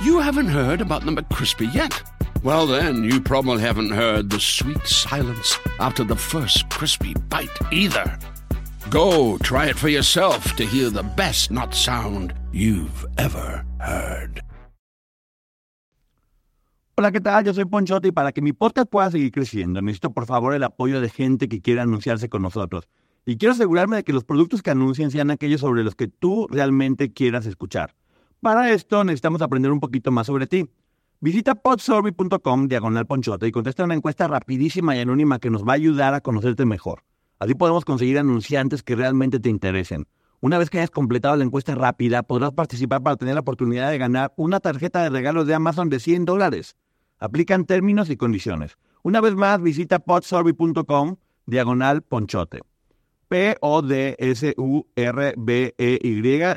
You haven't heard about the McCrispy yet. Well, then, you probably haven't heard the sweet silence after the first crispy bite either. Go try it for yourself to hear the best not sound you've ever heard. Hola, ¿qué tal? Yo soy Ponchote y para que mi podcast pueda seguir creciendo, necesito por favor el apoyo de gente que quiera anunciarse con nosotros. Y quiero asegurarme de que los productos que anuncien sean aquellos sobre los que tú realmente quieras escuchar. Para esto necesitamos aprender un poquito más sobre ti. Visita podsurvey.com diagonal ponchote y contesta una encuesta rapidísima y anónima que nos va a ayudar a conocerte mejor. Así podemos conseguir anunciantes que realmente te interesen. Una vez que hayas completado la encuesta rápida, podrás participar para tener la oportunidad de ganar una tarjeta de regalos de Amazon de 100 dólares. Aplican términos y condiciones. Una vez más, visita podsurvey.com diagonal ponchote. P-O-D-S-U-R-B-E-Y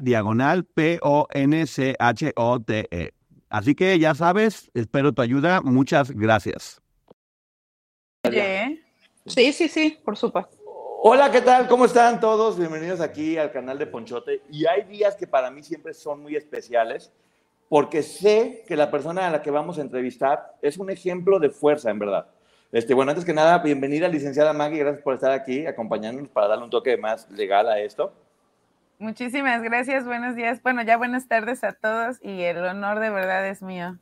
diagonal P-O-N-C-H-O-T-E. Así que ya sabes, espero tu ayuda. Muchas gracias. Sí, sí, sí, por supuesto. Hola, ¿qué tal? ¿Cómo están todos? Bienvenidos aquí al canal de Ponchote. Y hay días que para mí siempre son muy especiales porque sé que la persona a la que vamos a entrevistar es un ejemplo de fuerza, en verdad. Este, bueno, antes que nada, bienvenida, licenciada Maggie. Gracias por estar aquí acompañándonos para darle un toque más legal a esto. Muchísimas gracias, buenos días. Bueno, ya buenas tardes a todos y el honor de verdad es mío.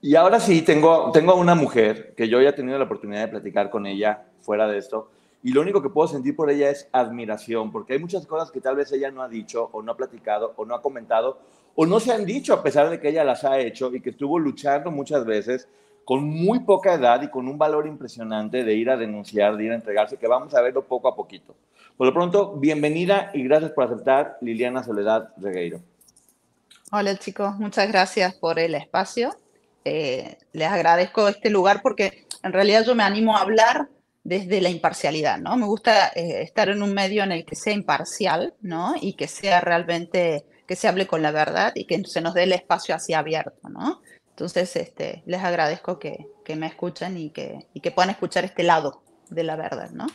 Y ahora sí, tengo, tengo a una mujer que yo ya he tenido la oportunidad de platicar con ella fuera de esto. Y lo único que puedo sentir por ella es admiración, porque hay muchas cosas que tal vez ella no ha dicho, o no ha platicado, o no ha comentado, o no se han dicho a pesar de que ella las ha hecho y que estuvo luchando muchas veces con muy poca edad y con un valor impresionante de ir a denunciar, de ir a entregarse, que vamos a verlo poco a poquito. Por lo pronto, bienvenida y gracias por aceptar, Liliana Soledad Regueiro. Hola chicos, muchas gracias por el espacio. Eh, les agradezco este lugar porque en realidad yo me animo a hablar desde la imparcialidad, ¿no? Me gusta eh, estar en un medio en el que sea imparcial, ¿no? Y que sea realmente, que se hable con la verdad y que se nos dé el espacio así abierto, ¿no? Entonces, este, les agradezco que, que me escuchen y que, y que puedan escuchar este lado de la verdad, ¿no?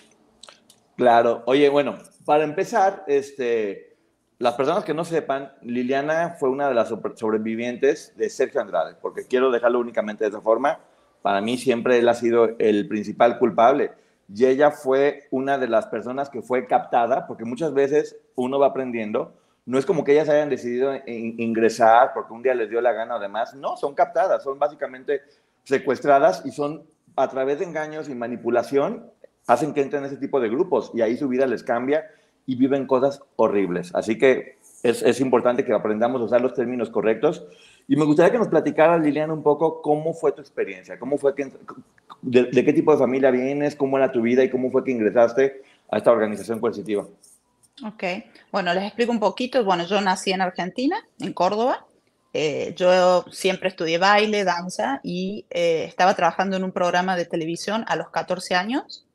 Claro. Oye, bueno, para empezar, este, las personas que no sepan, Liliana fue una de las sobrevivientes de Sergio Andrade, porque quiero dejarlo únicamente de esa forma. Para mí siempre él ha sido el principal culpable. Y ella fue una de las personas que fue captada, porque muchas veces uno va aprendiendo. No es como que ellas hayan decidido ingresar porque un día les dio la gana o demás. No, son captadas, son básicamente secuestradas y son a través de engaños y manipulación hacen que entren en ese tipo de grupos y ahí su vida les cambia y viven cosas horribles. Así que es, es, importante que aprendamos a usar los términos correctos. Y me gustaría que nos platicara, Liliana, un poco cómo fue tu experiencia, cómo fue que, de, de, qué tipo de familia vienes, cómo era tu vida y cómo fue que ingresaste a esta organización coercitiva. Ok, bueno, les explico un poquito. Bueno, yo nací en Argentina, en Córdoba. Eh, yo siempre estudié baile, danza y eh, estaba trabajando en un programa de televisión a los 14 años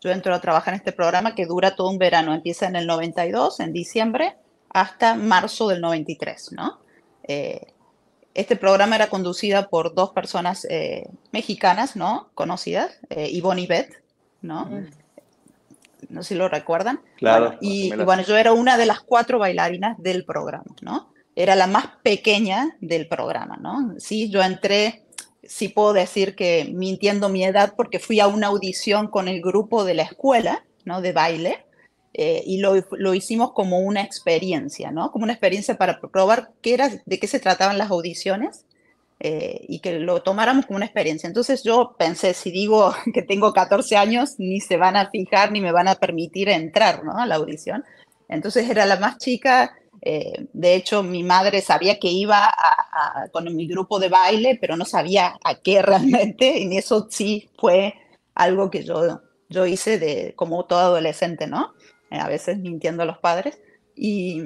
yo entro a trabajar en este programa que dura todo un verano, empieza en el 92, en diciembre, hasta marzo del 93, ¿no? Eh, este programa era conducida por dos personas eh, mexicanas, ¿no? Conocidas, eh, Ivonne y Beth, ¿no? No sé si lo recuerdan. Claro. y, y, bueno, yo era una de las cuatro bailarinas del programa, ¿no? Era la más pequeña del programa, ¿no? Sí, yo entré sí puedo decir que mintiendo mi edad porque fui a una audición con el grupo de la escuela, ¿no? De baile. Eh, y lo, lo, hicimos como una experiencia, ¿no? Como una experiencia para probar qué era, de qué se trataban las audiciones eh, y que lo tomáramos como una experiencia. Entonces yo pensé, si digo que tengo 14 años, ni se van a fijar ni me van a permitir entrar, ¿no? A la audición. Entonces era la más chica, eh, de hecho, mi madre sabía que iba a, a, con mi grupo de baile, pero no sabía a qué realmente, y eso sí fue algo que yo, yo hice de, como todo adolescente, ¿no? Eh, a veces mintiendo a los padres. Y,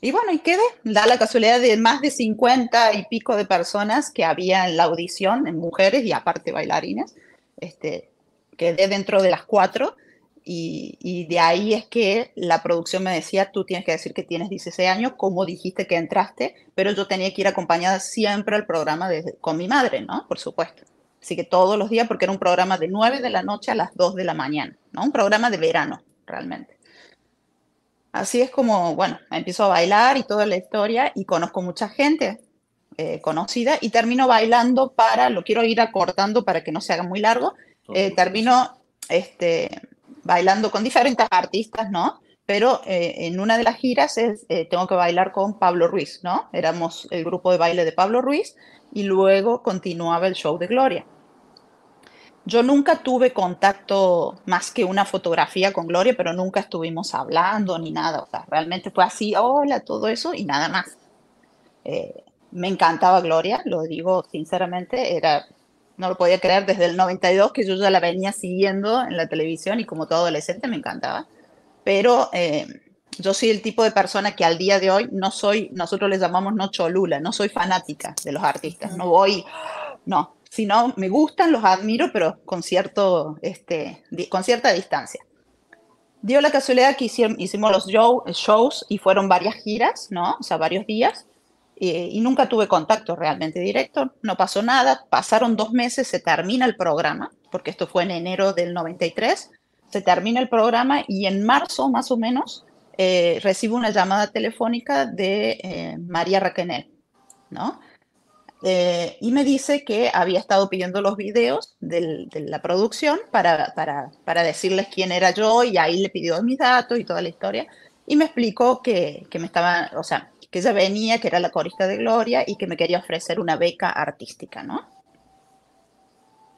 y bueno, y quedé. Da la casualidad de más de 50 y pico de personas que había en la audición, en mujeres y aparte bailarines. Este, quedé dentro de las cuatro y, y, de ahí es que la producción me decía, tú tienes que decir que tienes 16 años, como dijiste que entraste, pero yo tenía que ir acompañada siempre al programa con mi madre, ¿no? Por supuesto. Así que todos los días, porque era un programa de 9 de la noche a las 2 de la mañana, ¿no? Un programa de verano, realmente. Así es como, bueno, empiezo a bailar y toda la historia y conozco mucha gente. eh, conocida y termino bailando para, lo quiero ir acortando para que no se haga muy largo, eh, termino este, bailando con diferentes artistas, ¿no? Pero en una de las giras es, tengo que bailar con Pablo Ruiz, ¿no? Éramos el grupo de baile de Pablo Ruiz y luego continuaba el show de Gloria. Yo nunca tuve contacto más que una fotografía con Gloria, pero nunca estuvimos hablando ni nada. O sea, realmente fue así, hola, todo eso y nada más. Eh, me encantaba Gloria, lo digo sinceramente, era, no lo podía creer desde el 92 que yo ya la venía siguiendo en la televisión y como todo adolescente me encantaba. Pero eh, yo soy el tipo de persona que al día de hoy no soy, nosotros les llamamos no cholula, no soy fanática de los artistas, no voy, no, sino me gustan, los admiro, pero con, cierto, este, con cierta distancia. Dio la casualidad que hicimos los shows y fueron varias giras, ¿no? O sea, varios días. y nunca tuve contacto realmente directo, no pasó nada, pasaron dos meses, se termina el programa, porque esto fue en enero del 93, se termina el programa y en marzo más o menos eh, recibo una llamada telefónica de eh, María Raquenel, ¿no? Eh, y me dice que había estado pidiendo los videos de la producción para, para, para, decirles quién era yo y ahí le pidió mis datos y toda la historia. Y me explicó que, que me estaba, o sea, que ella venía, que era la corista de Gloria y que me quería ofrecer una beca artística, ¿no?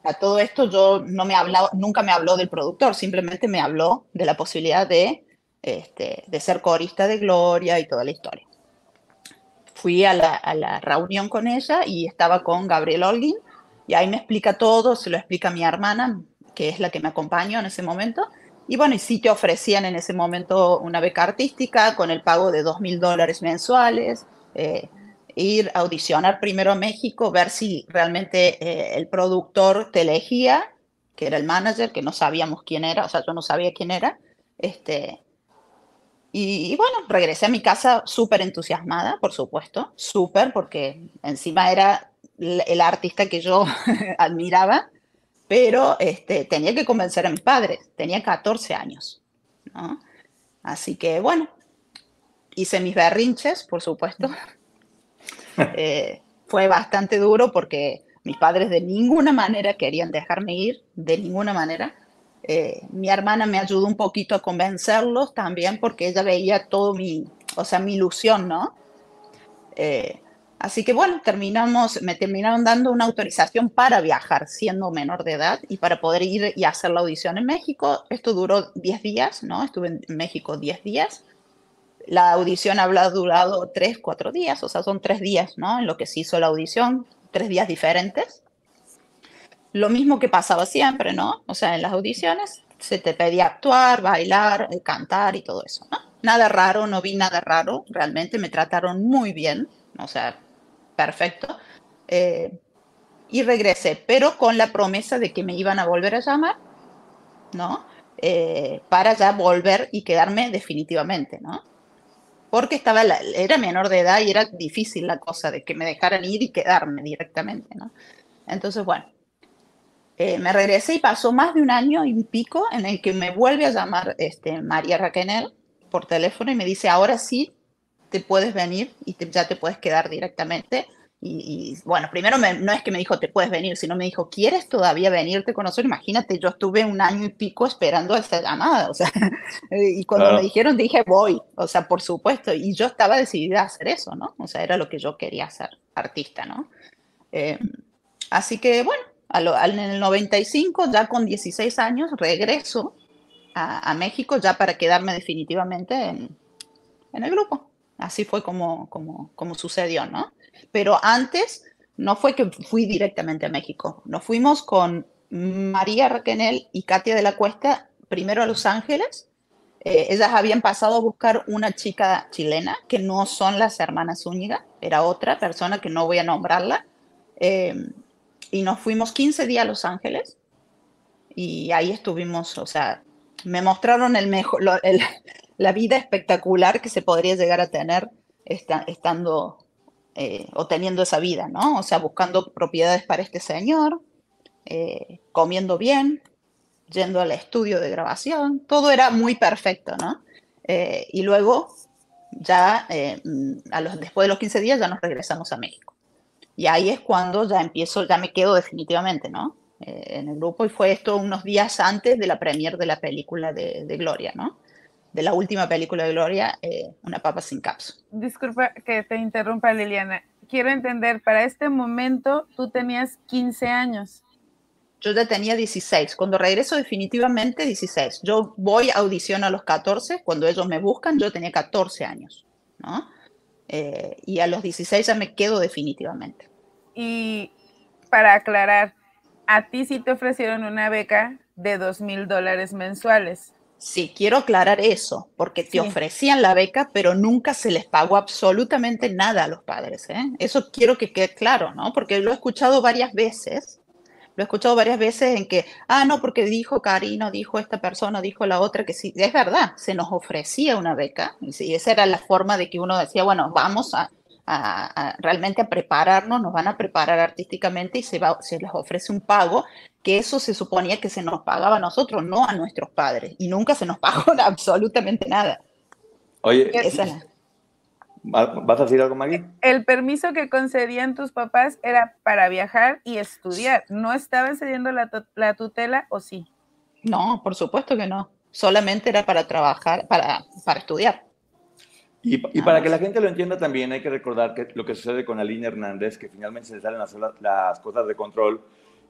A todo esto yo no me hablaba, nunca me habló del productor, simplemente me habló de la posibilidad de, este, de ser corista de Gloria y toda la historia fui a la, reunión con ella y estaba con Gabriel Olguín y ahí me explica todo, se lo explica mi hermana, que es la que me acompañó en ese momento. Y bueno, y sí te ofrecían en ese momento una beca artística con el pago de dos mil dólares mensuales, eh, ir a audicionar primero a México, ver si realmente eh, el productor te elegía, que era el manager, que no sabíamos quién era, o sea, yo no sabía quién era, este, y, bueno, regresé a mi casa súper entusiasmada, por supuesto, súper, porque encima era el artista que yo admiraba, pero este, tenía que convencer a mis padres, tenía 14 años, ¿no? Así que bueno, hice mis berrinches, por supuesto. Eh, fue bastante duro porque mis padres de ninguna manera querían dejarme ir, de ninguna manera. Eh, mi hermana me ayudó un poquito a convencerlos también porque ella veía todo mi, o sea, mi ilusión, ¿no? Eh, así que bueno, terminamos, me terminaron dando una autorización para viajar siendo menor de edad y para poder ir y hacer la audición en México. Esto duró 10 días, ¿no? Estuve en México 10 días. La audición habrá durado 3, 4 días, o sea, son 3 días, ¿no? En lo que se hizo la audición, 3 días diferentes lo mismo que pasaba siempre, ¿no? O sea, en las audiciones se te pedía actuar, bailar, eh, cantar y todo eso, ¿no? Nada raro, no vi nada raro, realmente me trataron muy bien, o sea, perfecto. Eh, y regresé, pero con la promesa de que me iban a volver a llamar, ¿no? Eh, para ya volver y quedarme definitivamente, ¿no? Porque estaba era menor de edad y era difícil la cosa de que me dejaran ir y quedarme directamente, ¿no? Entonces, bueno, eh, me regresé y pasó más de un año y pico en el que me vuelve a llamar este, María Raquenel por teléfono y me dice, ahora sí te puedes venir y ya te puedes quedar directamente. Y, bueno, primero no es que me dijo te puedes venir, sino me dijo, ¿quieres todavía venirte con nosotros? Imagínate, yo estuve un año y pico esperando esa llamada, o sea, y cuando me dijeron dije, voy, o sea, por supuesto, y yo estaba decidida a hacer eso, ¿no? O sea, era lo que yo quería hacer, artista, ¿no? Eh, así que bueno, en el 95, ya con 16 años, regreso a, México ya para quedarme definitivamente en, el grupo. Así fue como, como, como sucedió, ¿no? Pero antes no fue que fui directamente a México. Nos fuimos con María Raquenel y Katia de la Cuesta primero a Los Ángeles. Eh, ellas habían pasado a buscar una chica chilena, que no son las hermanas Zúñiga, era otra persona que no voy a nombrarla. Eh, y nos fuimos 15 días a Los Ángeles y ahí estuvimos, o sea, me mostraron el mejor, la vida espectacular que se podría llegar a tener estando eh, o teniendo esa vida, ¿no? O sea, buscando propiedades para este señor, eh, comiendo bien, yendo al estudio de grabación, todo era muy perfecto, ¿no? Eh, y luego, ya a los, después de los 15 días, ya nos regresamos a México. Y ahí es cuando ya empiezo, ya me quedo definitivamente, ¿no? Eh, en el grupo y fue esto unos días antes de la premier de la película de, Gloria, ¿no? De la última película de Gloria, eh, Una papa sin caps. Disculpa que te interrumpa, Liliana. Quiero entender, para este momento tú tenías 15 años. Yo ya tenía 16. Cuando regreso definitivamente 16. Yo voy a audición a los 14. Cuando ellos me buscan, yo tenía 14 años, ¿no? Eh, y a los 16 ya me quedo definitivamente. Y para aclarar, a ti sí te ofrecieron una beca de dos mil dólares mensuales. Sí, quiero aclarar eso, porque te ofrecían la beca, pero nunca se les pagó absolutamente nada a los padres. ¿eh? Eso quiero que quede claro, ¿no? Porque lo he escuchado varias veces, lo he escuchado varias veces en que, ah, no, porque dijo Karina, dijo esta persona, dijo la otra, que sí, es verdad, se nos ofrecía una beca, y esa era la forma de que uno decía, bueno, vamos a, realmente a prepararnos, nos van a preparar artísticamente y se, va, se les ofrece un pago, que eso se suponía que se nos pagaba a nosotros, no a nuestros padres, y nunca se nos pagó absolutamente nada. Oye, ¿vas a decir algo, Maggie? El permiso que concedían tus papás era para viajar y estudiar, ¿no estaban cediendo la, la tutela o sí? No, por supuesto que no, solamente era para trabajar, para, para estudiar. Y, para que la gente lo entienda también, hay que recordar que lo que sucede con Aline Hernández, que finalmente se le salen las, las cosas de control.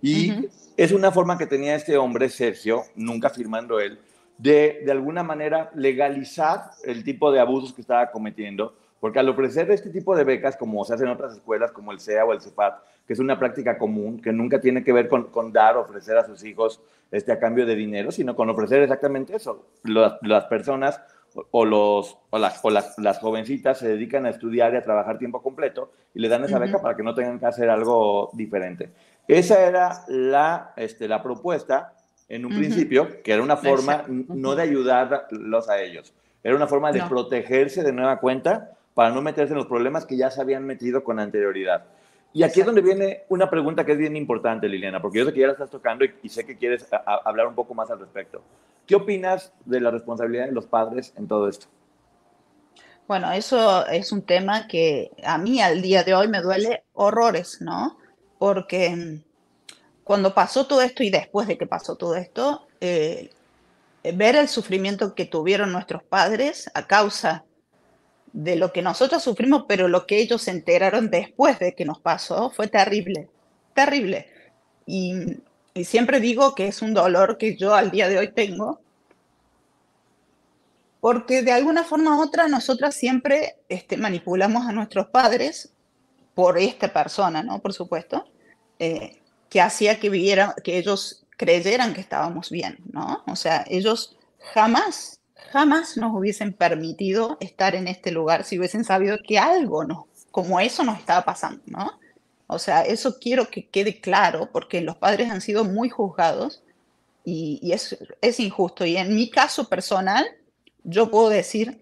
Y es una forma que tenía este hombre, Sergio, nunca firmando él, de de alguna manera legalizar el tipo de abusos que estaba cometiendo. Porque al ofrecer este tipo de becas, como se hace en otras escuelas, como el CEA o el CEPAT, que es una práctica común, que nunca tiene que ver con, con dar, ofrecer a sus hijos este, a cambio de dinero, sino con ofrecer exactamente eso. Las, las personas o, los, o, las, o las, las, jovencitas se dedican a estudiar y a trabajar tiempo completo y le dan esa beca para que no tengan que hacer algo diferente. Esa era la, este, la propuesta en un principio, que era una forma no de ayudarlos a ellos, era una forma de protegerse de nueva cuenta para no meterse en los problemas que ya se habían metido con anterioridad. Y aquí es donde viene una pregunta que es bien importante, Liliana, porque yo sé que ya la estás tocando y, sé que quieres hablar un poco más al respecto. ¿Qué opinas de la responsabilidad de los padres en todo esto? Bueno, eso es un tema que a mí al día de hoy me duele horrores, ¿no? Porque cuando pasó todo esto y después de que pasó todo esto, eh, ver el sufrimiento que tuvieron nuestros padres a causa de lo que nosotros sufrimos, pero lo que ellos se enteraron después de que nos pasó, fue terrible, terrible. Y siempre digo que es un dolor que yo al día de hoy tengo, porque de alguna forma u otra nosotras siempre este, manipulamos a nuestros padres por esta persona, ¿no? Por supuesto, eh, que hacía que, vivieran, que ellos creyeran que estábamos bien, ¿no? O sea, ellos jamás, jamás nos hubiesen permitido estar en este lugar si hubiesen sabido que algo no, como eso nos estaba pasando, ¿no? O sea, eso quiero que quede claro porque los padres han sido muy juzgados y, es, es, injusto. Y en mi caso personal, yo puedo decir,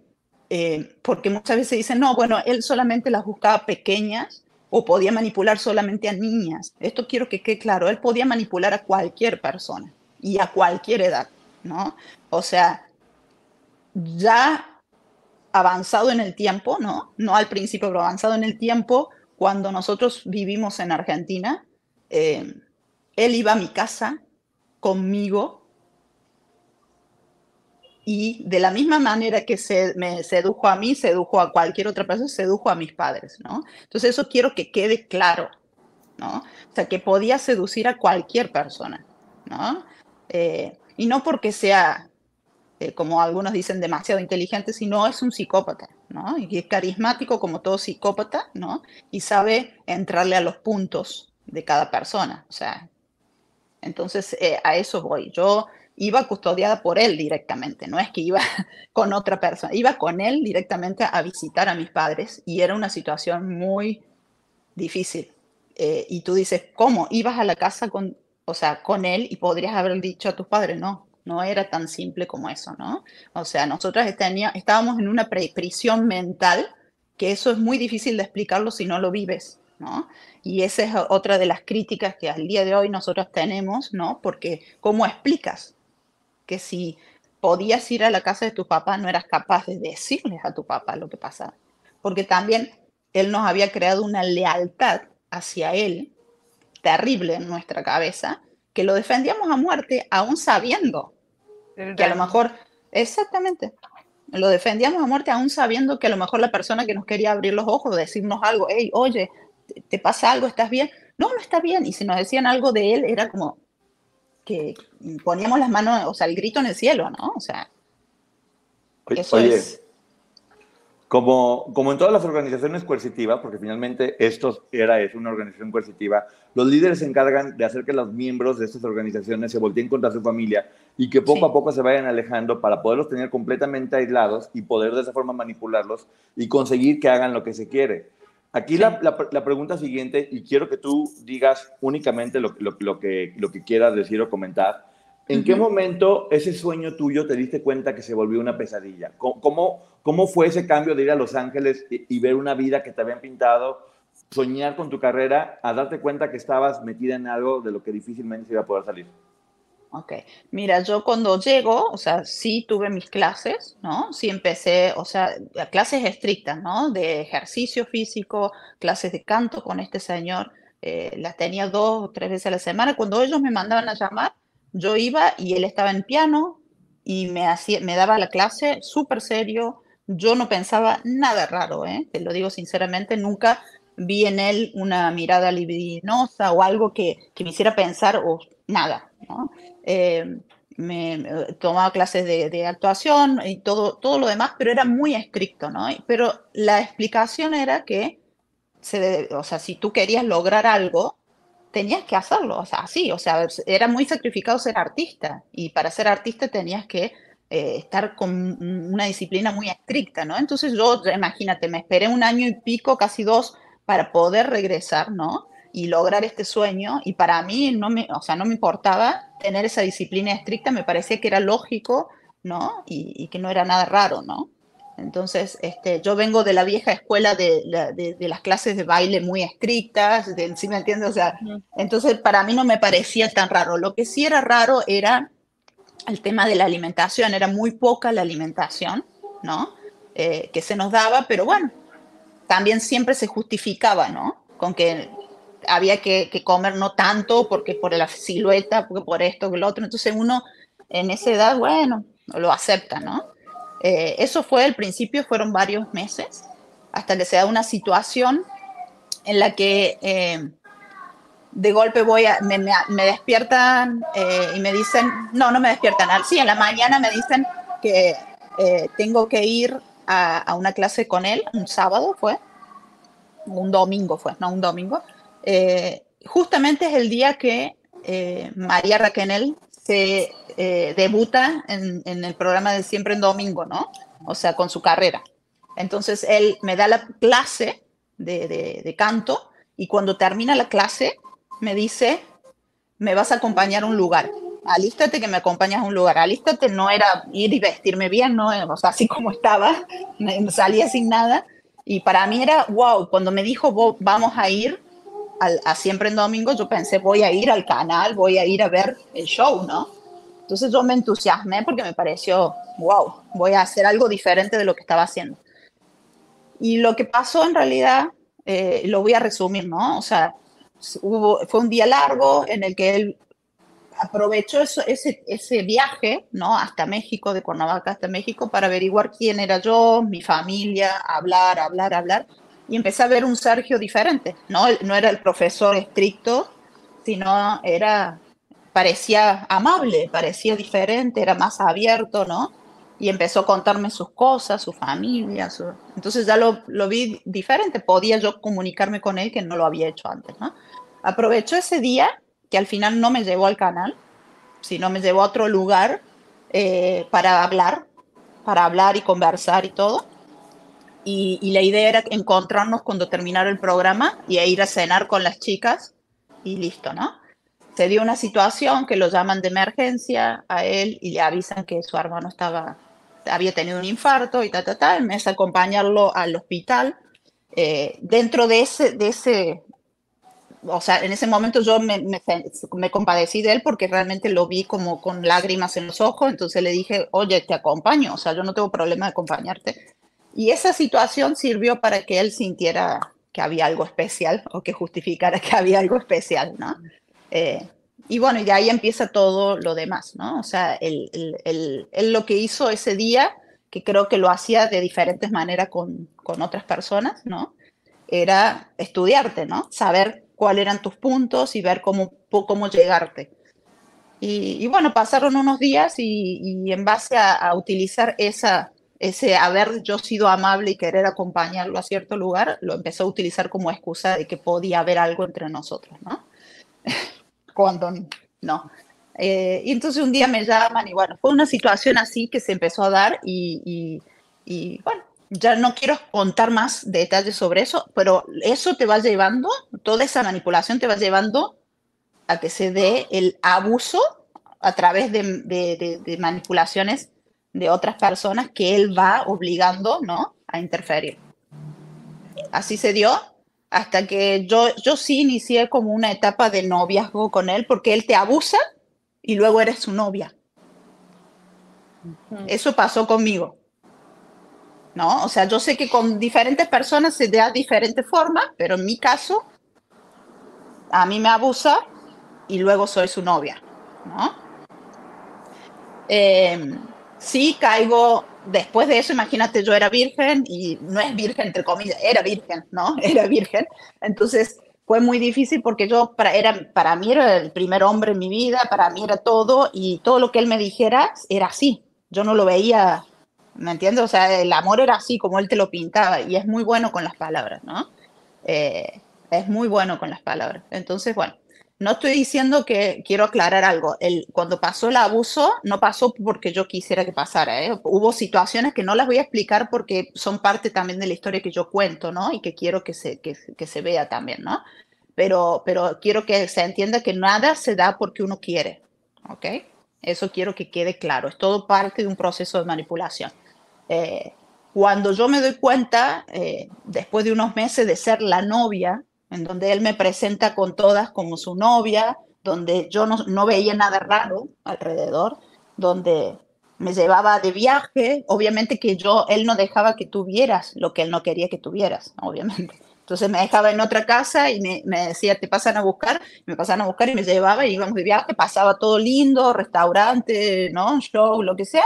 eh, porque muchas veces dicen, no, bueno, él solamente las buscaba pequeñas o podía manipular solamente a niñas. Esto quiero que quede claro, él podía manipular a cualquier persona y a cualquier edad, ¿no? O sea, ya avanzado en el tiempo, ¿no? No al principio, pero avanzado en el tiempo, cuando nosotros vivimos en Argentina, eh, él iba a mi casa conmigo y de la misma manera que se, me sedujo a mí, sedujo a cualquier otra persona, sedujo a mis padres, ¿no? Entonces eso quiero que quede claro, ¿no? O sea, que podía seducir a cualquier persona, ¿no? Eh, y no porque sea, eh, como algunos dicen, demasiado inteligente, sino es un psicópata, y es carismático como todo psicópata, ¿no? Y sabe entrarle a los puntos de cada persona, o sea, entonces eh, a eso voy. Yo iba custodiada por él directamente, no es que iba con otra persona, iba con él directamente a visitar a mis padres y era una situación muy difícil. Eh, y tú dices, ¿cómo? ¿Ibas a la casa con, o sea, con él y podrías haber dicho a tus padres, no, no era tan simple como eso, ¿no? O sea, nosotras estábamos en una prisión mental, que eso es muy difícil de explicarlo si no lo vives, ¿no? Y esa es otra de las críticas que al día de hoy nosotros tenemos, ¿no? Porque ¿cómo explicas que si podías ir a la casa de tu papá no eras capaz de decirles a tu papá lo que pasaba? Porque también él nos había creado una lealtad hacia él, terrible en nuestra cabeza, que lo defendíamos a muerte aún sabiendo que a lo mejor, exactamente, lo defendíamos a muerte aún sabiendo que a lo mejor la persona que nos quería abrir los ojos, decirnos algo, hey, oye, ¿te pasa algo? ¿Estás bien? No, no está bien. Y si nos decían algo de él, era como que poníamos las manos, o sea, el grito en el cielo, ¿no? O sea, eso es como, como en todas las organizaciones coercitivas, porque finalmente esto era es una organización coercitiva, los líderes se encargan de hacer que los miembros de estas organizaciones se volteen contra su familia y que poco a poco se vayan alejando para poderlos tener completamente aislados y poder de esa forma manipularlos y conseguir que hagan lo que se quiere. Aquí la, la, pregunta siguiente, y quiero que tú digas únicamente lo, lo, lo, que, lo que quieras decir o comentar, ¿En qué momento ese sueño tuyo te diste cuenta que se volvió una pesadilla? ¿Cómo, cómo fue ese cambio de ir a Los Ángeles y, ver una vida que te habían pintado, soñar con tu carrera, a darte cuenta que estabas metida en algo de lo que difícilmente se iba a poder salir? Ok, mira, yo cuando llego, o sea, sí tuve mis clases, ¿no? Sí empecé, o sea, clases estrictas, ¿no? De ejercicio físico, clases de canto con este señor, eh, las tenía dos o tres veces a la semana. Cuando ellos me mandaban a llamar, yo iba y él estaba en piano y me, hacía, me daba la clase súper serio. Yo no pensaba nada raro, ¿eh? te lo digo sinceramente, nunca vi en él una mirada libidinosa o algo que, que me hiciera pensar o nada. ¿no? Eh, me, tomaba clases de, actuación y todo, todo lo demás, pero era muy estricto, ¿no? Pero la explicación era que, o sea, si tú querías lograr algo, tenías que hacerlo, o sea, así, o sea, era muy sacrificado ser artista y para ser artista tenías que eh, estar con una disciplina muy estricta, ¿no? Entonces yo, imagínate, me esperé un año y pico, casi dos, para poder regresar, ¿no? Y lograr este sueño y para mí no me, o sea, no me importaba tener esa disciplina estricta, me parecía que era lógico, ¿no? Y, y que no era nada raro, ¿no? Entonces, este, yo vengo de la vieja escuela de, de, las clases de baile muy estrictas, de, ¿sí me entiendes? O sea, entonces para mí no me parecía tan raro. Lo que sí era raro era el tema de la alimentación, era muy poca la alimentación, ¿no? Eh, que se nos daba, pero bueno, también siempre se justificaba, ¿no? Con que había que, que comer no tanto porque por la silueta, porque por esto, que lo otro. Entonces uno en esa edad, bueno, lo acepta, ¿no? Eh, eso fue el principio, fueron varios meses, hasta que se da una situación en la que eh, de golpe voy a, me, despiertan eh, y me dicen, no, no me despiertan, sí, en la mañana me dicen que tengo que ir a, a, una clase con él, un sábado fue, un domingo fue, no un domingo, justamente es el día que María Raquel se eh, debuta en, el programa de Siempre en Domingo, ¿no? O sea, con su carrera. Entonces, él me da la clase de, canto y cuando termina la clase me dice, me vas a acompañar a un lugar. Alístate que me acompañas a un lugar. Alístate no era ir y vestirme bien, ¿no? O sea, así como estaba, salía sin nada. Y para mí era, wow, cuando me dijo, vamos a ir a Siempre en Domingo, yo pensé, voy a ir al canal, voy a ir a ver el show, ¿no? Entonces yo me entusiasmé porque me pareció, wow, voy a hacer algo diferente de lo que estaba haciendo. Y lo que pasó en realidad, eh, lo voy a resumir, ¿no? O sea, hubo, fue un día largo en el que él aprovechó eso, ese, ese viaje, ¿no? Hasta México, de Cuernavaca hasta México, para averiguar quién era yo, mi familia, hablar, hablar, hablar y empecé a ver un Sergio diferente, ¿no? No era el profesor estricto, sino era, parecía amable, parecía diferente, era más abierto, ¿no? Y empezó a contarme sus cosas, su familia, entonces ya lo, lo vi diferente, podía yo comunicarme con él que no lo había hecho antes, ¿no? Aprovechó ese día, que al final no me llevó al canal, sino me llevó a otro lugar eh, para hablar, para hablar y conversar y todo y, la idea era encontrarnos cuando terminara el programa y ir a cenar con las chicas y listo, ¿no? Se dio una situación que lo llaman de emergencia a él y le avisan que su hermano estaba, había tenido un infarto y ta, ta, ta. Me hace acompañarlo al hospital. Eh, dentro de ese, de ese, o sea, en ese momento yo me, me, me, compadecí de él porque realmente lo vi como con lágrimas en los ojos, entonces le dije, oye, te acompaño, o sea, yo no tengo problema de acompañarte. Y esa situación sirvió para que él sintiera que había algo especial o que justificara que había algo especial, ¿no? Eh, y bueno, y ahí empieza todo lo demás, ¿no? O sea, él, lo que hizo ese día, que creo que lo hacía de diferentes maneras con, con otras personas, ¿no? Era estudiarte, ¿no? Saber cuáles eran tus puntos y ver cómo, cómo llegarte. Y, bueno, pasaron unos días y, en base a, utilizar esa, ese haber yo sido amable y querer acompañarlo a cierto lugar, lo empezó a utilizar como excusa de que podía haber algo entre nosotros, ¿no? Cuando no. Eh, y entonces un día me llaman y bueno, fue una situación así que se empezó a dar y, y bueno, ya no quiero contar más detalles sobre eso, pero eso te va llevando, toda esa manipulación te va llevando a que se dé el abuso a través de, manipulaciones de otras personas que él va obligando ¿no? a interferir. Así se dio hasta que yo, yo sí inicié como una etapa de noviazgo con él porque él te abusa y luego eres su novia. Eso pasó conmigo. ¿no? O sea, yo sé que con diferentes personas se da diferente forma, pero en mi caso, a mí me abusa y luego soy su novia, ¿no? Em, sí caigo, después de eso, imagínate, yo era virgen y no es virgen, entre comillas, era virgen, ¿no? Era virgen. Entonces fue muy difícil porque yo, para, era, para mí era el primer hombre en mi vida, para mí era todo y todo lo que él me dijera era así. Yo no lo veía ¿me entiendes? O sea, el amor era así como él te lo pintaba y es muy bueno con las palabras, ¿no? Eh, es muy bueno con las palabras. Entonces, bueno, no estoy diciendo que quiero aclarar algo. El, cuando pasó el abuso, no pasó porque yo quisiera que pasara. ¿eh? Hubo situaciones que no las voy a explicar porque son parte también de la historia que yo cuento, ¿no? Y que quiero que se, que, se vea también, ¿no? Pero, pero quiero que se entienda que nada se da porque uno quiere, ¿ok? Eso quiero que quede claro. Es todo parte de un proceso de manipulación. Eh, cuando yo me doy cuenta, eh, después de unos meses de ser la novia, en donde él me presenta con todas como su novia, donde yo no, no veía nada raro alrededor, donde me llevaba de viaje, obviamente que yo, él no dejaba que tuvieras lo que él no quería que tuvieras, obviamente. Entonces me dejaba en otra casa y me, me, decía, te pasan a buscar, me pasan a buscar y me llevaba y íbamos de viaje, pasaba todo lindo, restaurante, ¿no? Show, lo que sea,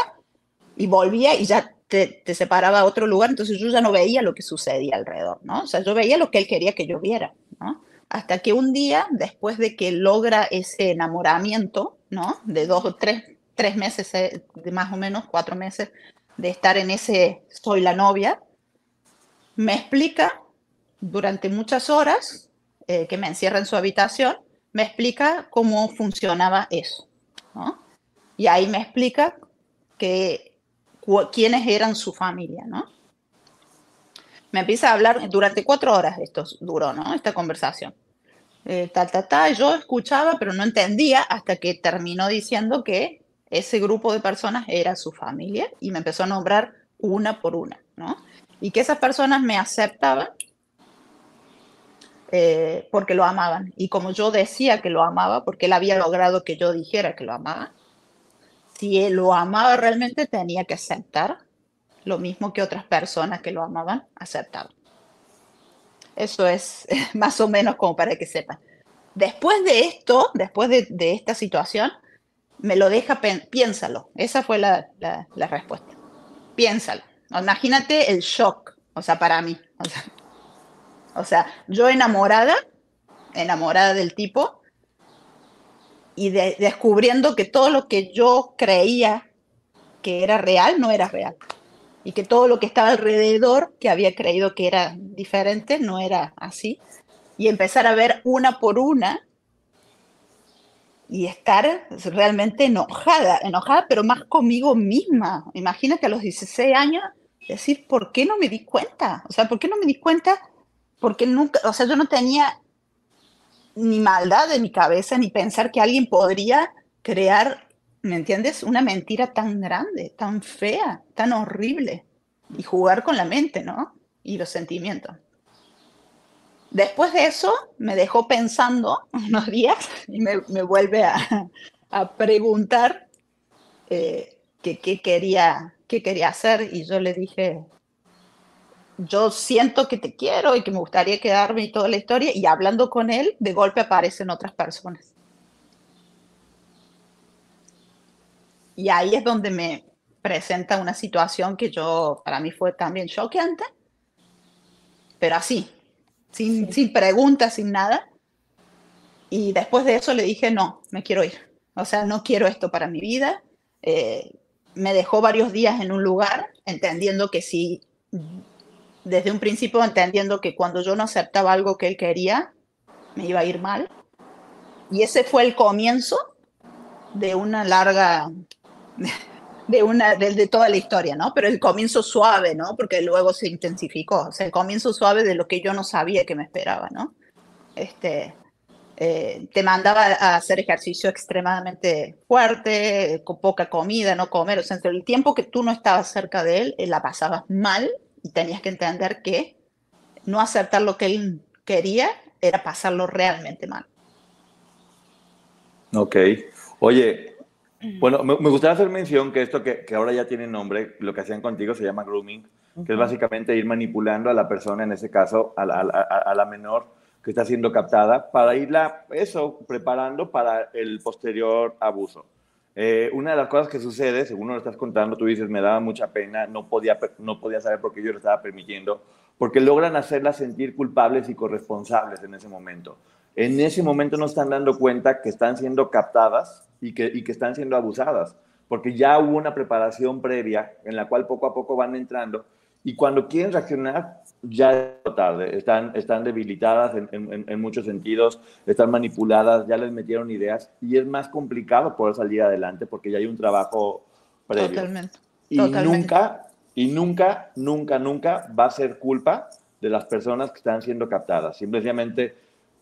y volvía y ya te, separaba a otro lugar, entonces yo ya no veía lo que sucedía alrededor, ¿no? O sea, yo veía lo que él quería que yo viera, ¿no? Hasta que un día, después de que logra ese enamoramiento, ¿no? De dos o tres, tres meses, eh, de más o menos cuatro meses, de estar en ese soy la novia, me explica durante muchas horas eh, que me encierra en su habitación, me explica cómo funcionaba eso, ¿no? Y ahí me explica que quiénes eran su familia, ¿no? Me empieza a hablar, durante cuatro horas esto duró, ¿no? Esta conversación. Eh, tal, tal, tal, yo escuchaba, pero no entendía hasta que terminó diciendo que ese grupo de personas era su familia y me empezó a nombrar una por una, ¿no? Y que esas personas me aceptaban eh, porque lo amaban. Y como yo decía que lo amaba, porque él había logrado que yo dijera que lo amaba, si lo amaba realmente, tenía que aceptar lo mismo que otras personas que lo amaban aceptaban. Eso es más o menos como para que sepan. Después de esto, después de, esta situación, me lo deja, piénsalo. Esa fue la, respuesta. Piénsalo. Imagínate el shock, o sea, para mí. o sea, yo enamorada, enamorada del tipo, y descubriendo que todo lo que yo creía que era real no era real y que todo lo que estaba alrededor que había creído que era diferente no era así y empezar a ver una por una y estar realmente enojada, enojada pero más conmigo misma. Imagínate a los 16 años decir, ¿por qué no me di cuenta? O sea, ¿por qué no me di cuenta? Porque nunca, o sea, yo no tenía ni maldad de mi cabeza, ni pensar que alguien podría crear, ¿me entiendes? Una mentira tan grande, tan fea, tan horrible. Y jugar con la mente, ¿no? Y los sentimientos. Después de eso, me dejó pensando unos días y me, vuelve a, preguntar eh, qué quería, qué quería hacer. Y yo le dije, yo siento que te quiero y que me gustaría quedarme y toda la historia, y hablando con él, de golpe aparecen otras personas. Y ahí es donde me presenta una situación que yo, para mí fue también choqueante, pero así, sin, sin preguntas, sin nada. Y después de eso le dije, no, me quiero ir. O sea, no quiero esto para mi vida. Eh, me dejó varios días en un lugar, entendiendo que si desde un principio entendiendo que cuando yo no aceptaba algo que él quería, me iba a ir mal. Y ese fue el comienzo de una larga, de, una, de, toda la historia, ¿no? Pero el comienzo suave, ¿no? Porque luego se intensificó. O sea, el comienzo suave de lo que yo no sabía que me esperaba, ¿no? Este, eh, te mandaba a hacer ejercicio extremadamente fuerte, con poca comida, no comer. O sea, entre el tiempo que tú no estabas cerca de él, la pasabas mal y tenías que entender que no aceptar lo que él quería era pasarlo realmente mal. Ok. Oye, bueno, me, gustaría hacer mención que esto que, que, ahora ya tiene nombre, lo que hacían contigo se llama grooming, que es básicamente ir manipulando a la persona, en ese caso a la, a la menor que está siendo captada, para irla, eso, preparando para el posterior abuso. Eh, una de las cosas que sucede, según lo estás contando, tú dices, me daba mucha pena, no podía, no podía saber por qué yo lo estaba permitiendo, porque logran hacerlas sentir culpables y corresponsables en ese momento. En ese momento no están dando cuenta que están siendo captadas y que, y que están siendo abusadas, porque ya hubo una preparación previa en la cual poco a poco van entrando y cuando quieren reaccionar ya es tarde, están, están debilitadas en, en, muchos sentidos, están manipuladas, ya les metieron ideas y es más complicado poder salir adelante porque ya hay un trabajo previo. Totalmente. Y nunca, y nunca, nunca, nunca va a ser culpa de las personas que están siendo captadas. Simplemente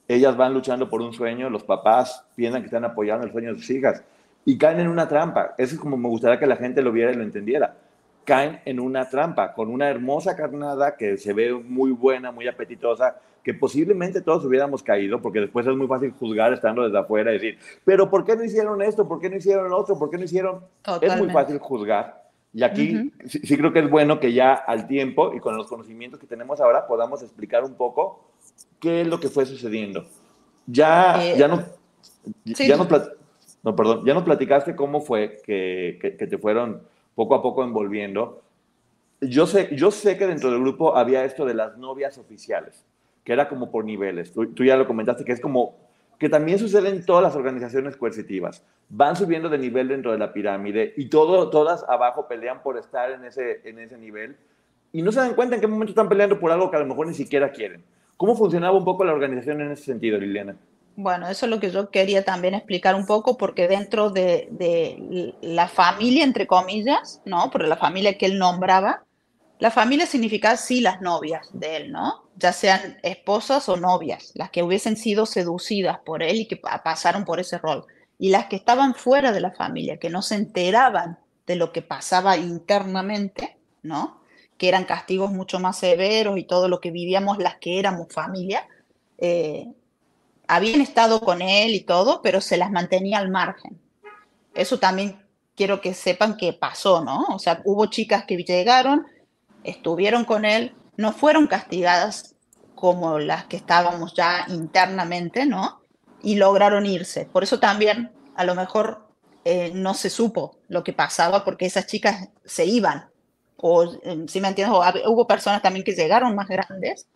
ellas van luchando por un sueño, los papás piensan que están apoyando el sueño de sus hijas y caen en una trampa. Eso es como me gustaría que la gente lo viera y lo entendiera caen en una trampa con una hermosa carnada que se ve muy buena, muy apetitosa, que posiblemente todos hubiéramos caído, porque después es muy fácil juzgar estando desde afuera y decir, pero ¿por qué no hicieron esto? ¿Por qué no hicieron lo otro? ¿Por qué no hicieron? Es muy fácil juzgar. Y aquí sí, creo que es bueno que ya al tiempo y con los conocimientos que tenemos ahora podamos explicar un poco qué es lo que fue sucediendo. Ya, eh, ya no, ya no, perdón, ya nos platicaste cómo fue que, que te fueron poco a poco envolviendo. Yo sé, yo sé que dentro del grupo había esto de las novias oficiales, que era como por niveles. Tú, ya lo comentaste, que es como que también sucede en todas las organizaciones coercitivas. Van subiendo de nivel dentro de la pirámide y todas abajo pelean por estar en ese, en ese nivel y no se dan cuenta en qué momento están peleando por algo que a lo mejor ni siquiera quieren. ¿Cómo funcionaba un poco la organización en ese sentido, Liliana? Bueno, eso es lo que yo quería también explicar un poco, porque dentro de, la familia, entre comillas, ¿no? Por la familia que él nombraba, la familia significa sí las novias de él, ¿no? Ya sean esposas o novias, las que hubiesen sido seducidas por él y que pasaron por ese rol. Y las que estaban fuera de la familia, que no se enteraban de lo que pasaba internamente, ¿no? Que eran castigos mucho más severos y todo lo que vivíamos las que éramos familia. Eh, habían estado con él y todo, pero se las mantenía al margen. Eso también quiero que sepan que pasó, ¿no? O sea, hubo chicas que llegaron, estuvieron con él, no fueron castigadas como las que estábamos ya internamente, ¿no? Y lograron irse. Por eso también a lo mejor eh, no se supo lo que pasaba porque esas chicas se iban. O, eh, si me entiendes, hubo personas también que llegaron más grandes,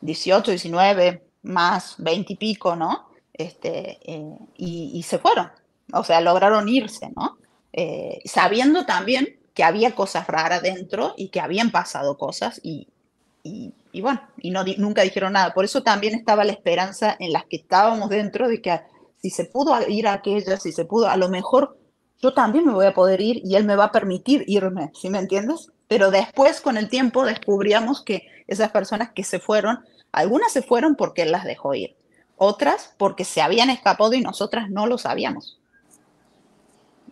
18, 19, más veinte y pico, ¿no? Este, eh, y, se fueron, o sea, lograron irse, ¿no? Eh, sabiendo también que había cosas raras dentro y que habían pasado cosas y, y, bueno, y no, nunca dijeron nada. Por eso también estaba la esperanza en las que estábamos dentro de que si se pudo ir a aquella, si se pudo, a lo mejor yo también me voy a poder ir y él me va a permitir irme, ¿sí me entiendes? Pero después, con el tiempo, descubríamos que esas personas que se fueron algunas se fueron porque él las dejó ir, otras porque se habían escapado y nosotras no lo sabíamos.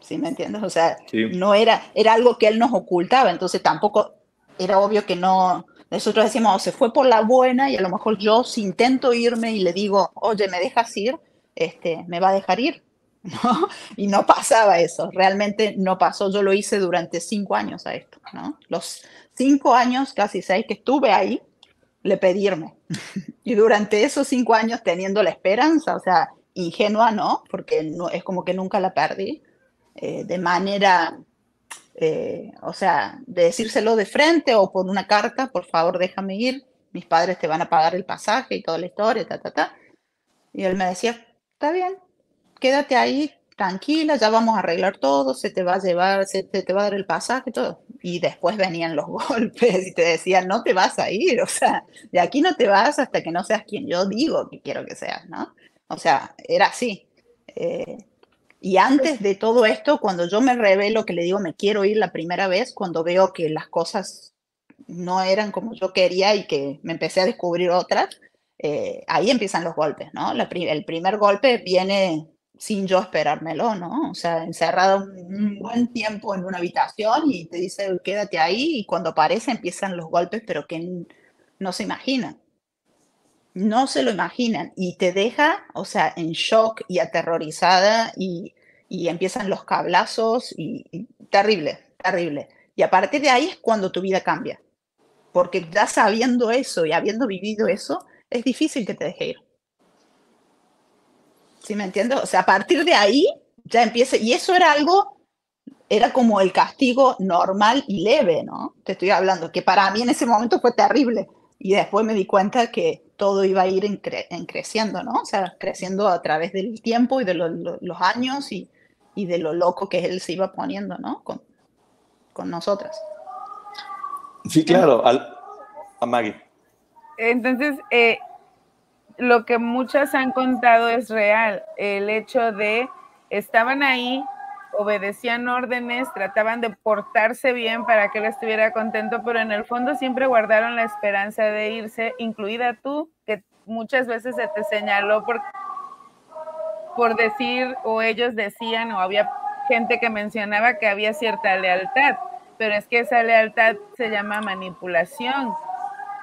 ¿Sí me entiendes? O sea, no era, era algo que él nos ocultaba, entonces tampoco era obvio que no, nosotros decimos, oh, se fue por la buena y a lo mejor yo si intento irme y le digo, oye, ¿me dejas ir? Este, me va a dejar ir. ¿no? Y no pasaba eso, realmente no pasó. Yo lo hice durante cinco años a esto, ¿no? Los cinco años, casi seis que estuve ahí, le pedí irme. y durante esos cinco años teniendo la esperanza, o sea, ingenua, ¿no? Porque no, es como que nunca la perdí, eh, de manera, eh, o sea, de decírselo de frente o por una carta, por favor déjame ir, mis padres te van a pagar el pasaje y toda la historia, ta, ta, ta. Y él me decía, está bien, quédate ahí tranquila, ya vamos a arreglar todo, se te va a llevar, se te, va a dar el pasaje, todo. Y después venían los golpes y te decían, no te vas a ir, o sea, de aquí no te vas hasta que no seas quien yo digo que quiero que seas, ¿no? O sea, era así. Eh, y antes de todo esto, cuando yo me revelo, que le digo, me quiero ir la primera vez, cuando veo que las cosas no eran como yo quería y que me empecé a descubrir otras, eh, ahí empiezan los golpes, ¿no? el primer golpe viene sin yo esperármelo, ¿no? O sea, encerrado un buen tiempo en una habitación y te dice, quédate ahí, y cuando aparece empiezan los golpes, pero que no se imaginan. No se lo imaginan y te deja, o sea, en shock y aterrorizada y, empiezan los cablazos y, terrible, terrible. Y a partir de ahí es cuando tu vida cambia. Porque ya sabiendo eso y habiendo vivido eso, es difícil que te deje ir. ¿Sí me entiendes? O sea, a partir de ahí ya empieza, y eso era algo, era como el castigo normal y leve, ¿no? Te estoy hablando, que para mí en ese momento fue terrible. Y después me di cuenta que todo iba a ir en, creciendo, ¿no? O sea, creciendo a través del tiempo y de los años y, y, de lo loco que él se iba poniendo, ¿no? Con, con nosotras. Sí, claro, al, a Maggie. Entonces, eh, lo que muchas han contado es real. El hecho de estaban ahí, obedecían órdenes, trataban de portarse bien para que él estuviera contento, pero en el fondo siempre guardaron la esperanza de irse, incluida tú, que muchas veces se te señaló por, por decir, o ellos decían, o había gente que mencionaba que había cierta lealtad, pero es que esa lealtad se llama manipulación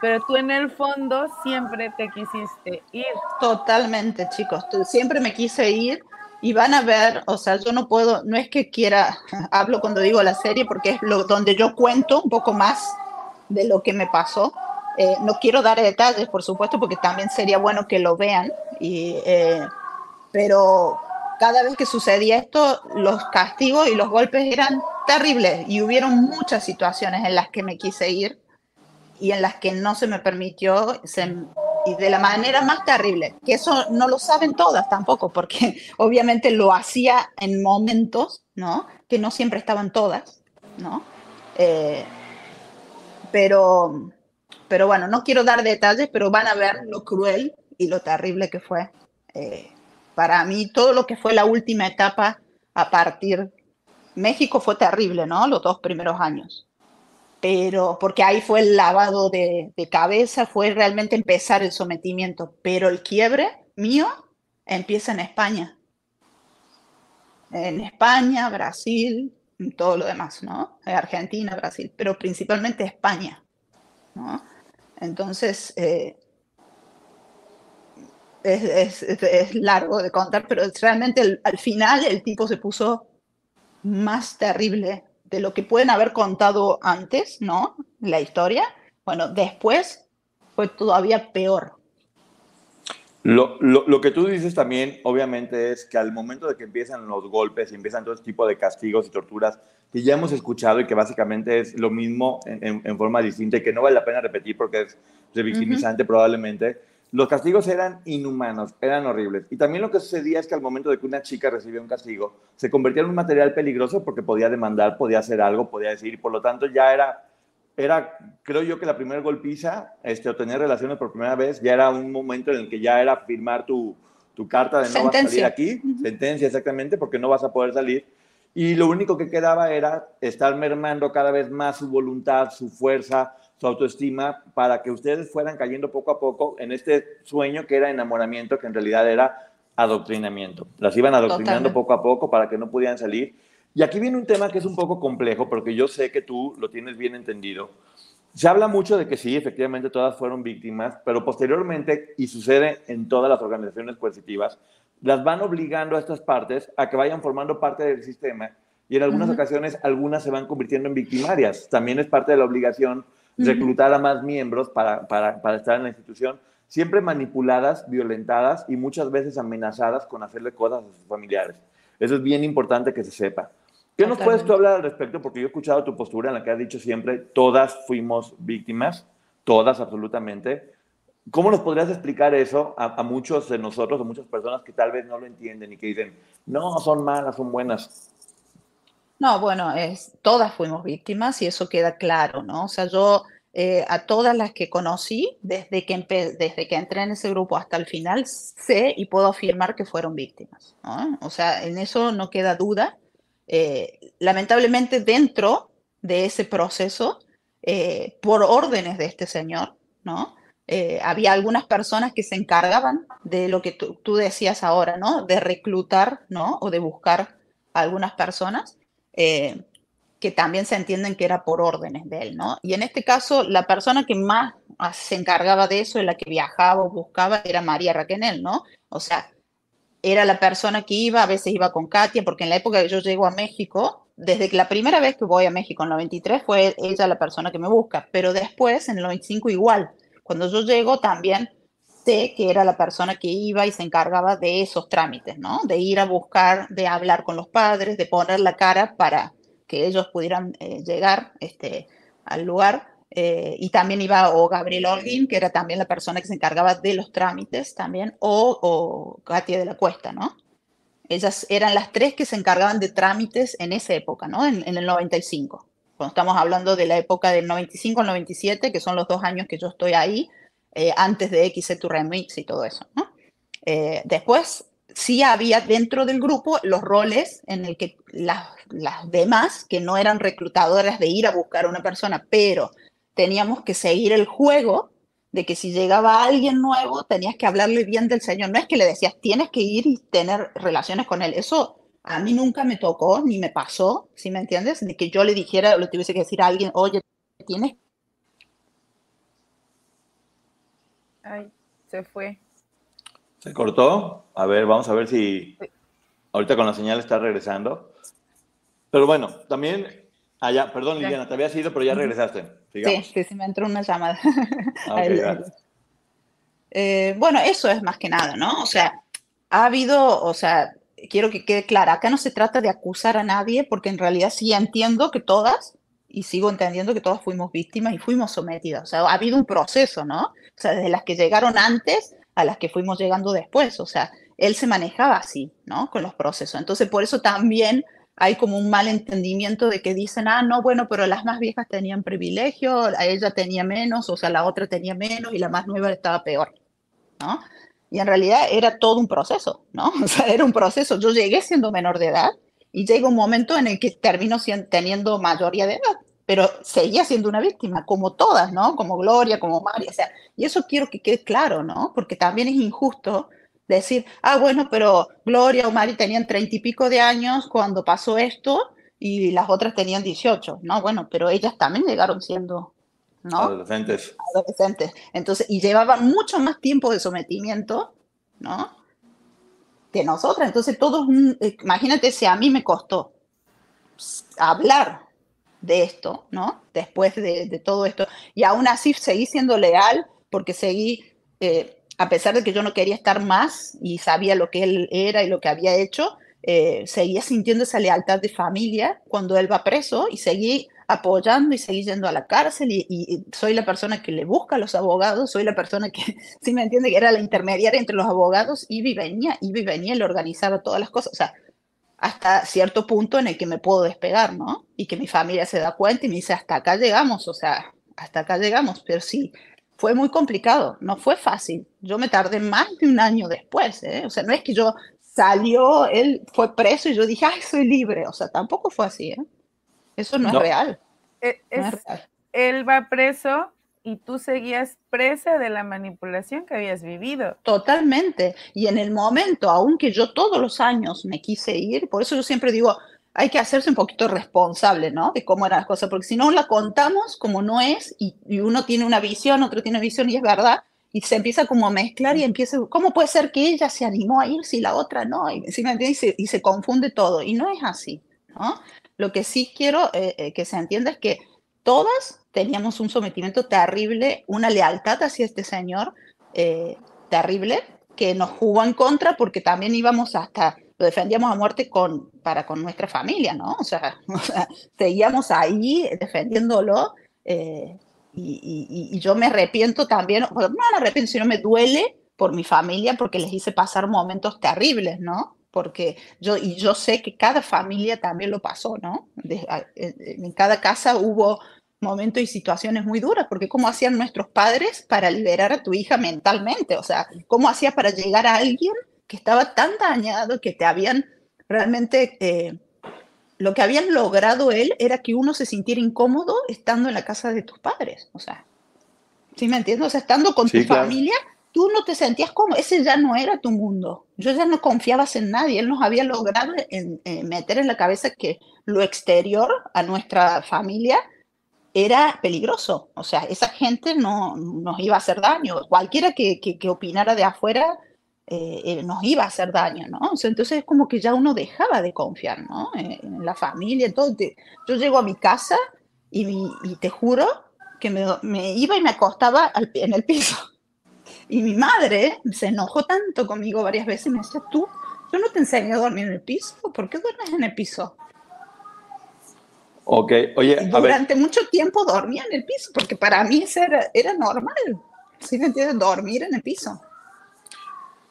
pero tú en el fondo siempre te quisiste ir. Totalmente, chicos, tú, siempre me quise ir y van a ver, o sea, yo no puedo, no es que quiera, hablo cuando digo la serie porque es lo, donde yo cuento un poco más de lo que me pasó. Eh, no quiero dar detalles, por supuesto, porque también sería bueno que lo vean, y, eh, pero cada vez que sucedía esto, los castigos y los golpes eran terribles y hubieron muchas situaciones en las que me quise ir y en las que no se me permitió y de la manera más terrible, que eso no lo saben todas tampoco, porque obviamente lo hacía en momentos, ¿no? Que no siempre estaban todas, ¿no? Eh, pero, pero bueno, no quiero dar detalles, pero van a ver lo cruel y lo terrible que fue. Eh, para mí, todo lo que fue la última etapa a partir... México fue terrible, ¿no? Los dos primeros años pero porque ahí fue el lavado de, cabeza, fue realmente empezar el sometimiento, pero el quiebre mío empieza en España. En España, Brasil, todo lo demás, ¿no? Argentina, Brasil, pero principalmente España, ¿no? Entonces, eh, es, largo de contar, pero realmente al final el tipo se puso más terrible de lo que pueden haber contado antes, ¿no? La historia. Bueno, después fue todavía peor. Lo, lo, que tú dices también, obviamente, es que al momento de que empiezan los golpes y empiezan todo este tipo de castigos y torturas que ya hemos escuchado y que básicamente es lo mismo en, forma distinta y que no vale la pena repetir porque es revictimizante probablemente, los castigos eran inhumanos, eran horribles. Y también lo que sucedía es que al momento de que una chica recibía un castigo, se convertía en un material peligroso porque podía demandar, podía hacer algo, podía decir, y por lo tanto ya era, era creo yo que la primera golpiza, este, o tener relaciones por primera vez, ya era un momento en el que ya era firmar tu, tu carta de no vas a salir aquí, sentencia exactamente, porque no vas a poder salir. Y lo único que quedaba era estar mermando cada vez más su voluntad, su fuerza, su autoestima para que ustedes fueran cayendo poco a poco en este sueño que era enamoramiento, que en realidad era adoctrinamiento. Las iban adoctrinando poco a poco para que no pudieran salir. Y aquí viene un tema que es un poco complejo, porque yo sé que tú lo tienes bien entendido. Se habla mucho de que sí, efectivamente todas fueron víctimas, pero posteriormente, y sucede en todas las organizaciones coercitivas, las van obligando a estas partes a que vayan formando parte del sistema y en algunas ocasiones algunas se van convirtiendo en victimarias. También es parte de la obligación reclutar a más miembros para, para, para estar en la institución, siempre manipuladas, violentadas y muchas veces amenazadas con hacerle cosas a sus familiares. Eso es bien importante que se sepa. ¿Qué nos puedes tú hablar al respecto? Porque yo he escuchado tu postura en la que has dicho siempre, todas fuimos víctimas, todas absolutamente. ¿Cómo nos podrías explicar eso a, a, muchos de nosotros, a muchas personas que tal vez no lo entienden y que dicen, no, son malas, son buenas? No, bueno, es, todas fuimos víctimas y eso queda claro, ¿no? O sea, yo eh, a todas las que conocí, desde que, desde que entré en ese grupo hasta el final, sé y puedo afirmar que fueron víctimas, ¿no? O sea, en eso no queda duda. Eh, lamentablemente, dentro de ese proceso, eh, por órdenes de este señor, ¿no? había algunas personas que se encargaban de lo que tú, tú, decías ahora, ¿no? De reclutar, ¿no? O de buscar a algunas personas. Eh, que también se entienden que era por órdenes de él, ¿no? Y en este caso, la persona que más se encargaba de eso, en la que viajaba o buscaba, era María Raquenel, ¿no? O sea, era la persona que iba, a veces iba con Katia, porque en la época que yo llego a México, desde que la primera vez que voy a México en el 93 fue ella la persona que me busca, pero después, en el 95 igual, cuando yo llego también que era la persona que iba y se encargaba de esos trámites, ¿no? De ir a buscar, de hablar con los padres, de poner la cara para que ellos pudieran eh, llegar este, al lugar. Eh, y también iba o Gabriel Holguín, que era también la persona que se encargaba de los trámites también, o, o Katia de la Cuesta, ¿no? Ellas eran las tres que se encargaban de trámites en esa época, ¿no? En, en el 95. Cuando estamos hablando de la época del 95 al 97, que son los dos años que yo estoy ahí, eh, antes de XC tu Remix y todo eso. ¿no? Eh, después, sí había dentro del grupo los roles en el que las, las demás, que no eran reclutadoras de ir a buscar a una persona, pero teníamos que seguir el juego de que si llegaba alguien nuevo tenías que hablarle bien del Señor. No es que le decías, tienes que ir y tener relaciones con Él. Eso a mí nunca me tocó ni me pasó, ¿sí me entiendes? De que yo le dijera le tuviese que decir a alguien, oye, tienes Ay, se fue. ¿Se cortó? A ver, vamos a ver si ahorita con la señal está regresando. Pero bueno, también allá, ah, perdón Liliana, te habías ido, pero ya regresaste. Sí, sí, sí, me entró una llamada. Ah, eh, bueno, eso es más que nada, ¿no? O sea, ha habido, o sea, quiero que quede claro, acá no se trata de acusar a nadie, porque en realidad sí entiendo que todas, y sigo entendiendo que todas fuimos víctimas y fuimos sometidas. O sea, ha habido un proceso, ¿no? O sea, desde las que llegaron antes a las que fuimos llegando después. O sea, él se manejaba así, ¿no? Con los procesos. Entonces, por eso también hay como un mal entendimiento de que dicen, ah, no, bueno, pero las más viejas tenían privilegio, a ella tenía menos, o sea, la otra tenía menos y la más nueva estaba peor, ¿no? Y en realidad era todo un proceso, ¿no? O sea, era un proceso. Yo llegué siendo menor de edad y llega un momento en el que termino teniendo mayoría de edad pero seguía siendo una víctima, como todas, ¿no? Como Gloria, como María, o sea, y eso quiero que quede claro, ¿no? Porque también es injusto decir, ah, bueno, pero Gloria o Mari tenían treinta y pico de años cuando pasó esto y las otras tenían 18, ¿no? Bueno, pero ellas también llegaron siendo, ¿no? Adolescentes. Adolescentes. Entonces, y llevaban mucho más tiempo de sometimiento, ¿no? Que nosotras. Entonces, todos, imagínate si a mí me costó hablar de esto, ¿no? Después de, todo esto. Y aún así seguí siendo leal porque seguí, eh, a pesar de que yo no quería estar más y sabía lo que él era y lo que había hecho, eh, seguía sintiendo esa lealtad de familia cuando él va preso y seguí apoyando y seguí yendo a la cárcel y, soy la persona que le busca a los abogados, soy la persona que, si me entiende, que era la intermediaria entre los abogados y venía, y venía, le organizaba todas las cosas. O sea, hasta cierto punto en el que me puedo despegar, ¿no? Y que mi familia se da cuenta y me dice, hasta acá llegamos, o sea, hasta acá llegamos, pero sí, fue muy complicado, no fue fácil. Yo me tardé más de un año después, ¿eh? O sea, no es que yo salió, él fue preso y yo dije, ay, soy libre, o sea, tampoco fue así, ¿eh? Eso no, es real. E, es. Él va preso y tú seguías presa de la manipulación que habías vivido. Totalmente. Y en el momento, aunque yo todos los años me quise ir, por eso yo siempre digo, hay que hacerse un poquito responsable, ¿no? De cómo eran las cosas, porque si no la contamos como no es y, uno tiene una visión, otro tiene una visión y es verdad, y se empieza como a mezclar y empieza, ¿cómo puede ser que ella se animó a ir si la otra no? Y, y, se, confunde todo, y no es así, ¿no? Lo que sí quiero eh, eh, que se entienda es que todas teníamos un sometimiento terrible, una lealtad hacia este señor eh, terrible, que nos jugó en contra porque también íbamos hasta, lo defendíamos a muerte para con nuestra familia, ¿no? O sea, seguíamos ahí defendiéndolo. Y, yo me arrepiento también, no me arrepiento, sino me duele por mi familia porque les hice pasar momentos terribles, ¿no? Porque yo, y yo sé que cada familia también lo pasó, ¿no? en cada casa hubo momentos y situaciones muy duras, porque ¿cómo hacían nuestros padres para liberar a tu hija mentalmente? O sea, ¿cómo hacías para llegar a alguien que estaba tan dañado, que te habían realmente eh, lo que habían logrado él era que uno se sintiera incómodo estando en la casa de tus padres. O sea, ¿sí me entiendes? O sea, estando con tu familia, tú no te sentías cómodo. Ese ya no era tu mundo. Yo ya no confiabas en nadie. Él nos había logrado meter en la cabeza que lo exterior a nuestra familia era peligroso. O sea, esa gente no nos iba a hacer daño. Cualquiera que, que, que opinara de afuera eh, eh, nos iba a hacer daño, ¿no? entonces es como que ya uno dejaba de confiar, ¿no? Eh, en la familia, entonces yo llego a mi casa y, te juro que me, iba y me acostaba en el piso. Y mi madre se enojó tanto conmigo varias veces y me decía, tú, yo no te enseño a dormir en el piso, ¿por qué duermes en el piso? Ok, oye, Durante mucho tiempo dormía en el piso, porque para mí era, era normal, ¿sí me entiendes? Dormir en el piso.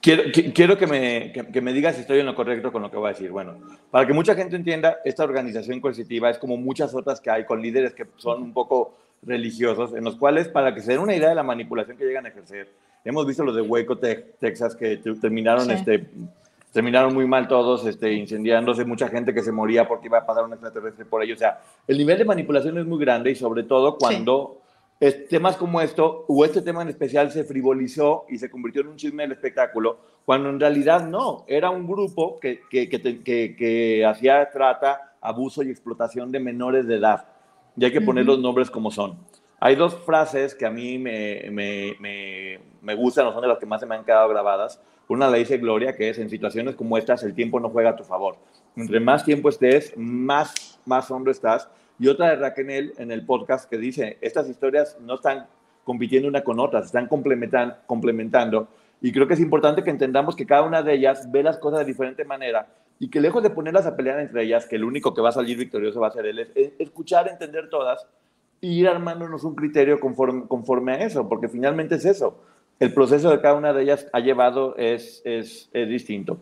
Quiero, quiero que, me, que, me, digas si estoy en lo correcto con lo que voy a decir. Bueno, para que mucha gente entienda, esta organización coercitiva es como muchas otras que hay con líderes que son un poco religiosos, en los cuales, para que se den una idea de la manipulación que llegan a ejercer, hemos visto los de Waco, Texas, que terminaron, este, terminaron muy mal todos, este, incendiándose, mucha gente que se moría porque iba a pasar un extraterrestre por ellos. O sea, el nivel de manipulación es muy grande y sobre todo cuando temas como esto, o este tema en especial, se frivolizó y se convirtió en un chisme del espectáculo, cuando en realidad no, era un grupo que, que, que, que hacía trata, abuso y explotación de menores de edad. Y hay que poner los nombres como son. Hay dos frases que a mí me, me, me, me gustan, o son de las que más se me han quedado grabadas. Una la dice Gloria, que es, en situaciones como estas, el tiempo no juega a tu favor. Entre más tiempo estés, más, más hondo estás y otra de Raquel en el podcast que dice, estas historias no están compitiendo una con otras, están complementan, complementando. Y creo que es importante que entendamos que cada una de ellas ve las cosas de diferente manera y que lejos de ponerlas a pelear entre ellas, que el único que va a salir victorioso va a ser él, es escuchar, entender todas y ir armándonos un criterio conforme, conforme a eso, porque finalmente es eso. El proceso de cada una de ellas ha llevado es, es, es distinto.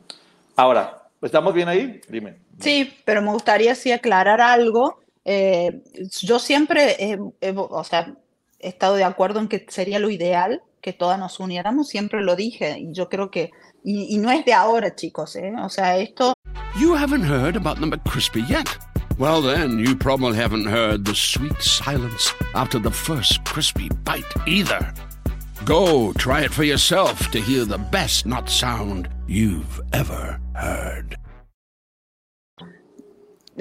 Ahora, ¿estamos bien ahí? Dime. Sí, pero me gustaría sí aclarar algo eh, yo siempre o sea, he estado de acuerdo en que sería lo ideal que todas nos uniéramos, siempre lo dije, y yo creo que, y, y no es de ahora, chicos, ¿eh? o sea, esto... You haven't heard about the McCrispy yet. Well, then, you probably haven't heard the sweet silence after the first crispy bite either. Go try it for yourself to hear the best not sound you've ever heard.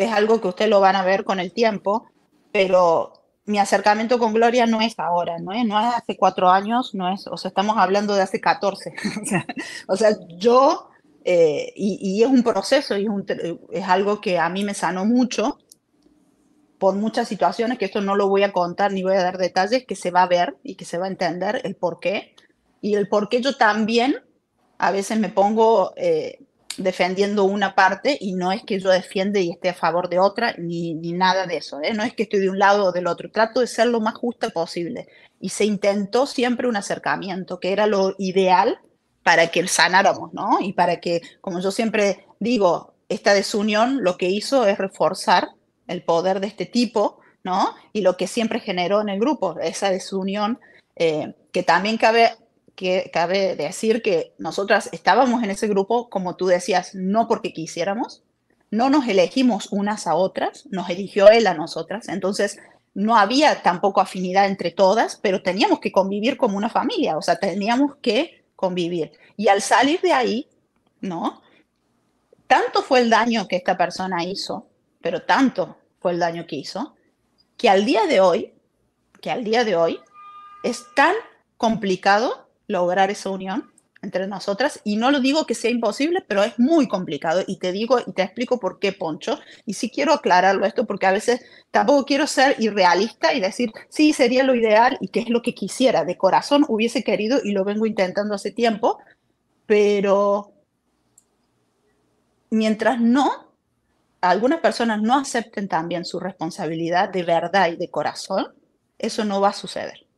es algo que ustedes lo van a ver con el tiempo, pero mi acercamiento con Gloria no es ahora, no es, no es hace cuatro años, no es, o sea, estamos hablando de hace 14. o, sea, yo, eh, y, es un proceso, y es, algo que a mí me sanó mucho por muchas situaciones, que esto no lo voy a contar ni voy a dar detalles, que se va a ver y que se va a entender el por qué. Y el por qué yo también a veces me pongo eh, defendiendo una parte y no es que yo defiende y esté a favor de otra ni, ni nada de eso, ¿eh? no es que estoy de un lado o del otro, trato de ser lo más justa posible. Y se intentó siempre un acercamiento, que era lo ideal para que sanáramos, ¿no? Y para que, como yo siempre digo, esta desunión lo que hizo es reforzar el poder de este tipo, ¿no? Y lo que siempre generó en el grupo, esa desunión, eh, que también cabe que cabe decir que nosotras estábamos en ese grupo, como tú decías, no porque quisiéramos, no nos elegimos unas a otras, nos eligió él a nosotras, entonces no había tampoco afinidad entre todas, pero teníamos que convivir como una familia, o sea, teníamos que convivir. Y al salir de ahí, ¿no? Tanto fue el daño que esta persona hizo, pero tanto fue el daño que hizo, que al día de hoy, que al día de hoy es tan complicado lograr esa unión entre nosotras y no lo digo que sea imposible, pero es muy complicado y te digo y te explico por qué Poncho y sí quiero aclararlo esto porque a veces tampoco quiero ser irrealista y decir, sí, sería lo ideal y que es lo que quisiera, de corazón hubiese querido y lo vengo intentando hace tiempo, pero mientras no, algunas personas no acepten también su responsabilidad de verdad y de corazón, eso no va a suceder.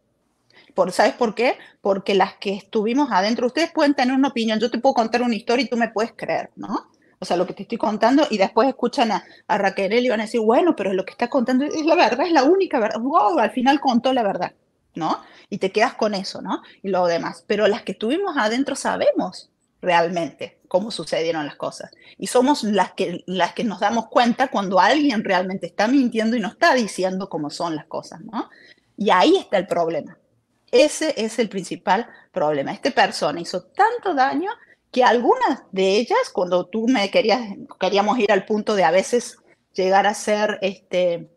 Por, ¿Sabes por qué? Porque las que estuvimos adentro, ustedes pueden tener una opinión, yo te puedo contar una historia y tú me puedes creer, ¿no? O sea, lo que te estoy contando y después escuchan a, a Raquel y van a decir, bueno, pero lo que está contando es la verdad, es la única verdad. Wow, al final contó la verdad, ¿no? Y te quedas con eso, ¿no? Y lo demás. Pero las que estuvimos adentro sabemos realmente cómo sucedieron las cosas. Y somos las que, las que nos damos cuenta cuando alguien realmente está mintiendo y nos está diciendo cómo son las cosas, ¿no? Y ahí está el problema. Ese es el principal problema. Esta persona hizo tanto daño que algunas de ellas, cuando tú me querías, queríamos ir al punto de a veces llegar a ser este,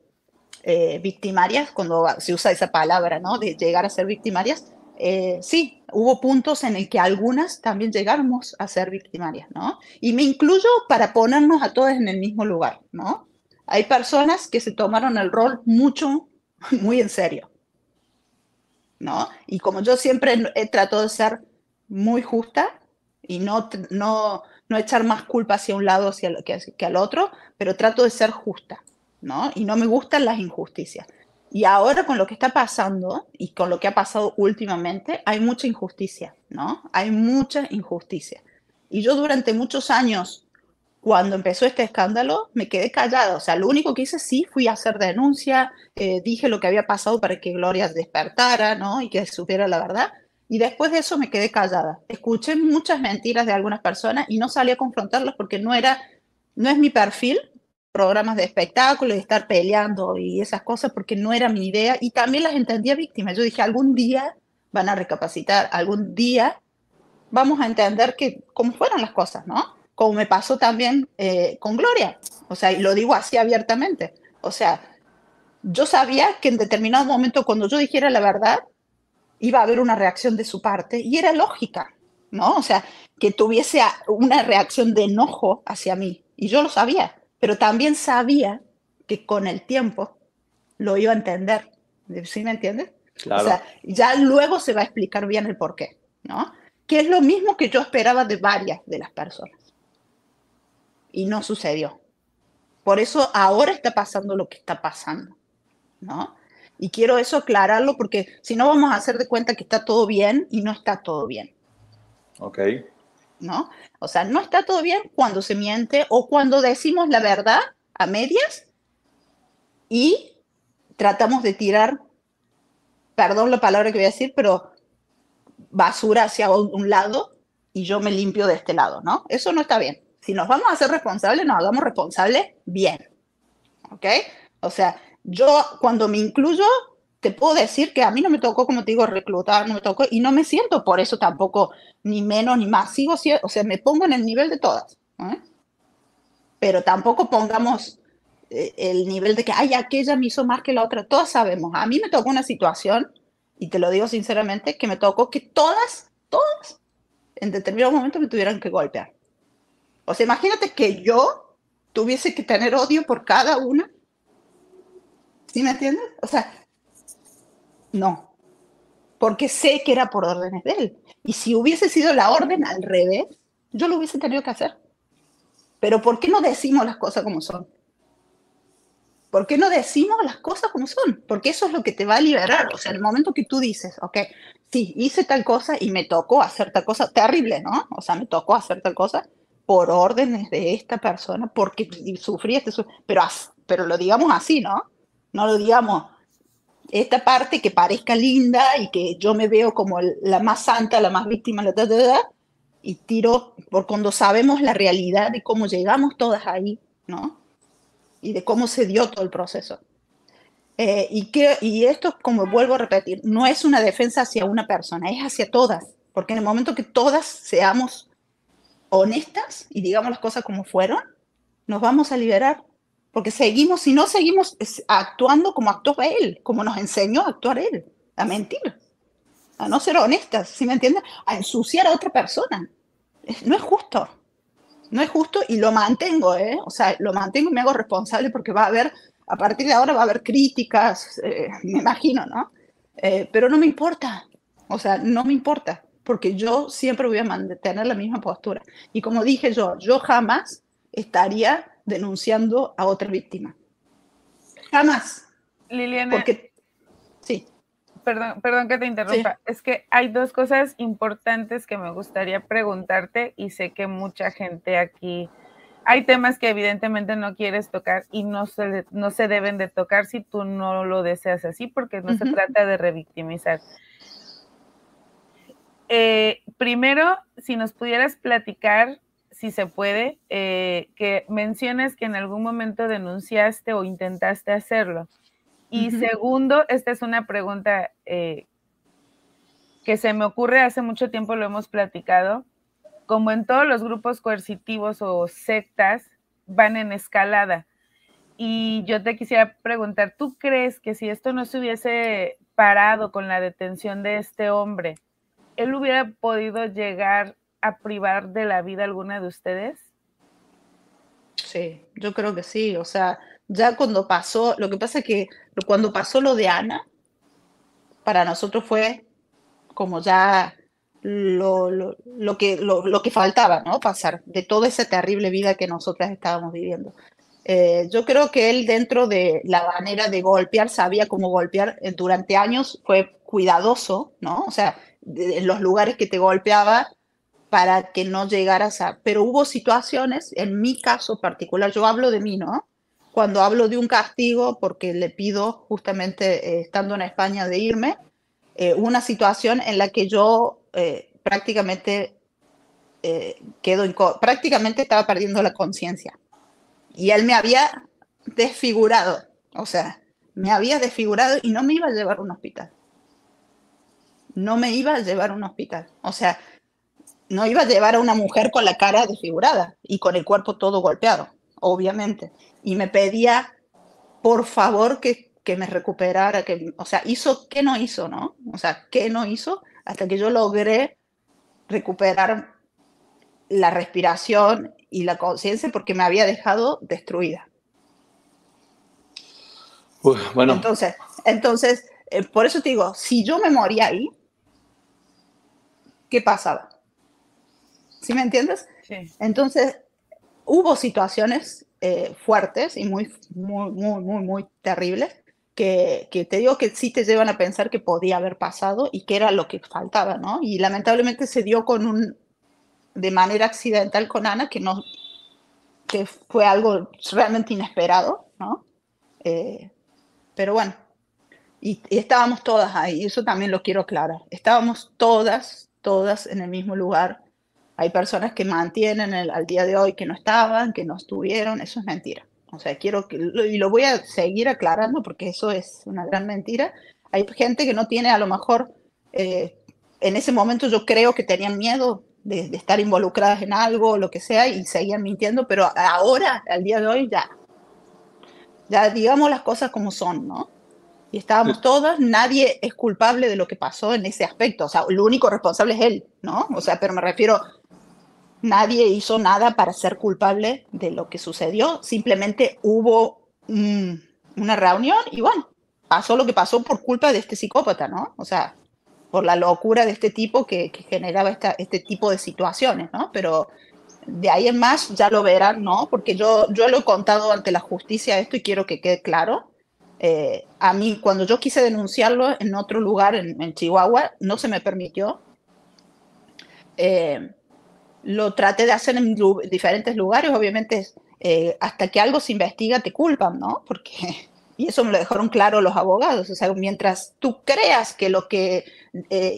eh, victimarias, cuando se usa esa palabra, ¿no? De llegar a ser victimarias, eh, sí, hubo puntos en el que algunas también llegamos a ser victimarias, ¿no? Y me incluyo para ponernos a todas en el mismo lugar, ¿no? Hay personas que se tomaron el rol mucho, muy en serio. Y como yo siempre he tratado de ser muy justa y no, no, no echar más culpa hacia un lado hacia, que, que al otro, pero trato de ser justa, ¿no? Y no me gustan las injusticias. Y ahora con lo que está pasando y con lo que ha pasado últimamente, hay mucha injusticia, ¿no? Hay mucha injusticia. Y yo durante muchos años cuando empezó este escándalo, me quedé callada. O sea, lo único que hice sí fui a hacer denuncia, eh, dije lo que había pasado para que Gloria despertara, ¿no? Y que supiera la verdad. Y después de eso me quedé callada. Escuché muchas mentiras de algunas personas y no salí a confrontarlas porque no era, no es mi perfil, programas de espectáculo y estar peleando y esas cosas porque no era mi idea y también las entendía víctimas. Yo dije, algún día van a recapacitar, algún día vamos a entender que cómo fueron las cosas, ¿no? Como me pasó también eh, con Gloria. O sea, y lo digo así abiertamente. O sea, yo sabía que en determinado momento cuando yo dijera la verdad, iba a haber una reacción de su parte y era lógica, ¿no? O sea, que tuviese una reacción de enojo hacia mí. Y yo lo sabía, pero también sabía que con el tiempo lo iba a entender. ¿Sí me entiendes? Claro. O sea, ya luego se va a explicar bien el por qué, ¿no? Que es lo mismo que yo esperaba de varias de las personas y no sucedió. Por eso ahora está pasando lo que está pasando, ¿no? Y quiero eso aclararlo porque si no vamos a hacer de cuenta que está todo bien y no está todo bien. Ok. ¿No? O sea, no está todo bien cuando se miente o cuando decimos la verdad a medias y tratamos de tirar, perdón la palabra que voy a decir, pero basura hacia un lado y yo me limpio de este lado, ¿no? Eso no está bien si nos vamos a hacer responsables, nos hagamos responsables bien. ¿Ok? O sea, yo cuando me incluyo, te puedo decir que a mí no me tocó, como te digo, reclutar, no me tocó, y no me siento por eso tampoco ni menos ni más. Sigo, o sea, me pongo en el nivel de todas. ¿eh? Pero tampoco pongamos eh, el nivel de que, ay, aquella me hizo más que la otra. Todas sabemos. A mí me tocó una situación, y te lo digo sinceramente, que me tocó que todas, todas, en determinado momento me tuvieran que golpear. O sea, imagínate que yo tuviese que tener odio por cada una. ¿Sí me entiendes? O sea, no. Porque sé que era por órdenes de él. Y si hubiese sido la orden al revés, yo lo hubiese tenido que hacer. Pero ¿por qué no decimos las cosas como son? ¿Por qué no decimos las cosas como son? Porque eso es lo que te va a liberar. O sea, el momento que tú dices, ok, sí, hice tal cosa y me tocó hacer tal cosa, terrible, ¿no? O sea, me tocó hacer tal cosa, por órdenes de esta persona, porque sufrí este, pero, pero lo digamos así, ¿no? No lo digamos esta parte que parezca linda y que yo me veo como la más santa, la más víctima, la y tiro por cuando sabemos la realidad de cómo llegamos todas ahí, ¿no? Y de cómo se dio todo el proceso. Eh, y, que, y esto, como vuelvo a repetir, no es una defensa hacia una persona, es hacia todas, porque en el momento que todas seamos honestas y digamos las cosas como fueron, nos vamos a liberar. Porque seguimos, si no seguimos actuando como actuó él, como nos enseñó a actuar él, a mentir. a no ser honestas, ¿sí me entiendes? A ensuciar a otra persona. No es justo. No es justo y lo mantengo, ¿eh? O sea, lo mantengo y me hago responsable porque va a haber, a partir de ahora va a haber críticas, eh, me imagino, ¿no? Eh, pero no me importa. O sea, no me importa porque yo siempre voy a mantener la misma postura. Y como dije yo, yo jamás estaría denunciando a otra víctima. Jamás. Liliana. Porque, sí. Perdón, perdón que te interrumpa. Es que hay dos cosas importantes que me gustaría preguntarte y sé que mucha gente aquí, hay temas que evidentemente no quieres tocar y no se, no se deben de tocar si tú no lo deseas así porque no se trata de revictimizar. Eh, primero, si nos pudieras platicar, si se puede, eh, que menciones que en algún momento denunciaste o intentaste hacerlo. Y segundo, esta es una pregunta eh, que se me ocurre hace mucho tiempo, lo hemos platicado. Como en todos los grupos coercitivos o sectas, van en escalada. Y yo te quisiera preguntar, ¿tú crees que si esto no se hubiese parado con la detención de este hombre, él hubiera podido llegar a privar de la vida alguna de ustedes? Sí, yo creo que sí. O sea, ya cuando pasó, lo que pasa es que cuando pasó lo de Ana, para nosotros fue como ya lo, lo, que, lo, que faltaba, ¿no? Pasar de toda esa terrible vida que nosotras estábamos viviendo. Eh, yo creo que él dentro de la manera de golpear, sabía cómo golpear durante años, fue cuidadoso, ¿no? O sea, en los lugares que te golpeaba para que no llegaras a... Pero hubo situaciones, en mi caso particular, yo hablo de mí, ¿no? Cuando hablo de un castigo, porque le pido justamente, eh, estando en España, de irme, eh, una situación en la que yo eh, prácticamente quedo, prácticamente estaba perdiendo la conciencia. Y él me había desfigurado, o sea, me había desfigurado y no me iba a llevar a un hospital no me iba a llevar a un hospital. O sea, no iba a llevar a una mujer con la cara desfigurada y con el cuerpo todo golpeado, obviamente. Y me pedía, por favor, que, que me recuperara, que, o sea, hizo, ¿qué no hizo, no? O sea, ¿qué no hizo? Hasta que yo logré recuperar la respiración y la conciencia porque me había dejado destruida. bueno. Entonces, entonces eh, por eso te digo, si yo me moría ahí, qué pasaba. ¿Sí me entiendes? Entonces, hubo situaciones eh, fuertes y muy, muy, muy, muy, muy terribles que, que, te digo que sí te llevan a pensar que podía haber pasado y que era lo que faltaba, ¿no? Y lamentablemente se dio con un, de manera accidental con Ana, que no, que fue algo realmente inesperado, ¿no? Eh, pero bueno, y, y, estábamos todas ahí, eso también lo quiero aclarar, estábamos todas todas en el mismo lugar. Hay personas que mantienen al día de hoy que no estaban, que no estuvieron, eso es mentira. O sea, quiero que, y lo voy a seguir aclarando porque eso es una gran mentira. Hay gente que no tiene a lo mejor, eh, en ese momento yo creo que tenían miedo de, de, estar involucradas en algo o lo que sea y seguían mintiendo, pero ahora, al día de hoy, ya, ya digamos las cosas como son, ¿no? Y estábamos todas, nadie es culpable de lo que pasó en ese aspecto, o sea, el único responsable es él, ¿no? O sea, pero me refiero, nadie hizo nada para ser culpable de lo que sucedió, simplemente hubo una reunión y bueno, pasó lo que pasó por culpa de este psicópata, ¿no? O sea, por la locura de este tipo que, generaba esta, este tipo de situaciones, ¿no? Pero de ahí en más ya lo verán, ¿no? Porque yo, yo lo he contado ante la justicia esto y quiero que quede claro. Eh, a mí, cuando yo quise denunciarlo en otro lugar, en, Chihuahua, no se me permitió. Eh, lo traté de hacer en diferentes lugares, obviamente, eh, hasta que algo se investiga te culpan, ¿no? Porque, y eso me lo dejaron claro los abogados, o sea, mientras tú creas que lo que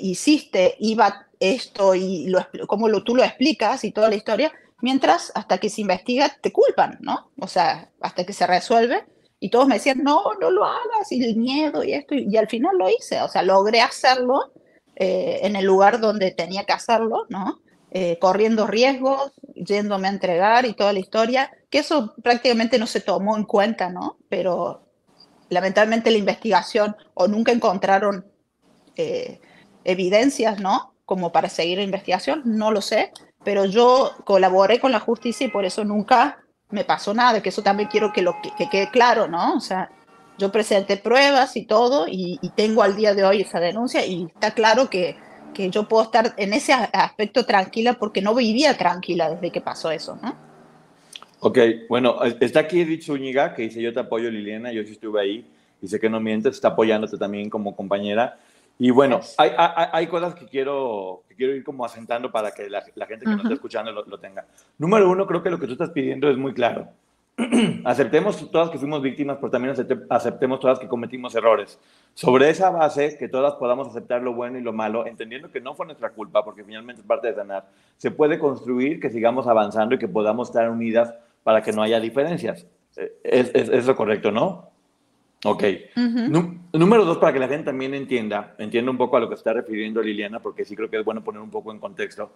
hiciste iba esto y lo, como lo, tú lo explicas y toda la historia, mientras hasta que se investiga te culpan, ¿no? O sea, hasta que se resuelve y todos me decían, no, no lo hagas, y el miedo y esto, y, al final lo hice, o sea, logré hacerlo eh, en el lugar donde tenía que hacerlo, ¿no? Eh, corriendo riesgos, yéndome a entregar y toda la historia, que eso prácticamente no se tomó en cuenta, ¿no? Pero lamentablemente la investigación o nunca encontraron eh, evidencias, ¿no? Como para seguir la investigación, no lo sé, pero yo colaboré con la justicia y por eso nunca me pasó nada, que eso también quiero que, lo, que, quede claro, ¿no? O sea, yo presenté pruebas y todo y, tengo al día de hoy esa denuncia y está claro que, que yo puedo estar en ese aspecto tranquila porque no vivía tranquila desde que pasó eso, ¿no? Ok, bueno, está aquí Edith Zúñiga que dice yo te apoyo Liliana, yo sí estuve ahí y sé que no mientes, está apoyándote también como compañera. Y bueno, hay, hay, hay, cosas que quiero, que quiero ir como asentando para que la, la gente que nos está escuchando lo, lo, tenga. Número uno, creo que lo que tú estás pidiendo es muy claro. aceptemos todas que fuimos víctimas, pero también aceptemos todas que cometimos errores. Sobre esa base, que todas podamos aceptar lo bueno y lo malo, entendiendo que no fue nuestra culpa, porque finalmente es parte de sanar, se puede construir que sigamos avanzando y que podamos estar unidas para que no haya diferencias. Eh, es, es, es lo correcto, ¿no? Ok. Número dos, para que la gente también entienda, entienda un poco a lo que está refiriendo Liliana, porque sí creo que es bueno poner un poco en contexto.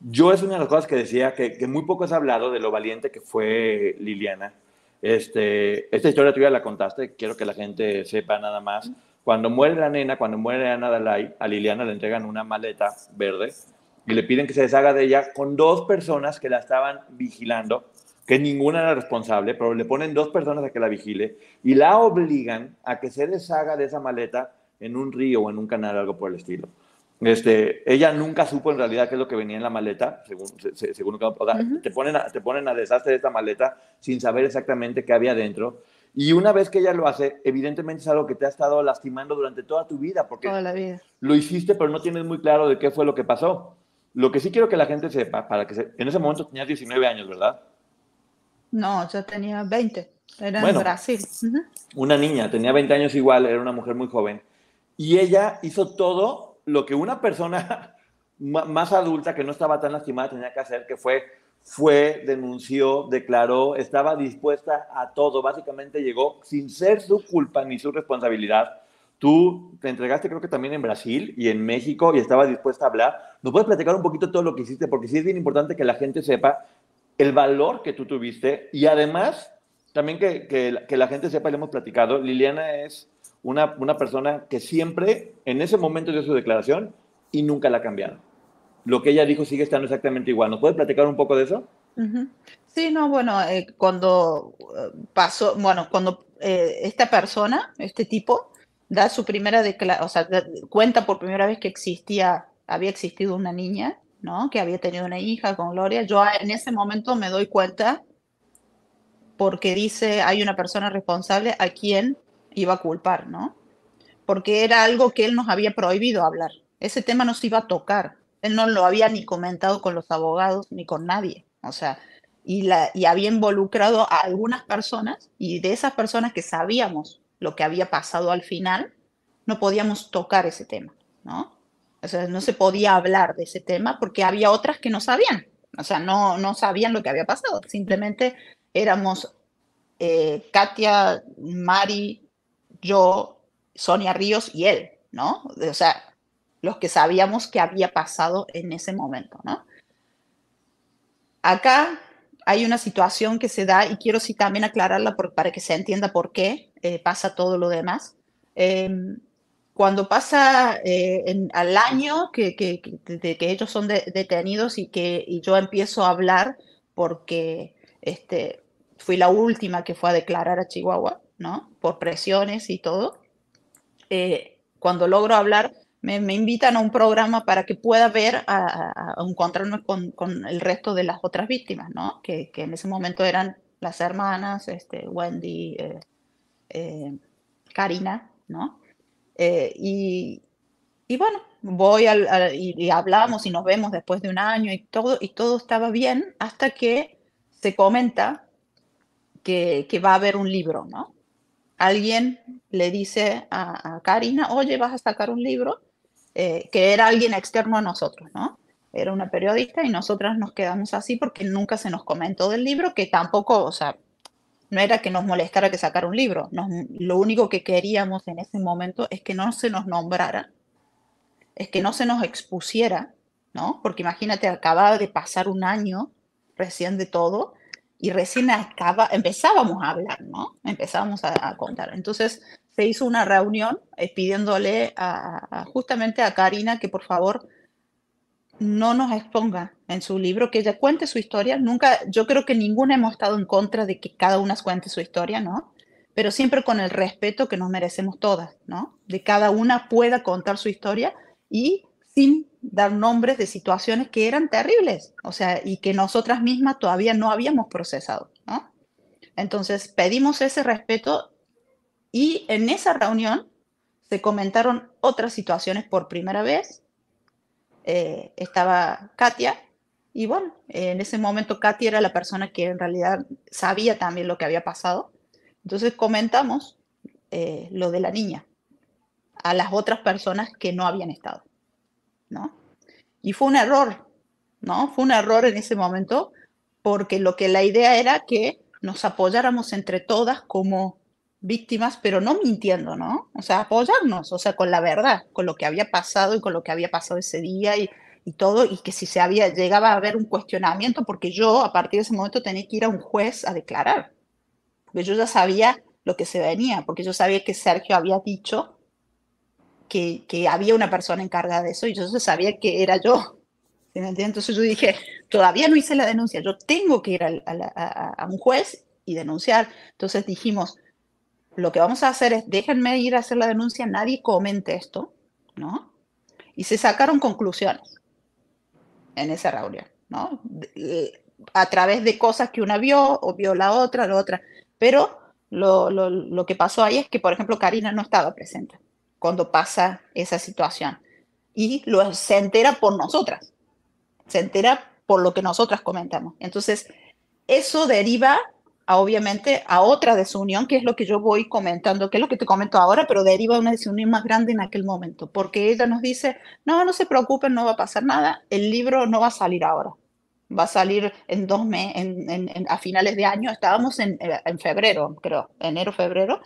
Yo es una de las cosas que decía que, que muy poco has hablado de lo valiente que fue Liliana. Este, esta historia tuya la contaste, quiero que la gente sepa nada más. Cuando muere la nena, cuando muere Ana Dalai, a Liliana le entregan una maleta verde y le piden que se deshaga de ella con dos personas que la estaban vigilando que ninguna era responsable, pero le ponen dos personas a que la vigile y la obligan a que se deshaga de esa maleta en un río o en un canal, algo por el estilo. Este, ella nunca supo en realidad qué es lo que venía en la maleta, según, según te, ponen a, te ponen a deshacer de esta maleta sin saber exactamente qué había dentro. Y una vez que ella lo hace, evidentemente es algo que te ha estado lastimando durante toda tu vida, porque toda la vida. lo hiciste, pero no tienes muy claro de qué fue lo que pasó. Lo que sí quiero que la gente sepa, para que en ese momento tenías 19 años, ¿verdad? No, yo tenía 20. Era en Brasil. Una niña, tenía 20 años igual, era una mujer muy joven. Y ella hizo todo lo que una persona más adulta que no estaba tan lastimada tenía que hacer, que fue, fue, denunció, declaró, estaba dispuesta a todo. Básicamente llegó sin ser su culpa ni su responsabilidad. Tú te entregaste creo que también en Brasil y en México y estabas dispuesta a hablar. ¿Nos puedes platicar un poquito todo lo que hiciste? Porque sí es bien importante que la gente sepa el valor que tú tuviste y además también que, que, la gente sepa, le hemos platicado, Liliana es una, una, persona que siempre en ese momento dio su declaración y nunca la ha cambiado. Lo que ella dijo sigue estando exactamente igual. ¿Nos puede platicar un poco de eso? Sí, no, bueno, eh, cuando eh, pasó, bueno, cuando eh, esta persona, este tipo, da su primera declaración, o sea, cuenta por primera vez que existía, había existido una niña ¿no? Que había tenido una hija con Gloria. Yo en ese momento me doy cuenta porque dice hay una persona responsable a quien iba a culpar, ¿no? Porque era algo que él nos había prohibido hablar. Ese tema no se iba a tocar. Él no lo había ni comentado con los abogados ni con nadie. O sea, y, la, y había involucrado a algunas personas y de esas personas que sabíamos lo que había pasado al final, no podíamos tocar ese tema, ¿no? O sea, no se podía hablar de ese tema porque había otras que no sabían. O sea, no, no sabían lo que había pasado. Simplemente éramos eh, Katia, Mari, yo, Sonia Ríos y él, ¿no? O sea, los que sabíamos que había pasado en ese momento, ¿no? Acá hay una situación que se da y quiero sí también aclararla para que se entienda por qué eh, pasa todo lo demás. Em, cuando pasa eh, al año que, que, que, ellos son detenidos y que y yo empiezo a hablar porque este, fui la última que fue a declarar a Chihuahua, ¿no? Por presiones y todo. Eh, cuando logro hablar, me, me, invitan a un programa para que pueda ver, a, encontrarme con, con, el resto de las otras víctimas, ¿no? Que, que en ese momento eran las hermanas, este, Wendy, eh, Karina, ¿no? Eh, y, y, bueno, voy y, hablamos y nos vemos después de un año y todo, y todo estaba bien hasta que se comenta que, que va a haber un libro, ¿no? Alguien le dice a, Karina, oye, vas a sacar un libro, eh, que era alguien externo a nosotros, ¿no? Era una periodista y nosotras nos quedamos así porque nunca se nos comentó del libro, que tampoco, o sea, no era que nos molestara que sacara un libro, lo único que queríamos en ese momento es que no se nos nombrara, es que no se nos expusiera, ¿no? Porque imagínate, acababa de pasar un año recién de todo y recién acaba, empezábamos a hablar, ¿no? Empezábamos a, contar. Entonces se hizo una reunión eh, pidiéndole justamente a Karina que por favor no nos exponga en su libro, que ella cuente su historia. Nunca, yo creo que ninguna hemos estado en contra de que cada una cuente su historia, ¿no? Pero siempre con el respeto que nos merecemos todas, ¿no? De cada una pueda contar su historia y sin dar nombres de situaciones que eran terribles, o sea, y que nosotras mismas todavía no habíamos procesado, ¿no? Entonces pedimos ese respeto y en esa reunión se comentaron otras situaciones por primera vez. Eh, estaba Katia y bueno, en ese momento Katia era la persona que en realidad sabía también lo que había pasado. Entonces comentamos eh, lo de la niña a las otras personas que no habían estado. ¿no? Y fue un error, ¿no? Fue un error en ese momento porque lo que la idea era que nos apoyáramos entre todas como víctimas, pero no mintiendo, ¿no? O sea, apoyarnos, o sea, con la verdad, con lo que había pasado y con lo que había pasado ese día y, y todo, y que si se había, llegaba a haber un cuestionamiento, porque yo a partir de ese momento tenía que ir a un juez a declarar, porque yo ya sabía lo que se venía, porque yo sabía que Sergio había dicho que, había una persona encargada de eso y yo sabía que era yo. Entonces yo dije, todavía no hice la denuncia, yo tengo que ir a, un juez y denunciar. Entonces dijimos, lo que vamos a hacer es, déjenme ir a hacer la denuncia, nadie comente esto, ¿no? Y se sacaron conclusiones en esa reunión, ¿no? A través de cosas que una vio o vio la otra, la otra. Pero lo, lo, lo que pasó ahí es que, por ejemplo, Karina no estaba presente cuando pasa esa situación. Y lo, se entera por nosotras, se entera por lo que nosotras comentamos. Entonces, eso deriva obviamente a otra desunión, que es lo que yo voy comentando, que es lo que te comento ahora, pero deriva a una desunión más grande en aquel momento, porque ella nos dice, no, no se preocupen, no va a pasar nada, el libro no va a salir ahora, va a salir en dos meses, en, a finales de año, estábamos en, en febrero, creo, enero, febrero,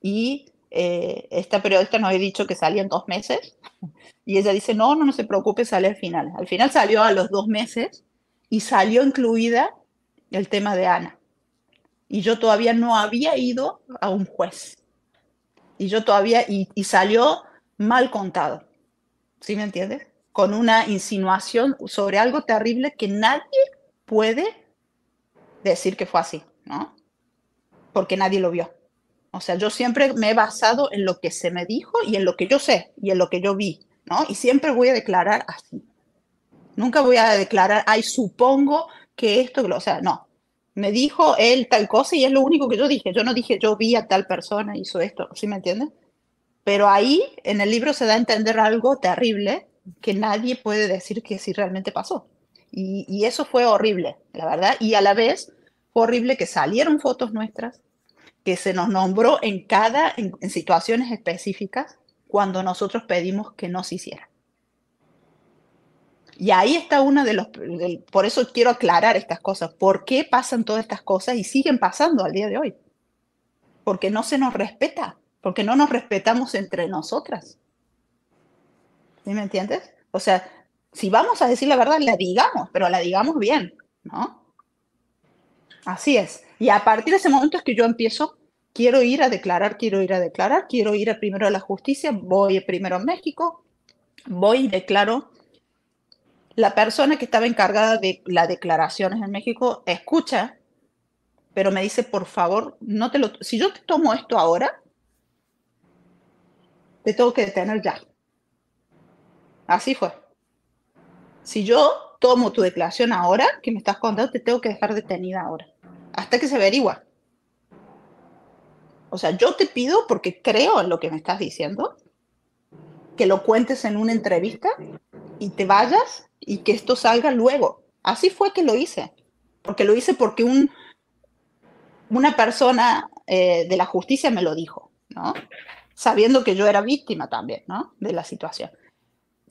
y eh, esta periodista nos había dicho que salía en dos meses y ella dice, no, no, no se preocupe, sale al final. Al final salió a los dos meses y salió incluida el tema de Ana. Y yo todavía no había ido a un juez. Y yo todavía, y, salió mal contado. ¿Sí me entiendes? Con una insinuación sobre algo terrible que nadie puede decir que fue así, ¿no? Porque nadie lo vio. O sea, yo siempre me he basado en lo que se me dijo y en lo que yo sé y en lo que yo vi, ¿no? Y siempre voy a declarar así. Nunca voy a declarar, ay, supongo que esto, o sea, no. Me dijo él tal cosa y es lo único que yo dije. Yo no dije, yo vi a tal persona, hizo esto, ¿sí me entiendes? Pero ahí en el libro se da a entender algo terrible que nadie puede decir que sí realmente pasó. Y, eso fue horrible, la verdad. Y a la vez fue horrible que salieron fotos nuestras, que se nos nombró en cada, en, situaciones específicas, cuando nosotros pedimos que no se hiciera. Y ahí está una de los, por eso quiero aclarar estas cosas, ¿por qué pasan todas estas cosas y siguen pasando al día de hoy? Porque no se nos respeta, porque no nos respetamos entre nosotras. ¿Sí me entiendes? O sea, si vamos a decir la verdad, la digamos, pero la digamos bien, ¿no? Así es. Y a partir de ese momento es que yo empiezo, quiero ir a declarar, quiero ir a declarar, quiero ir primero a la justicia, voy primero a México, voy y declaro. La persona que estaba encargada de las declaraciones en México escucha, pero me dice, por favor, no te lo, si yo te tomo esto ahora, te tengo que detener ya. Así fue. Si yo tomo tu declaración ahora, que me estás contando, te tengo que dejar detenida ahora hasta que se averigua. O sea, yo te pido, porque creo en lo que me estás diciendo, que lo cuentes en una entrevista y te vayas y que esto salga luego. Así fue que lo hice. Porque lo hice porque un, una persona eh, de la justicia me lo dijo, ¿no? Sabiendo que yo era víctima también, ¿no? De la situación.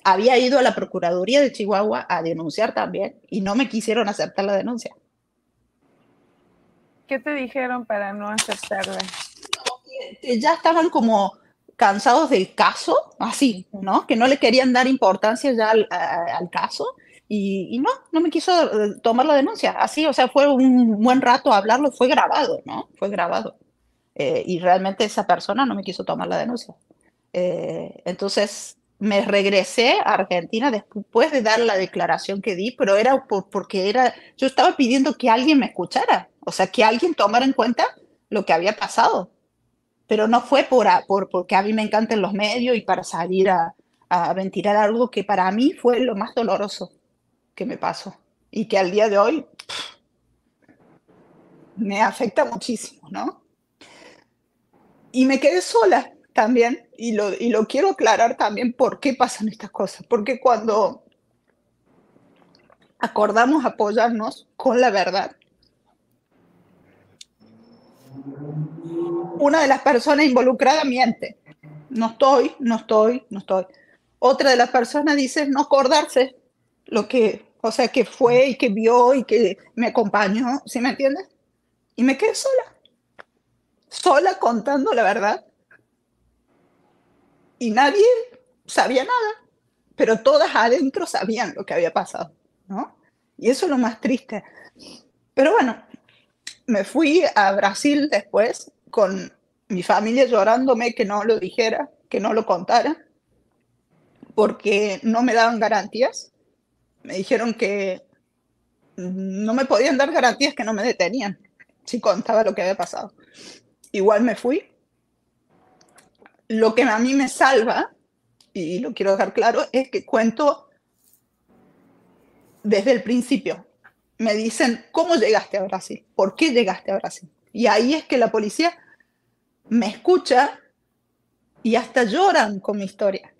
Había ido a la Procuraduría de Chihuahua a denunciar también y no me quisieron aceptar la denuncia. ¿Qué te dijeron para no aceptarla? Ya estaban como cansados del caso, así, ¿no? Que no le querían dar importancia ya al, caso y, no, no me quiso eh, tomar la denuncia. Así, o sea, fue un buen rato hablarlo, fue grabado, ¿no? Fue grabado. Eh, y realmente esa persona no me quiso tomar la denuncia. Eh, entonces me regresé a Argentina después de dar la declaración que di, pero era porque era, yo estaba pidiendo que alguien me escuchara, o sea, que alguien tomara en cuenta lo que había pasado. Pero no fue por, por porque a mí me encantan los medios y para salir a, a ventilar algo que para mí fue lo más doloroso que me pasó y que al día de hoy me afecta muchísimo, ¿no? Y me quedé sola también, y lo, y lo quiero aclarar también por qué pasan estas cosas, porque cuando acordamos apoyarnos con la verdad, una de las personas involucradas miente. No estoy, no estoy, no estoy. Otra de las personas dice no acordarse lo que, o sea, que fue y que vio y que me acompañó, ¿sí me entiendes? Y me quedé sola, sola contando la verdad. Y nadie sabía nada, pero todas adentro sabían lo que había pasado, ¿no? Y eso es lo más triste. Pero bueno, me fui a Brasil después con mi familia llorándome que no lo dijera, que no lo contara porque no me daban garantías. Me dijeron que no me podían dar garantías que no me detenían si contaba lo que había pasado. Igual me fui. Lo que a mí me salva, y lo quiero dejar claro, es que cuento desde el principio. Me dicen, ¿cómo llegaste a Brasil? ¿Por qué llegaste a Brasil? Y ahí es que la policía me escucha y hasta lloran con mi historia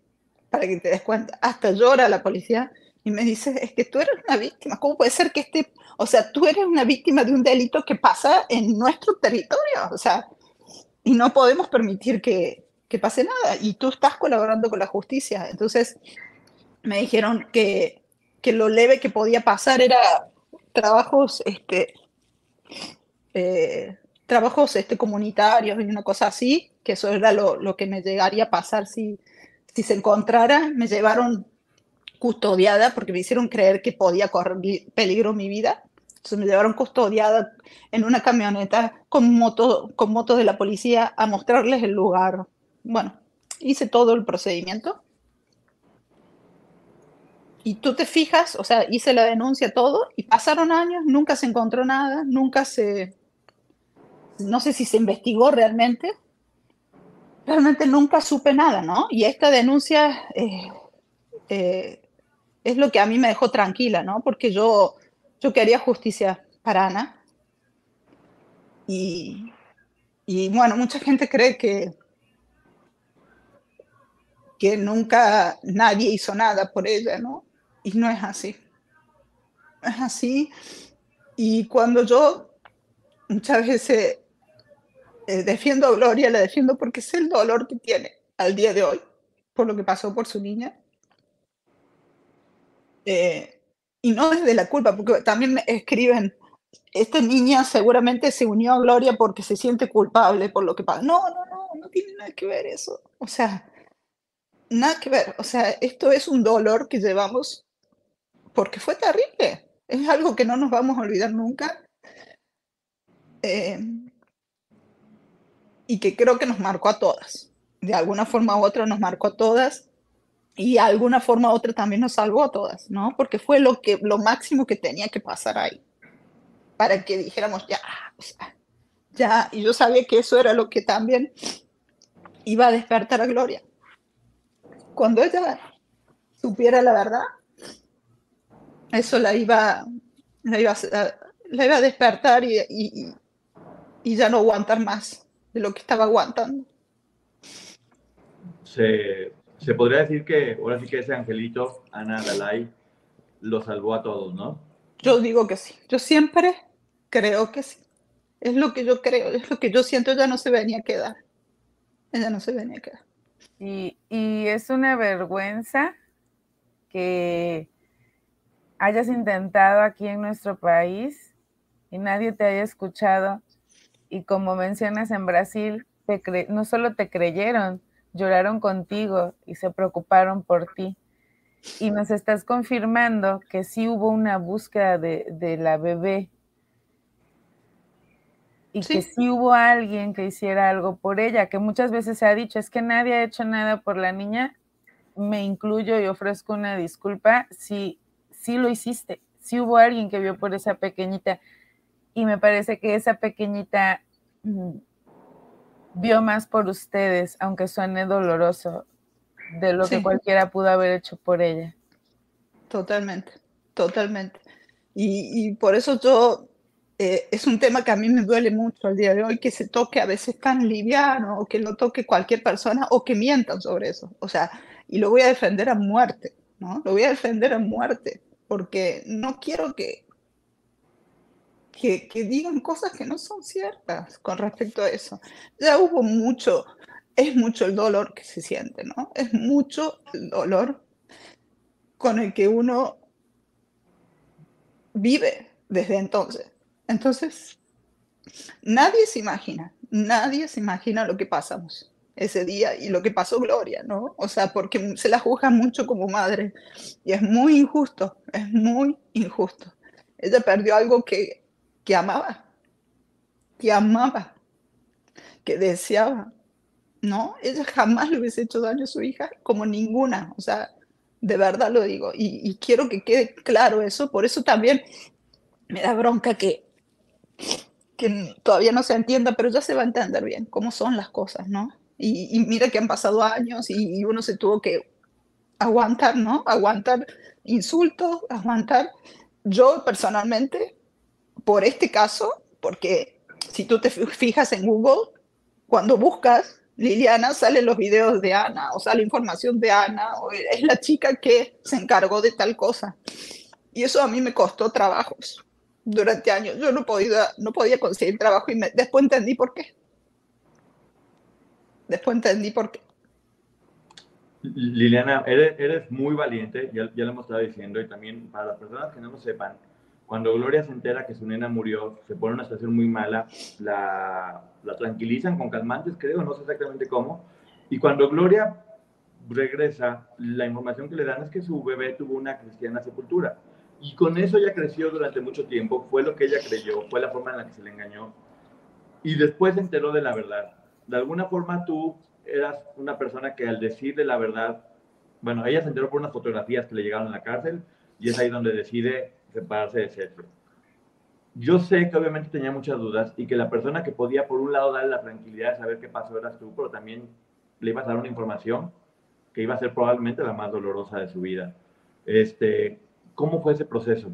para que te des cuenta. Hasta llora la policía y me dice, es que tú eres una víctima. ¿Cómo puede ser que este, o sea, tú eres una víctima de un delito que pasa en nuestro territorio? O sea, y no podemos permitir que, que pase nada. Y tú estás colaborando con la justicia. Entonces, me dijeron que, que lo leve que podía pasar era trabajos, este, eh, trabajos este, comunitarios y una cosa así, que eso era lo, lo que me llegaría a pasar si, si se encontrara, me llevaron custodiada porque me hicieron creer que podía correr peligro mi vida. Entonces me llevaron custodiada en una camioneta con moto, con motos de la policía a mostrarles el lugar. Bueno, hice todo el procedimiento. Y tú te fijas, o sea, hice la denuncia, todo, y pasaron años, nunca se encontró nada, nunca se, no sé si se investigó realmente, realmente nunca supe nada, ¿no? Y esta denuncia eh, eh, es lo que a mí me dejó tranquila, ¿no? Porque yo, yo quería justicia para Ana. Y, y bueno, mucha gente cree que, que nunca nadie hizo nada por ella, ¿no? Y no es así. Es así. Y cuando yo muchas veces eh, defiendo a Gloria, la defiendo porque sé el dolor que tiene al día de hoy por lo que pasó por su niña. Eh, y no desde la culpa, porque también escriben, esta niña seguramente se unió a Gloria porque se siente culpable por lo que pasa. No, no, no, no tiene nada que ver eso. O sea, nada que ver. O sea, esto es un dolor que llevamos porque fue terrible. Es algo que no nos vamos a olvidar nunca. Eh, y que creo que nos marcó a todas. De alguna forma u otra nos marcó a todas y de alguna forma u otra también nos salvó a todas, ¿no? Porque fue lo, que, lo máximo que tenía que pasar ahí para que dijéramos ya, o sea, ya, y yo sabía que eso era lo que también iba a despertar a Gloria. Cuando ella supiera la verdad, eso la iba, la iba, a, la iba a despertar y, y, y ya no aguantar más de lo que estaba aguantando. Se, se podría decir que ahora sí que ese angelito, Ana Dalai, lo salvó a todos, ¿no? Yo digo que sí. Yo siempre creo que sí. Es lo que yo creo, es lo que yo siento. Ella no se venía a quedar. Ella no se venía a quedar. Y, y es una vergüenza que hayas intentado aquí en nuestro país y nadie te haya escuchado y como mencionas en Brasil, no solo te creyeron, lloraron contigo y se preocuparon por ti. Y nos estás confirmando que sí hubo una búsqueda de, la bebé. y que sí hubo alguien que hiciera algo por ella, que muchas veces se ha dicho, es que nadie ha hecho nada por la niña, me incluyo y ofrezco una disculpa si sí lo hiciste, si hubo alguien que vio por esa pequeñita y me parece que esa pequeñita mm, vio más por ustedes, aunque suene doloroso, de lo que cualquiera pudo haber hecho por ella. Totalmente, totalmente. Y, por eso yo, eh, es un tema que a mí me duele mucho al día de hoy, que se toque a veces tan liviano, o que lo toque cualquier persona, o que mientan sobre eso. O sea, y lo voy a defender a muerte, ¿no? Lo voy a defender a muerte, porque no quiero que, que, que digan cosas que no son ciertas con respecto a eso. Ya hubo mucho, es mucho el dolor que se siente, ¿no? Es mucho el dolor con el que uno vive desde entonces. Entonces, nadie se imagina, nadie se imagina lo que pasamos ese día y lo que pasó Gloria, ¿no? O sea, porque se la juzga mucho como madre y es muy injusto, es muy injusto. Ella perdió algo que, que amaba, que amaba, que deseaba, ¿no? Ella jamás le hubiese hecho daño a su hija como ninguna, o sea, de verdad lo digo, y, quiero que quede claro eso, por eso también me da bronca que, que todavía no se entienda, pero ya se va a entender bien cómo son las cosas, ¿no? Y, mira que han pasado años y, uno se tuvo que aguantar, ¿no? Aguantar insultos, aguantar. Yo personalmente, por este caso, porque si tú te fijas en Google, cuando buscas Liliana salen los videos de Ana, o sale información de Ana, o es la chica que se encargó de tal cosa. Y eso a mí me costó trabajos durante años. Yo no podía, no podía conseguir trabajo y después entendí por qué. Después entendí por qué. Liliana, eres, eres muy valiente, ya, ya lo hemos estado diciendo, y también para las personas que no lo sepan, cuando Gloria se entera que su nena murió, se pone en una situación muy mala, la, la tranquilizan con calmantes, creo, no sé exactamente cómo. Y cuando Gloria regresa, la información que le dan es que su bebé tuvo una cristiana sepultura. Y con eso ella creció durante mucho tiempo, fue lo que ella creyó, fue la forma en la que se le engañó. Y después se enteró de la verdad. De alguna forma tú eras una persona que al decirle la verdad, bueno, ella se enteró por unas fotografías que le llegaron a la cárcel y es ahí donde decide separarse de Sergio. Yo sé que obviamente tenía muchas dudas y que la persona que podía, por un lado, darle la tranquilidad de saber qué pasó eras tú, pero también le ibas a dar una información que iba a ser probablemente la más dolorosa de su vida. Este, ¿Cómo fue ese proceso?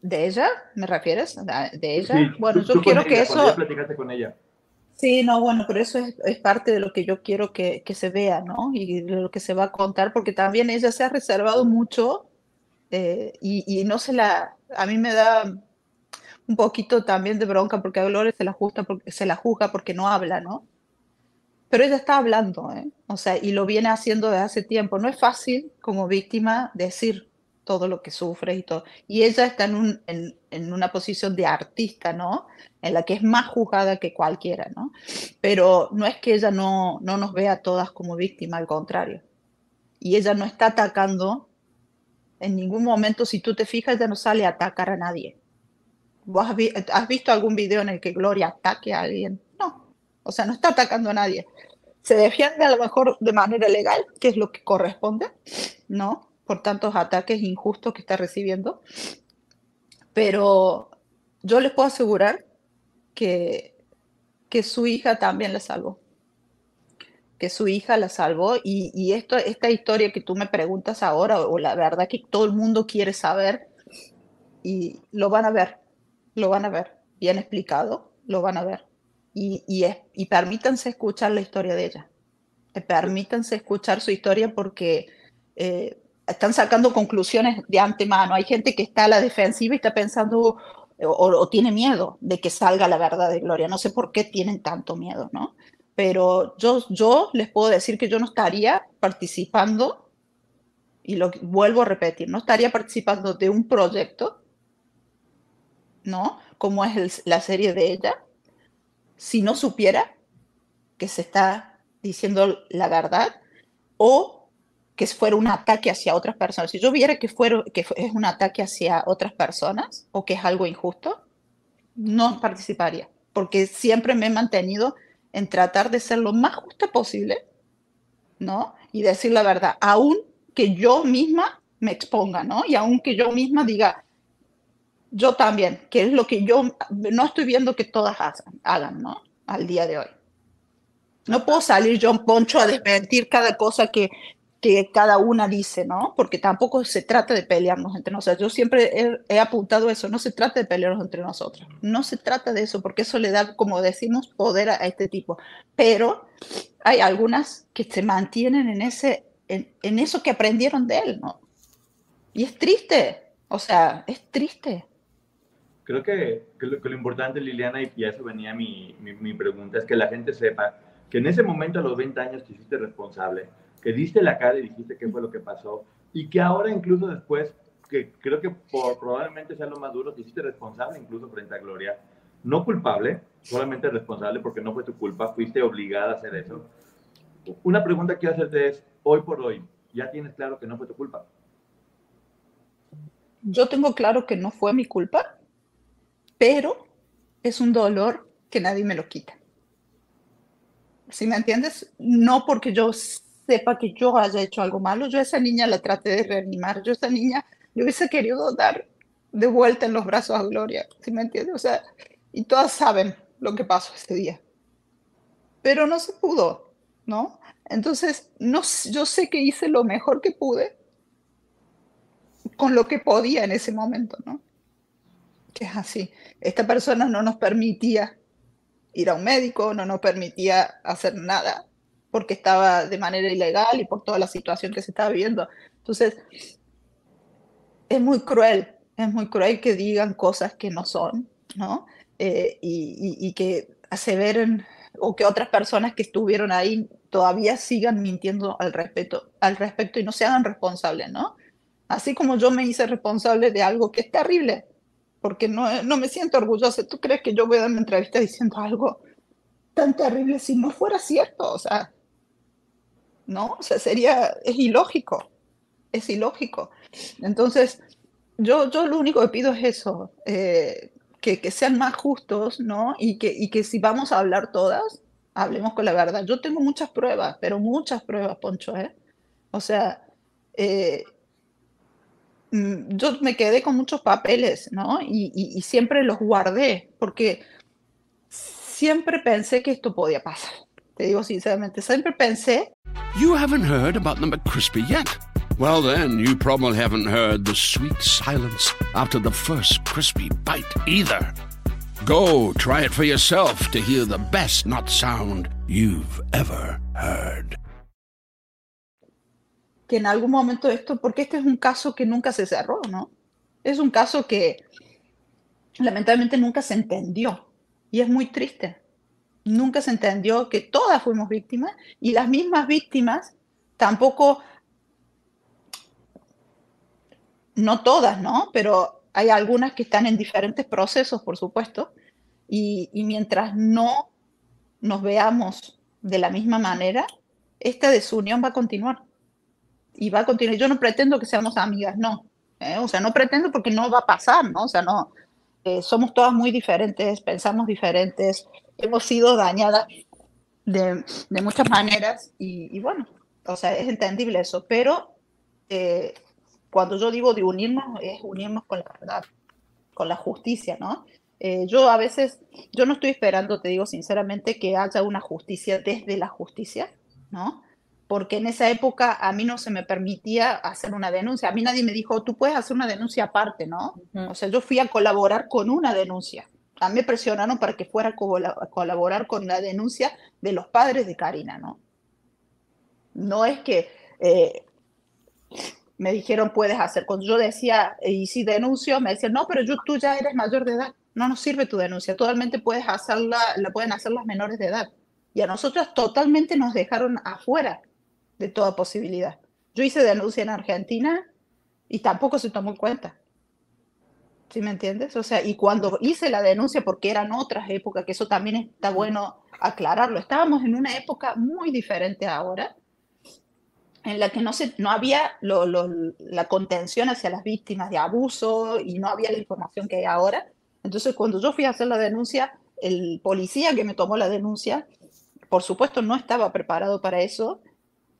¿De ella? ¿Me refieres? ¿De ella? bueno, yo quiero que eso... platicaste con ella. Sí, no, bueno, pero eso es, es, parte de lo que yo quiero que, que, se vea, ¿no? Y lo que se va a contar, porque también ella se ha reservado mucho eh, y, y, no se la, a mí me da un poquito también de bronca porque a Gloria se la, justa porque, se la juzga porque no habla, ¿no? Pero ella está hablando, ¿eh? O sea, y lo viene haciendo desde hace tiempo. No es fácil como víctima decir todo lo que sufre y todo. Y ella está en, un, en, una posición de artista, ¿no? En la que es más juzgada que cualquiera, ¿no? Pero no es que ella no, no nos vea todas como víctima, al contrario. Y ella no está atacando en ningún momento, si tú te fijas, ella no sale a atacar a nadie. ¿Vos has, visto algún video en el que Gloria ataque a alguien? No. O sea, no está atacando a nadie. Se defiende a lo mejor de manera legal, que es lo que corresponde, ¿no? por tantos ataques injustos que está recibiendo. Pero yo les puedo asegurar que, que su hija también la salvó. Que su hija la salvó. Y, esto, esta historia que tú me preguntas ahora, o la verdad que todo el mundo quiere saber, y lo van a ver, lo van a ver, bien explicado, lo van a ver. Y, y, y permítanse escuchar la historia de ella. Permítanse escuchar su historia porque eh, están sacando conclusiones de antemano. Hay gente que está a la defensiva y está pensando o, tiene miedo de que salga la verdad de Gloria. No sé por qué tienen tanto miedo, ¿no? Pero yo, yo les puedo decir que yo no estaría participando, y lo vuelvo a repetir, no estaría participando de un proyecto, ¿no? Como es la serie de ella, si no supiera que se está diciendo la verdad o que fuera un ataque hacia otras personas, si yo viera que, fuera, que es un ataque hacia otras personas o que es algo injusto, no participaría, porque siempre me he mantenido en tratar de ser lo más justa posible, ¿no? Y decir la verdad, aún que yo misma me exponga, ¿no? Y aún que yo misma diga, yo también, que es lo que yo no estoy viendo que todas hagan, ¿no? Al día de hoy. No puedo salir John Poncho a desmentir cada cosa que, que cada una dice, ¿no? Porque tampoco se trata de pelearnos entre nosotros. Yo siempre he, apuntado eso, no se trata de pelearnos entre nosotros. No se trata de eso, porque eso le da, como decimos, poder a, este tipo. Pero hay algunas que se mantienen en, ese, en, eso que aprendieron de él, ¿no? Y es triste, o sea, es triste creo que, lo, importante, Liliana, y a eso venía mi, pregunta, es que la gente sepa que en ese momento, a los 20 años, te hiciste responsable, que diste la cara y dijiste qué fue lo que pasó, y que ahora, incluso después, que creo que por, probablemente sea lo más duro, te hiciste responsable incluso frente a Gloria, no culpable, solamente responsable porque no fue tu culpa, fuiste obligada a hacer eso. Una pregunta que hacerte es, hoy por hoy, ¿ya tienes claro que no fue tu culpa? Yo tengo claro que no fue mi culpa, pero es un dolor que nadie me lo quita. ¿Sí me entiendes? No porque yo sepa que yo haya hecho algo malo, yo a esa niña la traté de reanimar, yo a esa niña le hubiese querido dar de vuelta en los brazos a Gloria, ¿sí me entiendes? O sea, y todas saben lo que pasó ese día. Pero no se pudo, ¿no? Entonces, no, yo sé que hice lo mejor que pude con lo que podía en ese momento, ¿no? Que es así. Esta persona no nos permitía ir a un médico, no nos permitía hacer nada porque estaba de manera ilegal y por toda la situación que se estaba viviendo. Entonces, es muy cruel, es muy cruel que digan cosas que no son, ¿no? Eh, y, y, que aseveren o que otras personas que estuvieron ahí todavía sigan mintiendo al respecto, al respecto y no se hagan responsables, ¿no? Así como yo me hice responsable de algo que es terrible, porque no, no me siento orgullosa. ¿Tú crees que yo voy a dar una entrevista diciendo algo tan terrible si no fuera cierto? O sea, ¿no? O sea, sería, es ilógico, es ilógico. Entonces, yo, yo lo único que pido es eso, eh, que, que, sean más justos, ¿no? Y que, y que si vamos a hablar todas, hablemos con la verdad. Yo tengo muchas pruebas, pero muchas pruebas, Poncho, ¿eh? O sea, eh, Mm, yo me quedé con muchos papeles, ¿no? Y, y, y, siempre los guardé, porque siempre pensé que esto podía pasar. Te digo sinceramente, siempre pensé. You haven't heard about the McCrispy yet. Well, then, you probably haven't heard the sweet silence after the first crispy bite either. Go try it for yourself to hear the best not sound you've ever heard. que en algún momento esto, porque este es un caso que nunca se cerró, ¿no? Es un caso que lamentablemente nunca se entendió y es muy triste. Nunca se entendió que todas fuimos víctimas y las mismas víctimas tampoco, no todas, ¿no? Pero hay algunas que están en diferentes procesos, por supuesto, y, y mientras no nos veamos de la misma manera, esta desunión va a continuar y va a continuar. Yo no pretendo que seamos amigas, no. ¿eh? O sea, no pretendo porque no va a pasar, ¿no? O sea, no. Eh, somos todas muy diferentes, pensamos diferentes, hemos sido dañadas de, de muchas maneras y, bueno, o sea, es entendible eso, pero eh, cuando yo digo de unirnos, es unirnos con la verdad, con la justicia, ¿no? yo a veces, yo no estoy esperando, te digo sinceramente, que haya una justicia desde la justicia, ¿no? porque en esa época a mí no se me permitía hacer una denuncia. A mí nadie me dijo, tú puedes hacer una denuncia aparte, ¿no? O sea, yo fui a colaborar con una denuncia. A me presionaron para que fuera a colaborar con la denuncia de los padres de Karina, ¿no? No es que eh, me dijeron, puedes hacer. Cuando yo decía, y si denuncio, me decían, no, pero yo, tú ya eres mayor de edad. No nos sirve tu denuncia. Totalmente puedes hacerla, la pueden hacer las menores de edad. Y a nosotros totalmente nos dejaron afuera de toda posibilidad. Yo hice denuncia en Argentina y tampoco se tomó en cuenta. ¿Sí me entiendes? O sea, y cuando hice la denuncia, porque eran otras épocas, que eso también está bueno aclararlo, estábamos en una época muy diferente ahora, en la que no, se, no había la contención hacia las víctimas de abuso y no había la información que hay ahora. Entonces, cuando yo fui a hacer la denuncia, el policía que me tomó la denuncia, por supuesto, no estaba preparado para eso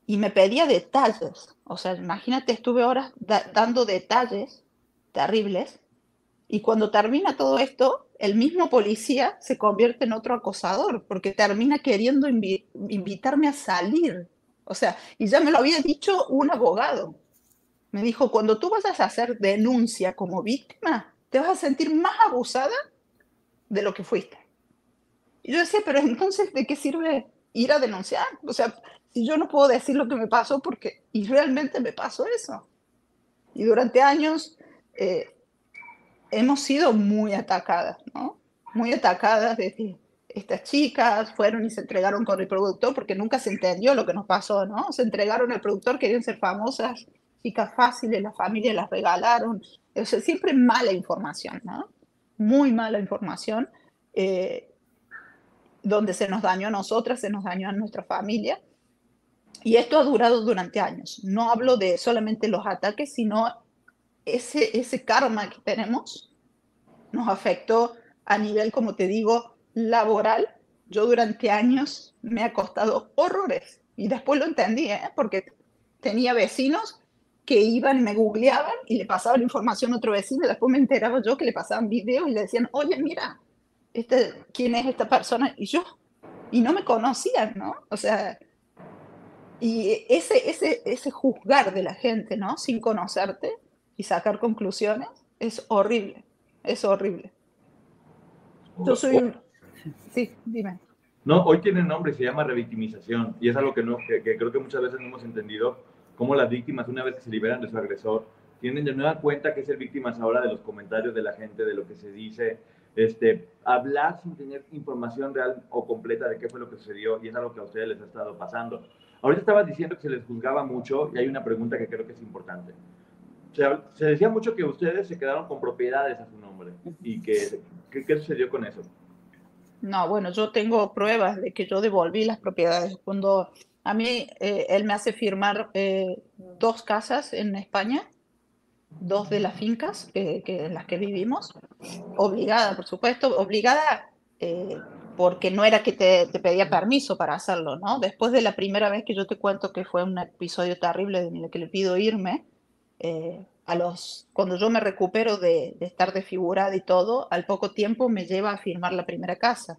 y me pedía detalles. O sea, imagínate, estuve horas dando detalles terribles y cuando termina todo esto, el mismo policía se convierte en otro acosador porque termina queriendo invitarme a salir. O sea, y ya me lo había dicho un abogado. Me dijo, cuando tú vayas a hacer denuncia como víctima, te vas a sentir más abusada de lo que fuiste. Y yo decía, pero entonces, ¿de qué sirve ir a denunciar? O sea, si yo no puedo decir lo que me pasó porque, y realmente me pasó eso. Y durante años eh, hemos sido muy atacadas, ¿no? Muy atacadas estas chicas fueron y se entregaron con el productor porque nunca se entendió lo que nos pasó, ¿no? Se entregaron al productor, querían ser famosas, chicas fáciles, la familia las regalaron. O sea, siempre mala información, ¿no? Muy mala información, eh, donde se nos dañó a nosotras, se nos dañó a nuestra familia. Y esto ha durado durante años. No hablo de solamente los ataques, sino ese, ese karma que tenemos nos afectó a nivel, como te digo, laboral. Yo durante años me ha costado horrores y después lo entendí, ¿eh? porque tenía vecinos que iban y me googleaban y le pasaban información a otro vecino y después me enteraba yo que le pasaban videos y le decían, oye, mira, este, ¿quién es esta persona? Y yo, y no me conocían, ¿no? O sea, y ese, ese, ese juzgar de la gente, ¿no? Sin conocerte, y sacar conclusiones es horrible, es horrible. Yo soy un... Sí, dime. No, hoy tiene nombre, se llama revictimización, y es algo que, no, que, creo que muchas veces no hemos entendido, cómo las víctimas, una vez que se liberan de su agresor, tienen de nueva cuenta que ser víctimas ahora de los comentarios de la gente, de lo que se dice, este, hablar sin tener información real o completa de qué fue lo que sucedió, y es algo que a ustedes les ha estado pasando. Ahorita estabas diciendo que se les juzgaba mucho, y hay una pregunta que creo que es importante se, decía mucho que ustedes se quedaron con propiedades a su nombre. ¿Y que, qué sucedió con eso? No, bueno, yo tengo pruebas de que yo devolví las propiedades. Cuando a mí eh, él me hace firmar eh, dos casas en España, dos de las fincas que, en las que vivimos, obligada, por supuesto, obligada eh, porque no era que te, te, pedía permiso para hacerlo, ¿no? Después de la primera vez que yo te cuento que fue un episodio terrible en el que le pido irme, eh, a los, cuando yo me recupero de, estar desfigurada y todo, al poco tiempo me lleva a firmar la primera casa.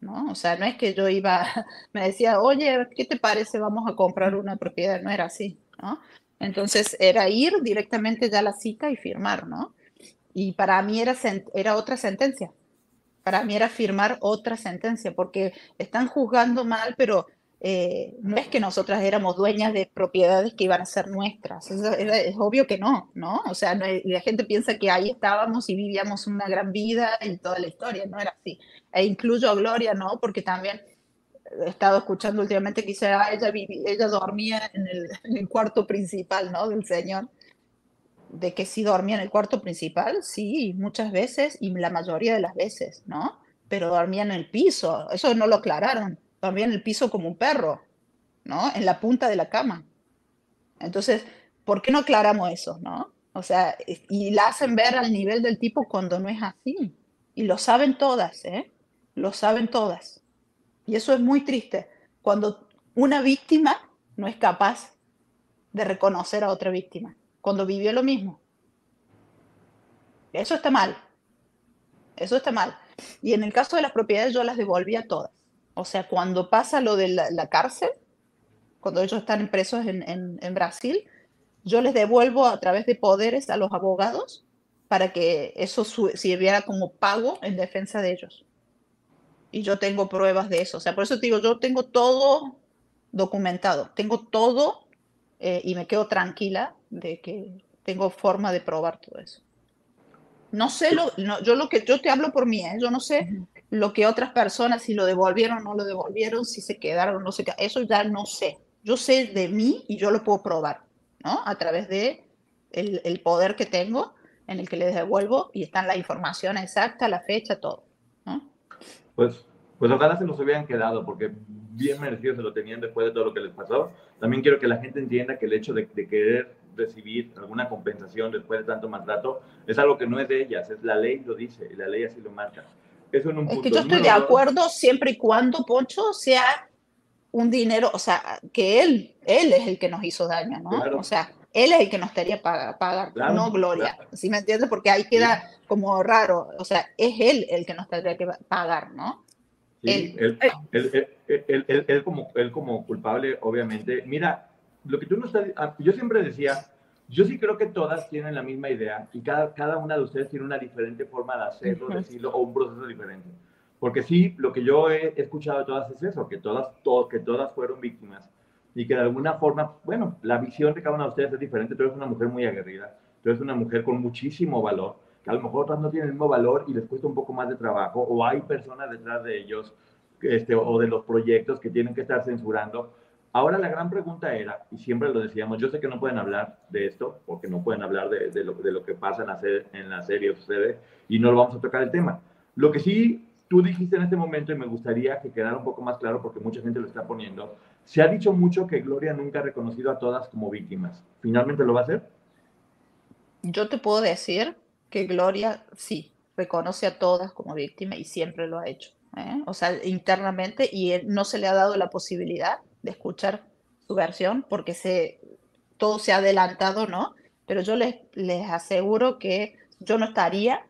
¿no? O sea, no es que yo iba, me decía, oye, ¿qué te parece? Vamos a comprar una propiedad. No era así, ¿no? Entonces era ir directamente ya a la cita y firmar, ¿no? Y para mí era, era otra sentencia. Para mí era firmar otra sentencia, porque están juzgando mal, pero eh, no es que nosotras éramos dueñas de propiedades que iban a ser nuestras, es, obvio que no, ¿no? O sea, la gente piensa que ahí estábamos y vivíamos una gran vida y toda la historia, no era así. E incluyo a Gloria, ¿no? Porque también he estado escuchando últimamente que dice, ah, ella, ella dormía en el, en el cuarto principal, ¿no? Del Señor. De que sí dormía en el cuarto principal, sí, muchas veces y la mayoría de las veces, ¿no? Pero dormía en el piso, eso no lo aclararon también el piso como un perro, ¿no? En la punta de la cama. Entonces, ¿por qué no aclaramos eso, no? O sea, y la hacen ver al nivel del tipo cuando no es así. Y lo saben todas, ¿eh? Lo saben todas. Y eso es muy triste. Cuando una víctima no es capaz de reconocer a otra víctima, cuando vivió lo mismo. Eso está mal. Eso está mal. Y en el caso de las propiedades yo las devolví a todas. O sea, cuando pasa lo de la, cárcel, cuando ellos están presos en, Brasil, yo les devuelvo a través de poderes a los abogados para que eso sirviera como pago en defensa de ellos. Y yo tengo pruebas de eso. O sea, por eso te digo, yo tengo todo documentado, tengo todo eh, y me quedo tranquila de que tengo forma de probar todo eso. No sé, lo, yo lo que yo te hablo por mí, ¿eh? yo no sé lo que otras personas, si lo devolvieron o no lo devolvieron, si se quedaron o no se quedaron, eso ya no sé. Yo sé de mí y yo lo puedo probar, ¿no? A través de el, poder que tengo en el que les devuelvo y están la información exacta, la fecha, todo, ¿no? Pues, pues ojalá se los hubieran quedado, porque bien merecido se lo tenían después de todo lo que les pasó. También quiero que la gente entienda que el hecho de, de querer recibir alguna compensación después de tanto maltrato, es algo que no es de ellas, es la ley lo dice, y la ley así lo marca. Eso en un es que yo estoy de acuerdo siempre y cuando, Poncho, sea un dinero, o sea, que él, él es el que nos hizo daño, ¿no? O sea, él es el que nos estaría pagar, pagar no Gloria. ¿Sí me entiendes? Porque ahí queda como raro. O sea, es él el que nos tendría que pagar, ¿no? Sí, él. Él, él, como, él como culpable, obviamente. Mira, lo que tú no estás... Ah, yo siempre decía, yo sí creo que todas tienen la misma idea y cada, cada una de ustedes tiene una diferente forma de hacerlo, decirlo, o un proceso diferente. Porque sí, lo que yo he escuchado de todas es eso, que todas, que todas fueron víctimas y que de alguna forma, bueno, la visión de cada una de ustedes es diferente. Tú eres una mujer muy aguerrida, tú eres una mujer con muchísimo valor, que a lo mejor otras no tienen el mismo valor y les cuesta un poco más de trabajo, o hay personas detrás de ellos, este, o de los proyectos que tienen que estar censurando. Ahora la gran pregunta era, y siempre lo decíamos, yo sé que no pueden hablar de esto, porque no pueden hablar de, de, lo, de lo, que pasa en la, serie, en la serie sucede, y no lo vamos a tocar el tema. Lo que sí tú dijiste en este momento, y me gustaría que quedara un poco más claro porque mucha gente lo está poniendo, se ha dicho mucho que Gloria nunca ha reconocido a todas como víctimas. ¿Finalmente lo va a hacer? Yo te puedo decir que Gloria sí, reconoce a todas como víctimas y siempre lo ha hecho. ¿eh? O sea, internamente y no se le ha dado la posibilidad de escuchar su versión porque se, todo se ha adelantado, ¿no? Pero yo les, les aseguro que yo no estaría,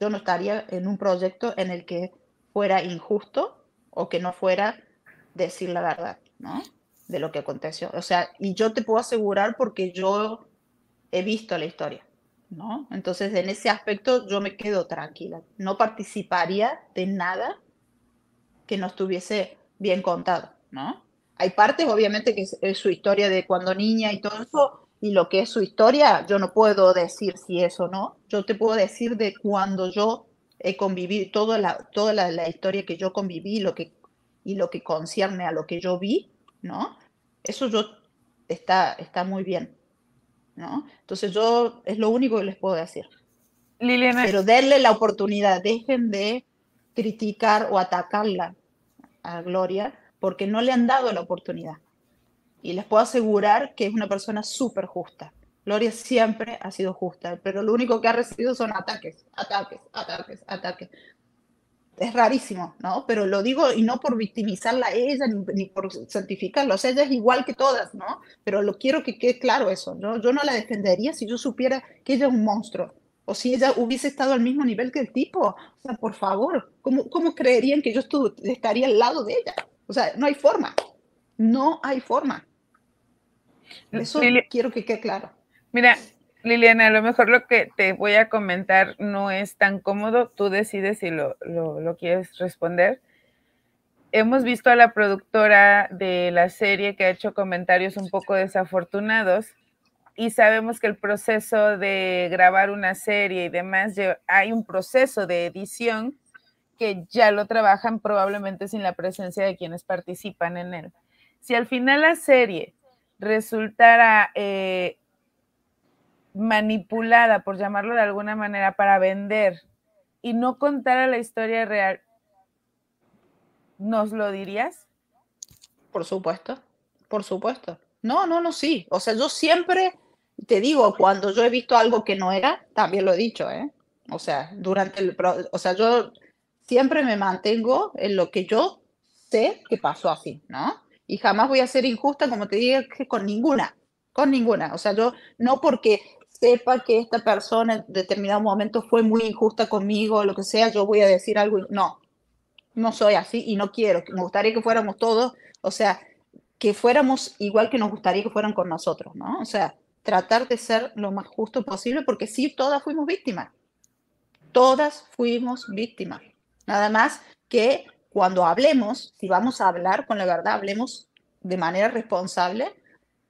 yo no estaría en un proyecto en el que fuera injusto o que no fuera decir la verdad, ¿no? De lo que aconteció. O sea, y yo te puedo asegurar porque yo he visto la historia, ¿no? Entonces, en ese aspecto yo me quedo tranquila. No participaría de nada que no estuviese bien contado, ¿no? Hay partes, obviamente, que es, su historia de cuando niña y todo eso, y lo que es su historia, yo no puedo decir si es o no. Yo te puedo decir de cuando yo he convivido, toda la, toda la, la historia que yo conviví, lo que y lo que concierne a lo que yo vi, ¿no? Eso yo está, está muy bien, ¿no? Entonces yo es lo único que les puedo decir. Liliana. Pero denle la oportunidad, dejen de criticar o atacarla a Gloria porque no le han dado la oportunidad. Y les puedo asegurar que es una persona súper justa. Gloria siempre ha sido justa, pero lo único que ha recibido son ataques, ataques, ataques, ataques es rarísimo, ¿no? Pero lo digo y no por victimizarla a ella ni, por santificarla, o sea, ella es igual que todas, ¿no? Pero lo quiero que quede claro eso, ¿no? Yo no la defendería si yo supiera que ella es un monstruo o si ella hubiese estado al mismo nivel que el tipo. O sea, por favor, ¿cómo, cómo creerían que yo estaría al lado de ella? O sea, no hay forma, no hay forma. Eso quiero que quede claro. Mira, Liliana, a lo mejor lo que te voy a comentar no es tan cómodo, tú decides si lo, quieres responder. Hemos visto a la productora de la serie que ha hecho comentarios un poco desafortunados y sabemos que el proceso de grabar una serie y demás, hay un proceso de edición que ya lo trabajan probablemente sin la presencia de quienes participan en él. Si al final la serie resultara eh, manipulada, por llamarlo de alguna manera, para vender y no contar la historia real, ¿nos lo dirías? Por supuesto, por supuesto. No, no, no, sí. O sea, yo siempre te digo, cuando yo he visto algo que no era, también lo he dicho, ¿eh? O sea, durante el, o sea, yo siempre me mantengo en lo que yo sé que pasó así, ¿no? Y jamás voy a ser injusta, como te dije, con ninguna, con ninguna. O sea, yo no porque sepa que esta persona en determinado momento fue muy injusta conmigo lo que sea, yo voy a decir algo. No, no soy así y no quiero. Me gustaría que fuéramos todos, o sea, que fuéramos igual que nos gustaría que fueran con nosotros, ¿no? O sea, tratar de ser lo más justo posible porque sí, todas fuimos víctimas. Todas fuimos víctimas. Nada más que cuando hablemos, si vamos a hablar con la verdad, hablemos de manera responsable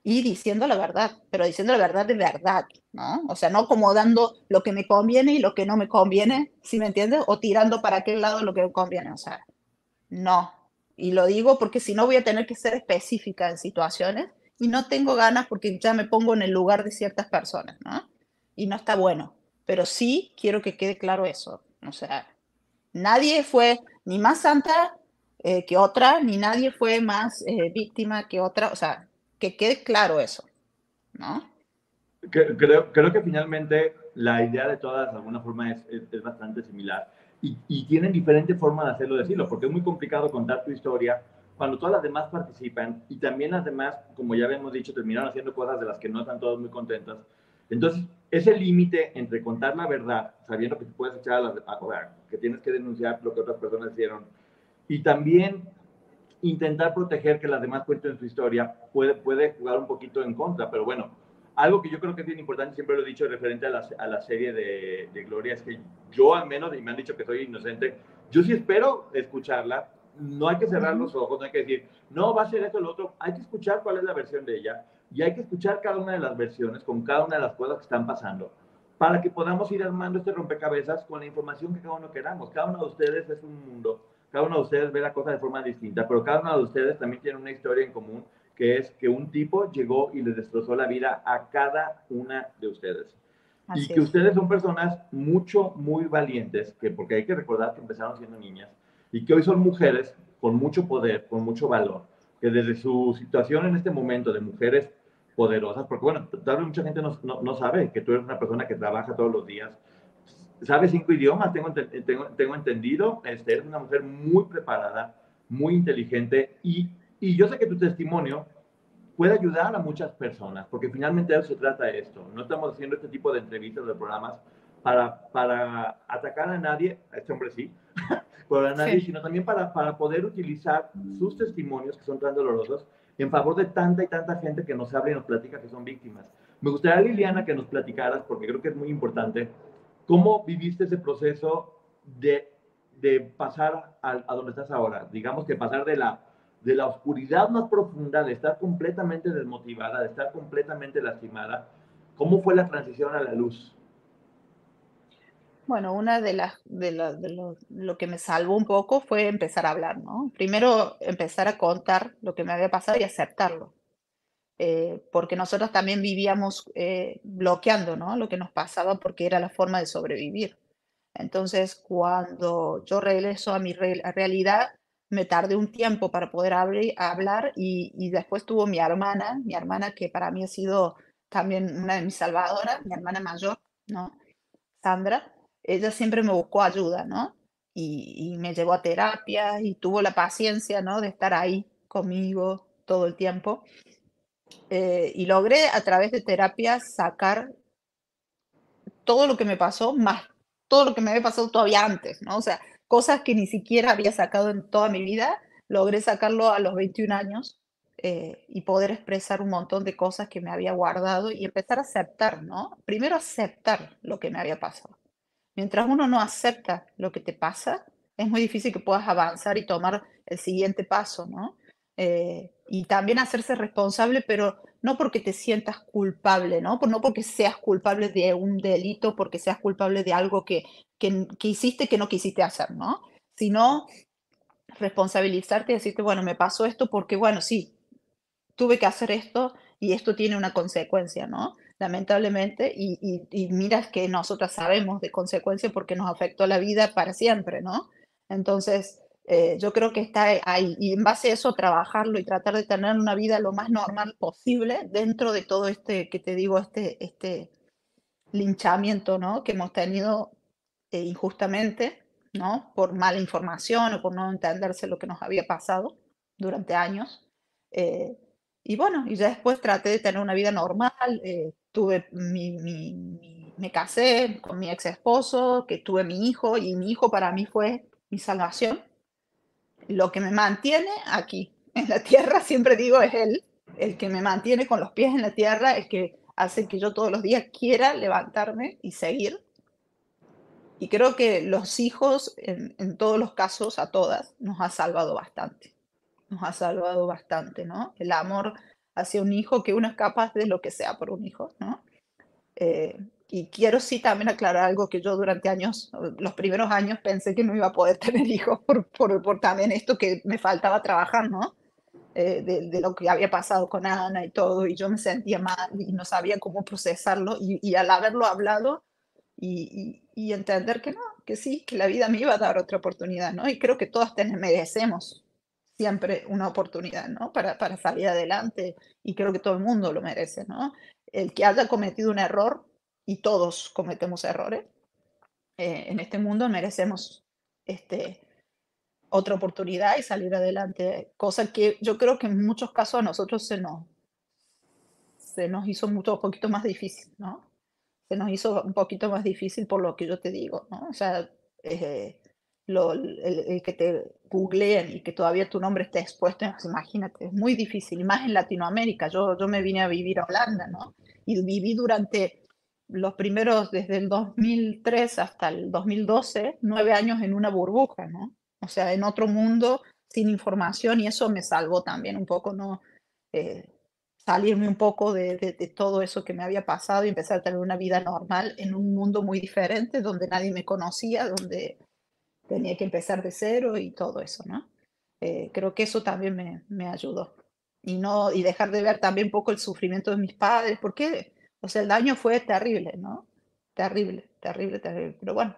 y diciendo la verdad, pero diciendo la verdad de verdad, ¿no? O sea, no como dando lo que me conviene y lo que no me conviene, ¿sí me entiendes? O tirando para aquel lado lo que me conviene, o sea, no. Y lo digo porque si no voy a tener que ser específica en situaciones y no tengo ganas porque ya me pongo en el lugar de ciertas personas, ¿no? Y no está bueno, pero sí quiero que quede claro eso, o sea, nadie fue ni más santa eh, que otra, ni nadie fue más eh, víctima que otra, o sea, que quede claro eso, ¿no? Creo, que finalmente la idea de todas, de alguna forma, es, bastante similar. Y, y, tienen diferente forma de hacerlo, decirlo, porque es muy complicado contar tu historia cuando todas las demás participan y también las demás, como ya habíamos dicho, terminaron haciendo cosas de las que no están todas muy contentas. Entonces, ese límite entre contar la verdad, sabiendo que te puedes echar a la, a, que tienes que denunciar lo que otras personas hicieron, y también intentar proteger que las demás cuenten su historia, puede, puede jugar un poquito en contra, pero bueno, algo que yo creo que es bien importante, siempre lo he dicho referente a la, a la serie de, de, Gloria, es que yo al menos, y me han dicho que soy inocente, yo sí espero escucharla, no hay que cerrar los ojos, no hay que decir, no, va a ser esto o lo otro, hay que escuchar cuál es la versión de ella y hay que escuchar cada una de las versiones con cada una de las cosas que están pasando para que podamos ir armando este rompecabezas con la información que cada uno queramos. Cada uno de ustedes es un mundo, cada uno de ustedes ve la cosa de forma distinta, pero cada uno de ustedes también tiene una historia en común, que es que un tipo llegó y les destrozó la vida a cada una de ustedes. Así y que es. ustedes son personas mucho, muy valientes, que porque hay que recordar que empezaron siendo niñas, y que hoy son mujeres con mucho poder, con mucho valor, que desde su situación en este momento de mujeres poderosas, porque bueno, tal vez mucha gente no, no, no, sabe que tú eres una persona que trabaja todos los días, sabe cinco idiomas, tengo, tengo, tengo entendido, este, eres una mujer muy preparada, muy inteligente y, y yo sé que tu testimonio puede ayudar a muchas personas, porque finalmente de eso se trata esto. No estamos haciendo este tipo de entrevistas, de programas, para, para atacar a nadie, a este hombre sí, por a nadie, sí. sino también para, para poder utilizar sus testimonios, que son tan dolorosos, en favor de tanta y tanta gente que nos habla y nos platica que son víctimas. Me gustaría, Liliana, que nos platicaras, porque creo que es muy importante, cómo viviste ese proceso de, de pasar a, a, donde estás ahora. Digamos que pasar de la, de la oscuridad más profunda, de estar completamente desmotivada, de estar completamente lastimada. ¿Cómo fue la transición a la luz? Bueno, una de las de, la, de lo, lo, que me salvó un poco fue empezar a hablar, ¿no? Primero empezar a contar lo que me había pasado y aceptarlo. Eh, porque nosotros también vivíamos eh, bloqueando, ¿no? Lo que nos pasaba porque era la forma de sobrevivir. Entonces, cuando yo regreso a mi re realidad, me tardé un tiempo para poder hablar y, y después tuvo mi hermana, mi hermana que para mí ha sido también una de mis salvadoras, mi hermana mayor, ¿no? Sandra, ella siempre me buscó ayuda, ¿no? Y, y, me llevó a terapia y tuvo la paciencia, ¿no? De estar ahí conmigo todo el tiempo. Eh, y logré a través de terapia sacar todo lo que me pasó, más todo lo que me había pasado todavía antes, ¿no? O sea, cosas que ni siquiera había sacado en toda mi vida, logré sacarlo a los 21 años eh, y poder expresar un montón de cosas que me había guardado y empezar a aceptar, ¿no? Primero aceptar lo que me había pasado Mientras uno no acepta lo que te pasa, es muy difícil que puedas avanzar y tomar el siguiente paso, ¿no? Eh, y también hacerse responsable, pero no porque te sientas culpable, ¿no? No porque seas culpable de un delito, porque seas culpable de algo que, que, que hiciste que no quisiste hacer, ¿no? Sino responsabilizarte y decirte, bueno, me pasó esto porque, bueno, sí, tuve que hacer esto y esto tiene una consecuencia, ¿no? Lamentablemente, y, y, y miras que nosotras sabemos de consecuencia porque nos afectó la vida para siempre, ¿no? Entonces, eh, yo creo que está ahí, y en base a eso trabajarlo y tratar de tener una vida lo más normal posible dentro de todo este, que te digo, este, este linchamiento, ¿no? Que hemos tenido eh, injustamente, ¿no? Por mala información o por no entenderse lo que nos había pasado durante años. Eh, y bueno, y ya después traté de tener una vida normal, eh, tuve me casé con mi ex esposo, que tuve mi hijo, y mi hijo para mí fue mi salvación. Lo que me mantiene aquí en la tierra, siempre digo, es él, el que me mantiene con los pies en la tierra, el que hace que yo todos los días quiera levantarme y seguir. Y creo que los hijos, en, en todos los casos, a todas, nos ha salvado bastante. Nos ha salvado bastante, ¿no? El amor hacia un hijo, que uno es capaz de lo que sea por un hijo, ¿no? Eh, y quiero sí también aclarar algo que yo durante años, los primeros años pensé que no iba a poder tener hijos por, por, por también esto que me faltaba trabajar, ¿no? Eh, de, de, lo que había pasado con Ana y todo, y yo me sentía mal y no sabía cómo procesarlo, y, y al haberlo hablado y, y, y, entender que no, que sí, que la vida me iba a dar otra oportunidad, ¿no? Y creo que todas tenemos, merecemos siempre una oportunidad, ¿no? Para, para salir adelante y creo que todo el mundo lo merece, ¿no? el que haya cometido un error, y todos cometemos errores, eh, en este mundo merecemos este, otra oportunidad y salir adelante, cosa que yo creo que en muchos casos a nosotros se nos, se nos hizo mucho, un poquito más difícil, ¿no? Se nos hizo un poquito más difícil por lo que yo te digo, ¿no? O sea, eh, lo, el, que te googleen y que todavía tu nombre esté expuesto, imagínate, es muy difícil, más en Latinoamérica. Yo, yo me vine a vivir a Holanda, ¿no? Y viví durante los primeros, desde el 2003 hasta el 2012, nueve años en una burbuja, ¿no? O sea, en otro mundo, sin información, y eso me salvó también un poco, ¿no? Eh, salirme un poco de, de, todo eso que me había pasado y empezar a tener una vida normal en un mundo muy diferente, donde nadie me conocía, donde tenía que empezar de cero y todo eso, ¿no? Eh, creo que eso también me, me, ayudó. Y, no, y dejar de ver también un poco el sufrimiento de mis padres, porque, o sea, el daño fue terrible, ¿no? Terrible, terrible, terrible. Pero bueno,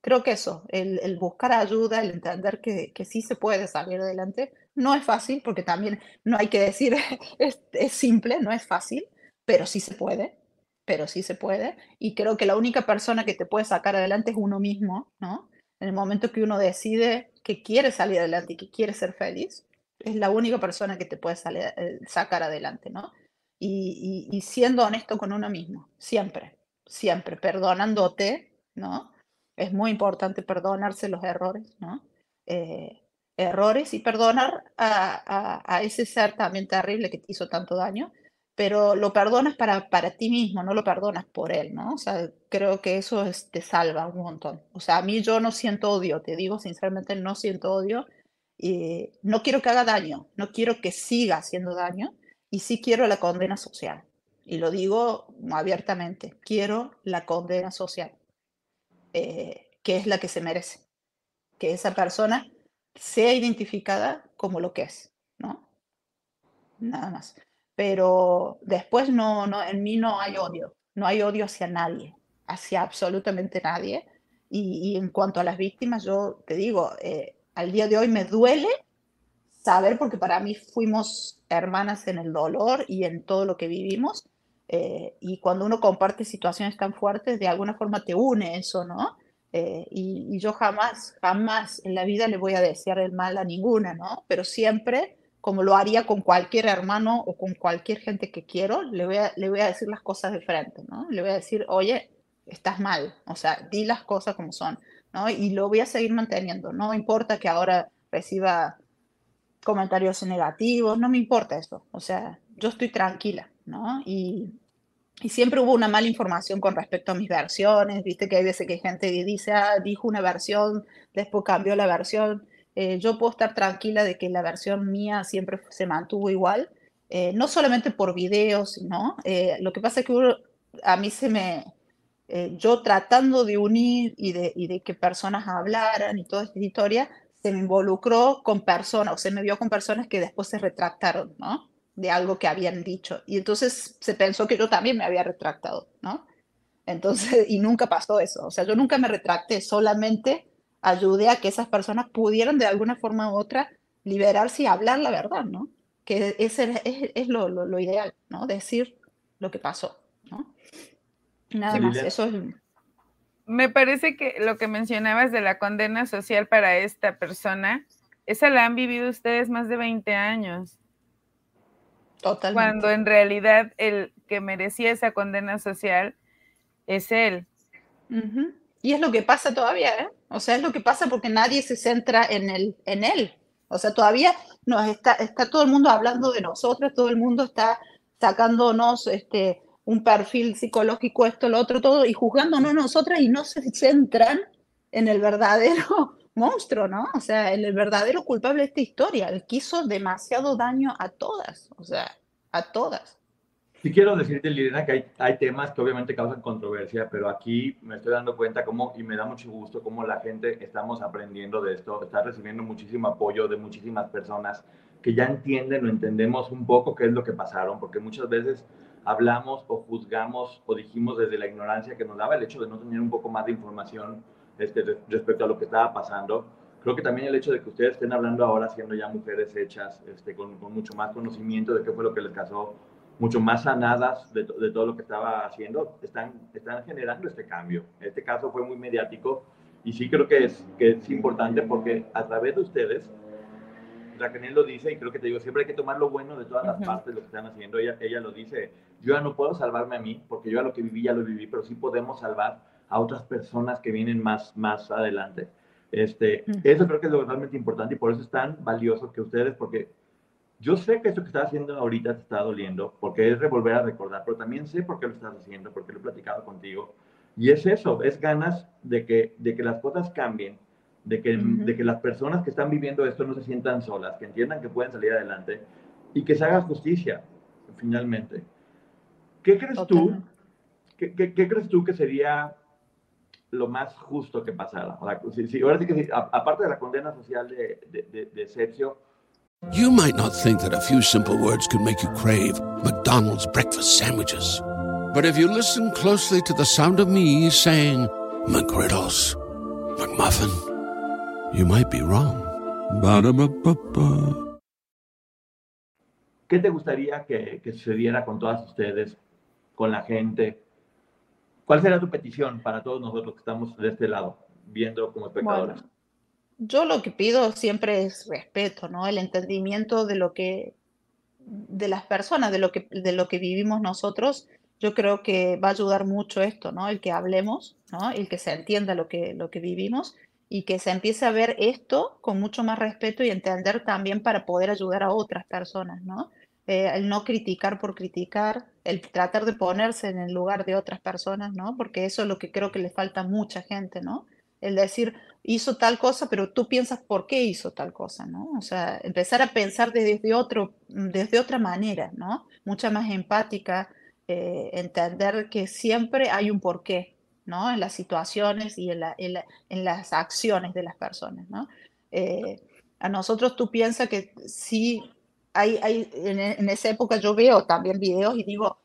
creo que eso, el, el buscar ayuda, el entender que, que, sí se puede salir adelante, no es fácil, porque también no hay que decir, es, es, simple, no es fácil, pero sí se puede, pero sí se puede. Y creo que la única persona que te puede sacar adelante es uno mismo, ¿no? En el momento que uno decide que quiere salir adelante y que quiere ser feliz, es la única persona que te puede eh, sacar adelante, ¿no? Y, siendo honesto con uno mismo, siempre, siempre, perdonándote, ¿no? es muy importante perdonarse los errores, ¿no? Eh, errores y perdonar a, a, ese ser también terrible que te hizo tanto daño, pero lo perdonas para, para ti mismo, no lo perdonas por él, ¿no? O sea, creo que eso te salva un montón. O sea, a mí yo no siento odio, te digo sinceramente, no siento odio y no quiero que haga daño, no quiero que siga haciendo daño y sí quiero la condena social. Y lo digo abiertamente, quiero la condena social. Eh, que es la que se merece, que esa persona sea identificada como lo que es, ¿no? Nada más. Pero después no, no, en mí no hay odio, no hay odio hacia nadie, hacia absolutamente nadie. Y, en cuanto a las víctimas, yo te digo, eh, al día de hoy me duele saber, porque para mí fuimos hermanas en el dolor y en todo lo que vivimos, eh, y cuando uno comparte situaciones tan fuertes, de alguna forma te une eso, ¿no? Eh, y, yo jamás, jamás en la vida le voy a desear el mal a ninguna, ¿no? Pero siempre, como lo haría con cualquier hermano o con cualquier gente que quiero, le voy a, le voy a decir las cosas de frente, ¿no? Le voy a decir, oye, estás mal, o sea, di las cosas como son, ¿no? Y lo voy a seguir manteniendo, no importa que ahora reciba comentarios negativos, no me importa eso, o sea, yo estoy tranquila, ¿no? Y, y siempre hubo una mala información con respecto a mis versiones, viste que hay veces que gente dice, ah, dijo una versión, después cambió la versión. Eh, yo puedo estar tranquila de que la versión mía siempre se mantuvo igual, eh, no solamente por videos, ¿no? Eh, lo que pasa es que a mí se me, yo tratando de unir y de, y de que personas hablaran y toda esta historia, se me involucró con personas, o se me vio con personas que después se retractaron, ¿no? de algo que habían dicho. Y entonces se pensó que yo también me había retractado, ¿no? Entonces, y nunca pasó eso. O sea, yo nunca me retracté, solamente ayudé a que esas personas pudieran de alguna forma u otra liberarse y hablar la verdad, ¿no? Que ese es, es lo, lo, ideal, ¿no? Decir lo que pasó, ¿no? Nada más, eso es... Me parece que lo que mencionabas de la condena social para esta persona, esa la han vivido ustedes más de 20 años. Cuando en realidad el que merecía esa condena social es él. Y es lo que pasa todavía, ¿eh? O sea, es lo que pasa porque nadie se centra en, el, en él. O sea, todavía nos está, está todo el mundo hablando de nosotros, todo el mundo está sacándonos este, un perfil psicológico, esto, lo otro, todo, y juzgándonos nosotras y no se centran en el verdadero monstruo, ¿no? O sea, el, verdadero culpable de esta historia, él quiso demasiado daño a todas, o sea, a todas. Sí quiero decirte, Liliana, que hay, hay, temas que obviamente causan controversia, pero aquí me estoy dando cuenta cómo, y me da mucho gusto cómo la gente estamos aprendiendo de esto, está recibiendo muchísimo apoyo de muchísimas personas que ya entienden o entendemos un poco qué es lo que pasaron, porque muchas veces hablamos o juzgamos o dijimos desde la ignorancia que nos daba el hecho de no tener un poco más de información este, respecto a lo que estaba pasando. Creo que también el hecho de que ustedes estén hablando ahora siendo ya mujeres hechas, este, con, mucho más conocimiento de qué fue lo que les pasó, mucho más sanadas de, de, todo lo que estaba haciendo, están, están generando este cambio. Este caso fue muy mediático y sí creo que es, que es importante porque a través de ustedes, Raquel lo dice y creo que te digo, siempre hay que tomar lo bueno de todas las partes de lo que están haciendo. Ella, ella lo dice, yo ya no puedo salvarme a mí porque yo ya lo que viví ya lo viví, pero sí podemos salvar a otras personas que vienen más, más adelante. Este, Eso creo que es lo realmente importante y por eso es tan valioso que ustedes, porque yo sé que esto que estás haciendo ahorita te está doliendo, porque es volver a recordar, pero también sé por qué lo estás haciendo, porque lo he platicado contigo. Y es eso, es ganas de que, de que las cosas cambien, de que, de que las personas que están viviendo esto no se sientan solas, que entiendan que pueden salir adelante y que se haga justicia, finalmente. ¿Qué crees tú? ¿qué, qué, crees tú que sería lo más justo que pasara? si, si, ahora sí que aparte de la condena social de, de, de, Sergio. You might not think that a few simple words could make you crave McDonald's breakfast sandwiches. But if you listen closely to the sound of me saying McGriddles, McMuffin, you might be wrong. Ba-da-ba-ba-ba. ¿Qué te gustaría que, que sucediera con todas ustedes, con la gente? ¿Cuál será tu petición para todos nosotros que estamos de este lado, viendo como espectadores? Yo lo que pido siempre es respeto, ¿no? El entendimiento de lo que, de las personas, de lo que, de lo que vivimos nosotros. Yo creo que va a ayudar mucho esto, ¿no? El que hablemos, ¿no? El que se entienda lo que, lo que vivimos y que se empiece a ver esto con mucho más respeto y entender también para poder ayudar a otras personas, ¿no? Eh, el no criticar por criticar, el tratar de ponerse en el lugar de otras personas, ¿no? Porque eso es lo que creo que le falta a mucha gente, ¿no? El decir, hizo tal cosa, pero tú piensas por qué hizo tal cosa, ¿no? O sea, empezar a pensar desde, otro, desde otra manera, ¿no? Mucha más empática, eh, entender que siempre hay un porqué, ¿no? En las situaciones y en, en, las acciones de las personas, ¿no? Eh, a nosotros tú piensas que sí hay, hay, en, esa época yo veo también videos y digo,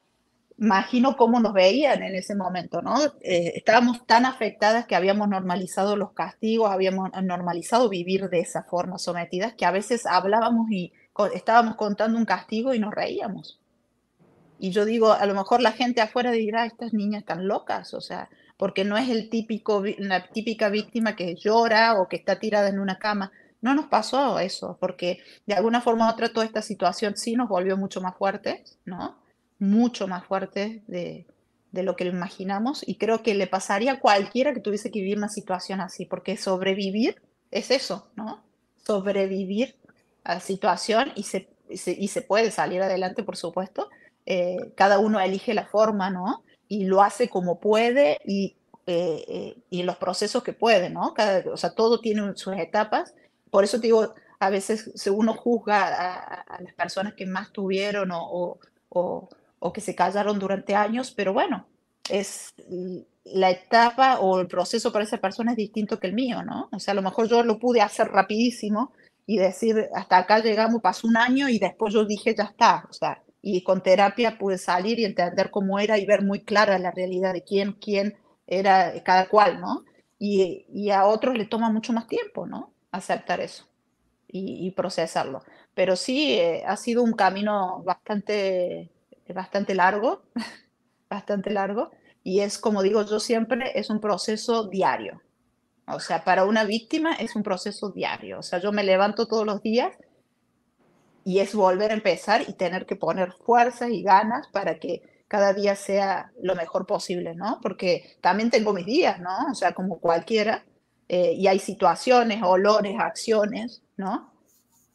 imagino cómo nos veían en ese momento, ¿no? Eh, estábamos tan afectadas que habíamos normalizado los castigos, habíamos normalizado vivir de esa forma, sometidas, que a veces hablábamos y estábamos contando un castigo y nos reíamos. Y yo digo, a lo mejor la gente afuera dirá, estas niñas están locas, o sea, porque no es el típico, la típica víctima que llora o que está tirada en una cama. No nos pasó eso, porque de alguna forma u otra toda esta situación sí nos volvió mucho más fuertes, ¿no? Mucho más fuertes de, de lo que imaginamos y creo que le pasaría a cualquiera que tuviese que vivir una situación así, porque sobrevivir es eso, ¿no? Sobrevivir a la situación y se, y se, puede salir adelante, por supuesto. Eh, cada uno elige la forma, ¿no? Y lo hace como puede y, eh, eh, y los procesos que puede, ¿no? Cada, o sea, todo tiene sus etapas por eso te digo, a veces uno juzga a, las personas que más tuvieron o, o, o, que se casaron durante años, pero bueno, es la etapa o el proceso para esa persona es distinto que el mío, ¿no? O sea, a lo mejor yo lo pude hacer rapidísimo y decir, hasta acá llegamos, pasó un año y después yo dije, ya está, o sea, y con terapia pude salir y entender cómo era y ver muy clara la realidad de quién, quién era cada cual, ¿no? Y, y a otros le toma mucho más tiempo, ¿no? aceptar eso y, procesarlo. Pero sí, eh, ha sido un camino bastante, bastante largo, bastante largo, y es como digo yo siempre, es un proceso diario. O sea, para una víctima es un proceso diario. O sea, yo me levanto todos los días y es volver a empezar y tener que poner fuerzas y ganas para que cada día sea lo mejor posible, ¿no? Porque también tengo mis días, ¿no? O sea, como cualquiera, eh, y hay situaciones, olores, acciones, ¿no?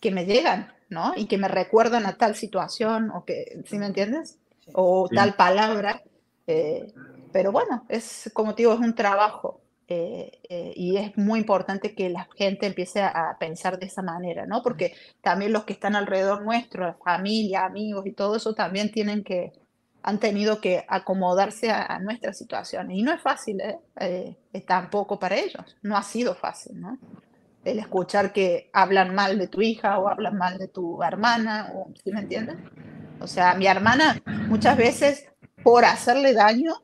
Que me llegan, ¿no? Y que me recuerdan a tal situación, o que, ¿sí me entiendes? O tal palabra. Eh, pero bueno, es como te digo, es un trabajo. Eh, y es muy importante que la gente empiece a pensar de esa manera, ¿no? Porque también los que están alrededor nuestro, familia, amigos y todo eso, también tienen que, han tenido que acomodarse a, nuestra situación. Y no es fácil, ¿eh? ¿eh? tampoco para ellos. No ha sido fácil, ¿no? El escuchar que hablan mal de tu hija o hablan mal de tu hermana, o, ¿sí me entiendes? O sea, mi hermana muchas veces, por hacerle daño,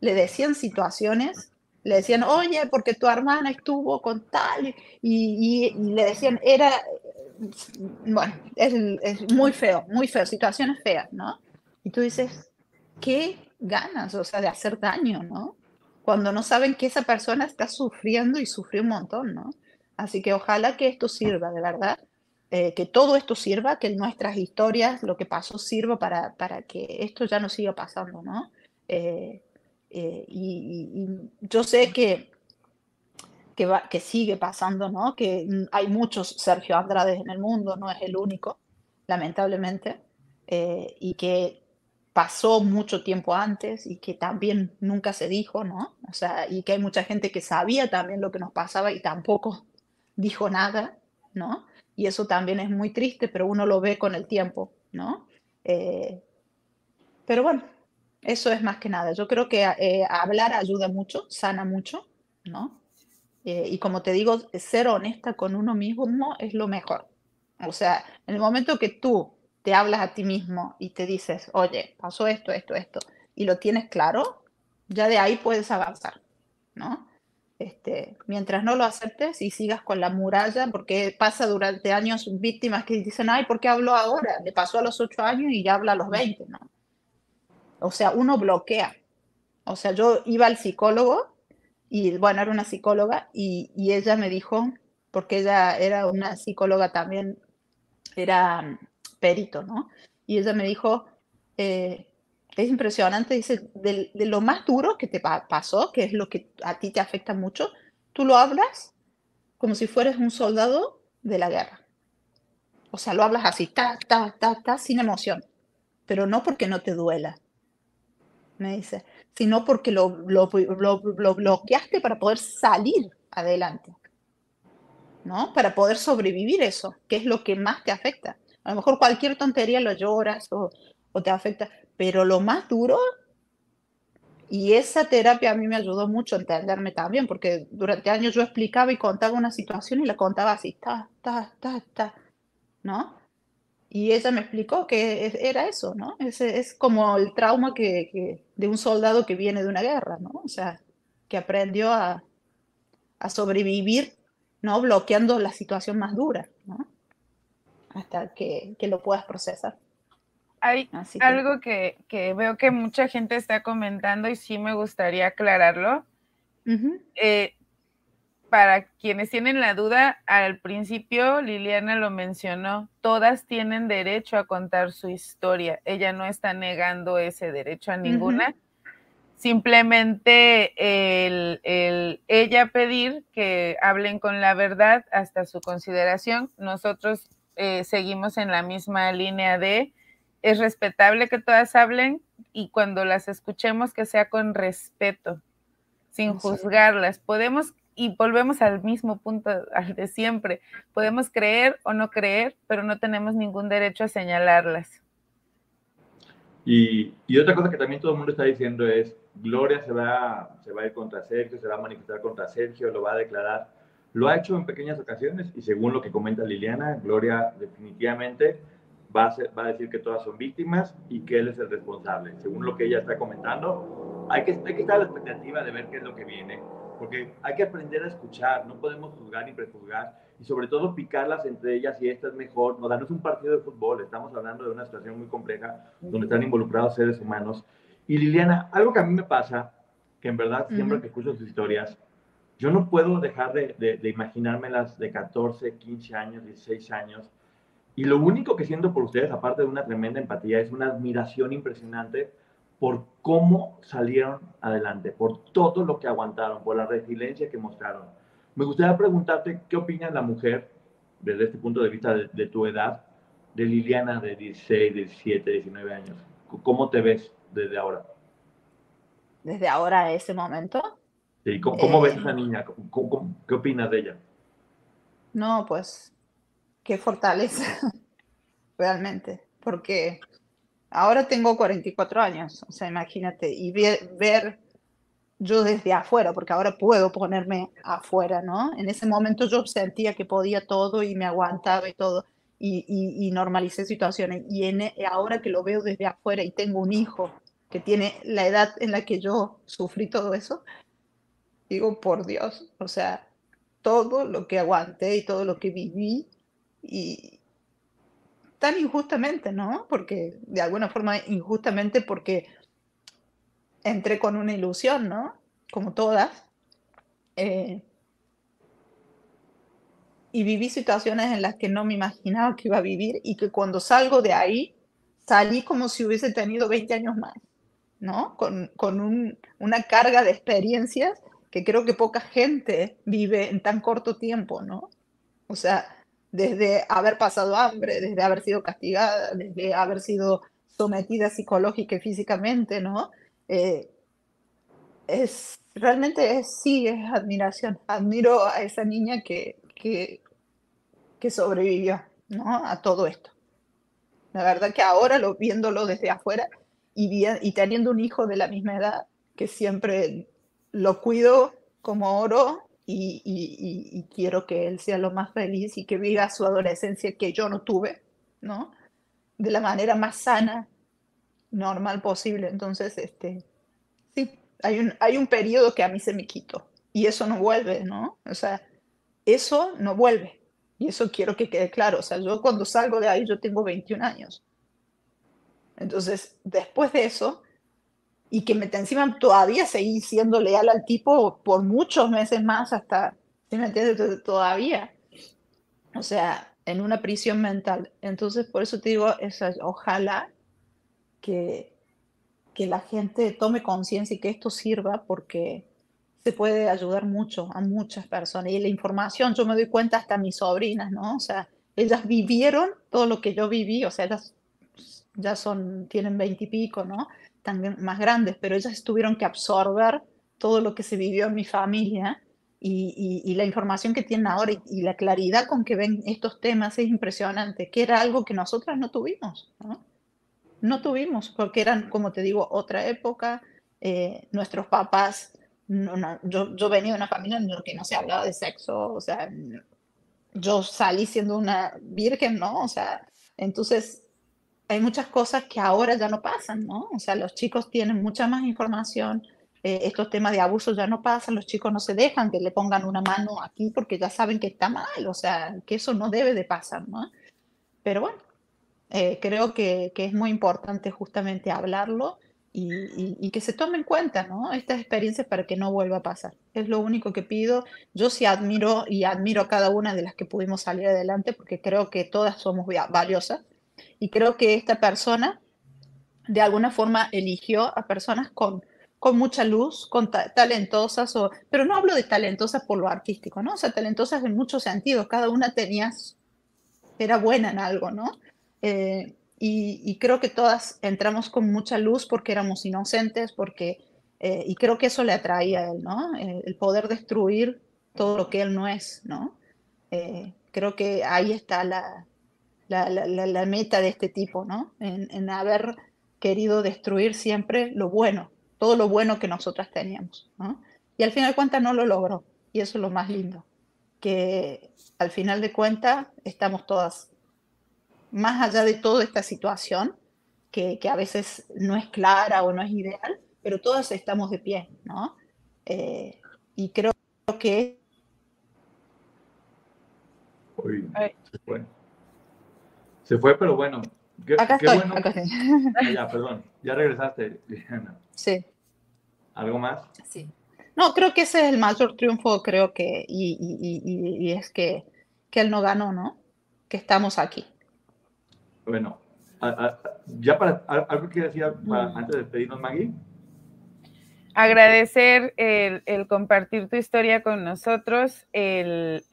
le decían situaciones, le decían, oye, porque tu hermana estuvo con tal, y, y, le decían, era, bueno, es, es muy feo, muy feo, situaciones feas, ¿no? Y tú dices, ¿qué ganas? O sea, de hacer daño, ¿no? Cuando no saben que esa persona está sufriendo y sufrió un montón, ¿no? Así que ojalá que esto sirva, de verdad, eh, que todo esto sirva, que nuestras historias, lo que pasó, sirva para, para que esto ya no siga pasando, ¿no? Eh, eh, y, yo sé que, que, va, que sigue pasando, ¿no? Que hay muchos Sergio Andrade en el mundo, no es el único, lamentablemente, y que pasó mucho tiempo antes y que también nunca se dijo, ¿no? O sea, y que hay mucha gente que sabía también lo que nos pasaba y tampoco dijo nada, ¿no? Y eso también es muy triste, pero uno lo ve con el tiempo, ¿no? Eh, pero bueno, eso es más que nada. Yo creo que eh, hablar ayuda mucho, sana mucho, ¿no? Eh, y como te digo, ser honesta con uno mismo es lo mejor. O sea, en el momento que tú te hablas a ti mismo y te dices, oye, pasó esto, esto, esto, y lo tienes claro, ya de ahí puedes avanzar, ¿no? Este, mientras no lo aceptes y sigas con la muralla, porque pasa durante años víctimas que dicen, ay, ¿por qué hablo ahora? Le pasó a los ocho años y ya habla a los 20, ¿no? O sea, uno bloquea. O sea, yo iba al psicólogo y, bueno, era una psicóloga y, y ella me dijo, porque ella era una psicóloga también, era perito, ¿no? Y ella me dijo, eh, es impresionante, dice, de, lo más duro que te pasó, que es lo que a ti te afecta mucho, tú lo hablas como si fueras un soldado de la guerra. O sea, lo hablas así, ta, ta, ta, ta, sin emoción, pero no porque no te duela, me dice, sino porque lo, lo, lo bloqueaste para poder salir adelante, ¿no? Para poder sobrevivir eso, que es lo que más te afecta. A lo mejor cualquier tontería lo lloras o, te afecta, pero lo más duro, y esa terapia a mí me ayudó mucho a entenderme también, porque durante años yo explicaba y contaba una situación y la contaba así, ta, ta, ta, ta, ¿no? Y ella me explicó que era eso, ¿no? Es, es como el trauma que, de un soldado que viene de una guerra, ¿no? O sea, que aprendió a, a sobrevivir, ¿no? Bloqueando la situación más dura, ¿no? hasta que, lo puedas procesar. Hay algo que, veo que mucha gente está comentando y sí me gustaría aclararlo. Eh, para quienes tienen la duda, al principio Liliana lo mencionó, todas tienen derecho a contar su historia. Ella no está negando ese derecho a ninguna. Simplemente el, ella pedir que hablen con la verdad hasta su consideración. Nosotros eh, seguimos en la misma línea de es respetable que todas hablen y cuando las escuchemos que sea con respeto, sin juzgarlas. Podemos, y volvemos al mismo punto al de siempre, podemos creer o no creer, pero no tenemos ningún derecho a señalarlas. Y, y, otra cosa que también todo el mundo está diciendo es, Gloria se va, se va a ir contra Sergio, se va a manifestar contra Sergio, lo va a declarar. Lo ha hecho en pequeñas ocasiones y según lo que comenta Liliana, Gloria definitivamente va a, va a decir que todas son víctimas y que él es el responsable. Según lo que ella está comentando, hay que, hay que estar a la expectativa de ver qué es lo que viene, porque hay que aprender a escuchar, no podemos juzgar ni prejuzgar y sobre todo picarlas entre ellas y esta es mejor. No, no es un partido de fútbol, estamos hablando de una situación muy compleja donde están involucrados seres humanos. Y Liliana, algo que a mí me pasa, que en verdad siempre que escucho sus historias, yo no puedo dejar de, de, imaginármelas de 14, 15 años, 16 años. Y lo único que siento por ustedes, aparte de una tremenda empatía, es una admiración impresionante por cómo salieron adelante, por todo lo que aguantaron, por la resiliencia que mostraron. Me gustaría preguntarte, ¿qué opina la mujer, desde este punto de vista de, de tu edad, de Liliana de 16, 17, 19 años? ¿Cómo te ves desde ahora? Desde ahora a ese momento. ¿Cómo, ves a esa eh, niña? qué opinas de ella? No, pues qué fortaleza, realmente, porque ahora tengo 44 años, o sea, imagínate, y ver, yo desde afuera, porque ahora puedo ponerme afuera, ¿no? En ese momento yo sentía que podía todo y me aguantaba y todo, y, y, normalicé situaciones, y en, ahora que lo veo desde afuera y tengo un hijo que tiene la edad en la que yo sufrí todo eso, digo, por Dios, o sea, todo lo que aguanté y todo lo que viví y tan injustamente, ¿no? Porque de alguna forma injustamente porque entré con una ilusión, ¿no? Como todas. Eh, y viví situaciones en las que no me imaginaba que iba a vivir y que cuando salgo de ahí, salí como si hubiese tenido 20 años más, ¿no? Con, con una carga de experiencias que creo que poca gente vive en tan corto tiempo, ¿no? O sea, desde haber pasado hambre, desde haber sido castigada, desde haber sido sometida psicológica y físicamente, ¿no? Eh, es, realmente es, sí, es admiración. Admiro a esa niña que, que, que sobrevivió, ¿no? A todo esto. La verdad que ahora, lo, viéndolo desde afuera y, y teniendo un hijo de la misma edad, que siempre lo cuido como oro y, quiero que él sea lo más feliz y que viva su adolescencia que yo no tuve, ¿no? De la manera más sana, normal posible. Entonces, este, sí, hay un, hay un periodo que a mí se me quitó y eso no vuelve, ¿no? O sea, eso no vuelve. Y eso quiero que quede claro. O sea, yo cuando salgo de ahí, yo tengo 21 años. Entonces, después de eso, y que me, encima todavía seguí siendo leal al tipo por muchos meses más hasta, ¿sí me entiendes? Todavía. O sea, en una prisión mental. Entonces, por eso te digo, ojalá que, que la gente tome conciencia y que esto sirva porque se puede ayudar mucho a muchas personas. Y la información, yo me doy cuenta hasta mis sobrinas, ¿no? O sea, ellas vivieron todo lo que yo viví, o sea, ellas ya son, tienen veintipico, ¿no? También más grandes, pero ellas tuvieron que absorber todo lo que se vivió en mi familia y, la información que tienen ahora y, la claridad con que ven estos temas es impresionante, que era algo que nosotras no tuvimos, ¿no? No tuvimos, porque eran, como te digo, otra época, eh, nuestros papás, yo, yo venía de una familia en la que no se hablaba de sexo, o sea, yo salí siendo una virgen, ¿no? O sea, entonces hay muchas cosas que ahora ya no pasan, ¿no? O sea, los chicos tienen mucha más información, eh, estos temas de abuso ya no pasan, los chicos no se dejan que le pongan una mano aquí porque ya saben que está mal, o sea, que eso no debe de pasar, ¿no? Pero bueno, eh, creo que, que, es muy importante justamente hablarlo y, y, que se tome en cuenta, ¿no? Estas experiencias para que no vuelva a pasar. Es lo único que pido. Yo sí admiro y admiro a cada una de las que pudimos salir adelante porque creo que todas somos valiosas y creo que esta persona de alguna forma eligió a personas con, con mucha luz, con talentosas, o, pero no hablo de talentosas por lo artístico, ¿no? O sea, talentosas en muchos sentidos, cada una tenía, era buena en algo, ¿no? Eh, y, creo que todas entramos con mucha luz porque éramos inocentes, porque, eh, y creo que eso le atraía a él, ¿no? Eh, el poder destruir todo lo que él no es, ¿no? creo que ahí está la, la, la, meta de este tipo, ¿no? En, haber querido destruir siempre lo bueno, todo lo bueno que nosotras teníamos, ¿no? Y al final de cuentas no lo logró, y eso es lo más lindo, que al final de cuentas estamos todas, más allá de toda esta situación, que, que, a veces no es clara o no es ideal, pero todas estamos de pie, ¿no? Eh, y creo que... Uy, bueno. Se fue, pero bueno. Qué, acá estoy, acá estoy. Ah, ya, perdón. Ya regresaste, Diana. Sí. ¿Algo más? Sí. No, creo que ese es el mayor triunfo, creo que, y, y, y, es que, que él no ganó, ¿no? Que estamos aquí. Bueno, ya para, ¿algo que decir mm. antes de despedirnos, Maggie? Agradecer el, compartir tu historia con nosotros, el,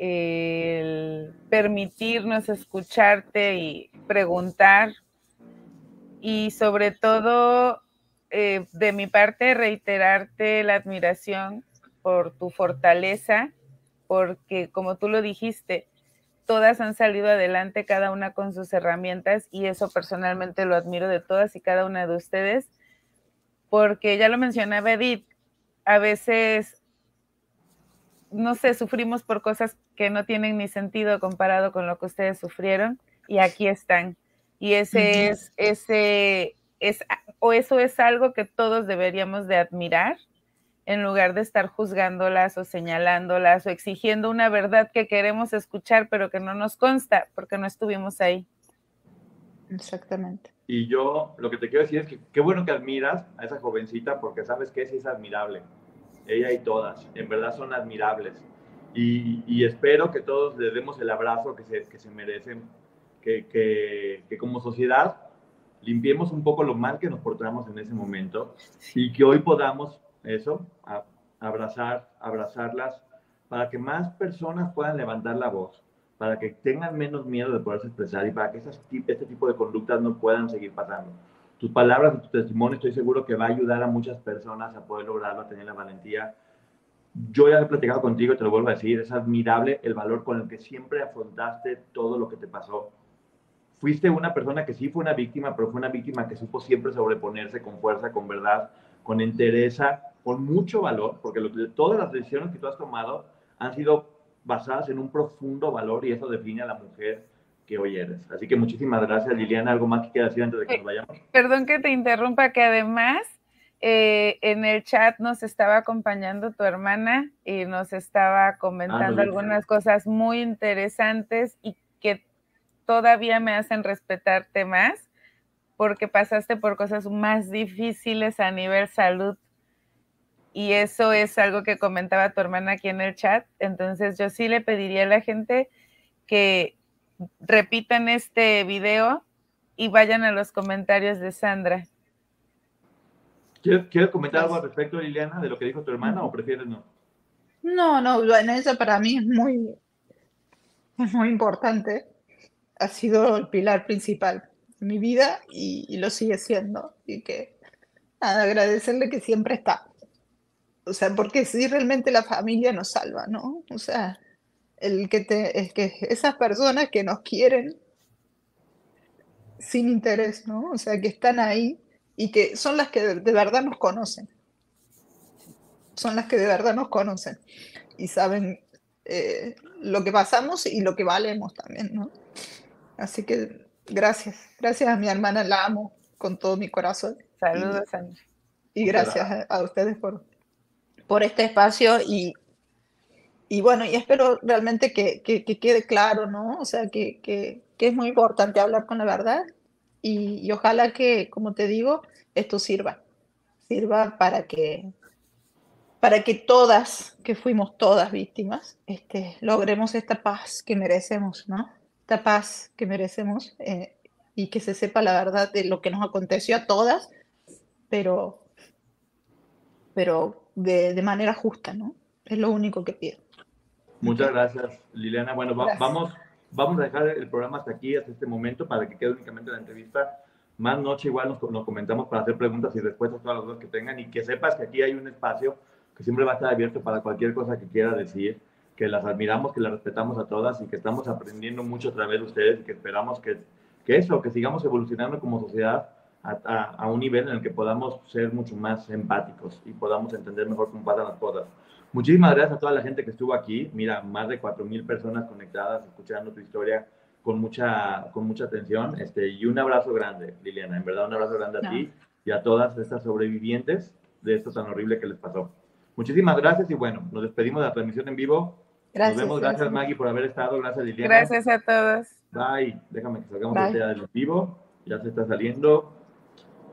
permitirnos escucharte y preguntar. Y sobre todo eh, de mi parte reiterarte la admiración por tu fortaleza, porque como tú lo dijiste, todas han salido adelante, cada una con sus herramientas y eso personalmente lo admiro de todas y cada una de ustedes porque ya lo mencionaba Edith, a veces, no sé, sufrimos por cosas que no tienen ni sentido comparado con lo que ustedes sufrieron y aquí están. Y ese es, ese es, o eso es algo que todos deberíamos de admirar en lugar de estar juzgándolas o señalándolas o exigiendo una verdad que queremos escuchar pero que no nos consta porque no estuvimos ahí. Exactamente. Y yo lo que te quiero decir es que qué bueno que admiras a esa jovencita porque sabes que sí es admirable. Ella y todas, en verdad son admirables. Y, espero que todos le demos el abrazo que se, que se merecen, que, que, que como sociedad limpiemos un poco lo mal que nos portamos en ese momento y que hoy podamos eso, abrazar, abrazarlas, para que más personas puedan levantar la voz, para que tengan menos miedo de poderse expresar y para que esas, este tipo de conductas no puedan seguir pasando. Tus palabras y tu testimonio estoy seguro que va a ayudar a muchas personas a poder lograrlo, a tener la valentía. Yo ya he platicado contigo, te lo vuelvo a decir, es admirable el valor con el que siempre afrontaste todo lo que te pasó. Fuiste una persona que sí fue una víctima, pero fue una víctima que supo siempre sobreponerse con fuerza, con verdad, con entereza, con mucho valor, porque lo, todas las decisiones que tú has tomado han sido basadas en un profundo valor y eso define a la mujer que hoy eres. Así que muchísimas gracias, Liliana. ¿Algo más que quieras decir antes de que nos vayamos? Perdón que te interrumpa, que además eh, en el chat nos estaba acompañando tu hermana y nos estaba comentando Ah, no, algunas cosas muy interesantes y que todavía me hacen respetarte más porque pasaste por cosas más difíciles a nivel salud y eso es algo que comentaba tu hermana aquí en el chat. Entonces yo sí le pediría a la gente que repitan este video y vayan a los comentarios de Sandra. ¿Quieres, quieres comentar algo al respecto, Liliana, de lo que dijo tu hermana o prefieres no? No, no, bueno, eso para mí es muy, es muy importante. Ha sido el pilar principal de mi vida y, y lo sigue siendo. Y que nada, agradecerle que siempre está. O sea, porque si realmente la familia nos salva, ¿no? O sea, el que te, es que esas personas que nos quieren sin interés, ¿no? O sea, que están ahí y que son las que de, de verdad nos conocen. Son las que de verdad nos conocen y saben eh, lo que pasamos y lo que valemos también, ¿no? Así que gracias, gracias a mi hermana, la amo con todo mi corazón. Saludos, Sandra. Y gracias a, a ustedes por, por este espacio y, y bueno, y espero realmente que, que, que quede claro, ¿no? O sea, que, que, es muy importante hablar con la verdad y, y, ojalá que, como te digo, esto sirva, sirva para que, para que todas, que fuimos todas víctimas, este, logremos esta paz que merecemos, ¿no? Esta paz que merecemos eh, y que se sepa la verdad de lo que nos aconteció a todas, pero pero de, de, manera justa, ¿no? Es lo único que pido. Muchas gracias, Liliana. Bueno, va, gracias. vamos, vamos a dejar el programa hasta aquí, hasta este momento, para que quede únicamente la entrevista. Más noche igual nos, nos comentamos para hacer preguntas y respuestas a todas las dudas que tengan y que sepas que aquí hay un espacio que siempre va a estar abierto para cualquier cosa que quiera decir, que las admiramos, que las respetamos a todas y que estamos aprendiendo mucho a través de ustedes y que esperamos que, que eso, que sigamos evolucionando como sociedad a, a, a, un nivel en el que podamos ser mucho más empáticos y podamos entender mejor cómo pasan las cosas. Muchísimas gracias a toda la gente que estuvo aquí. Mira, más de 4.000 personas conectadas, escuchando tu historia con mucha, con mucha atención. Este, y un abrazo grande, Liliana. En verdad, un abrazo grande a no. ti y a todas estas sobrevivientes de esto tan horrible que les pasó. Muchísimas gracias y bueno, nos despedimos de la transmisión en vivo. Gracias, nos vemos. Gracias, gracias, Maggie, por haber estado. Gracias, Liliana. Gracias a todos. Bye. Déjame que salgamos de del vivo. Ya se está saliendo.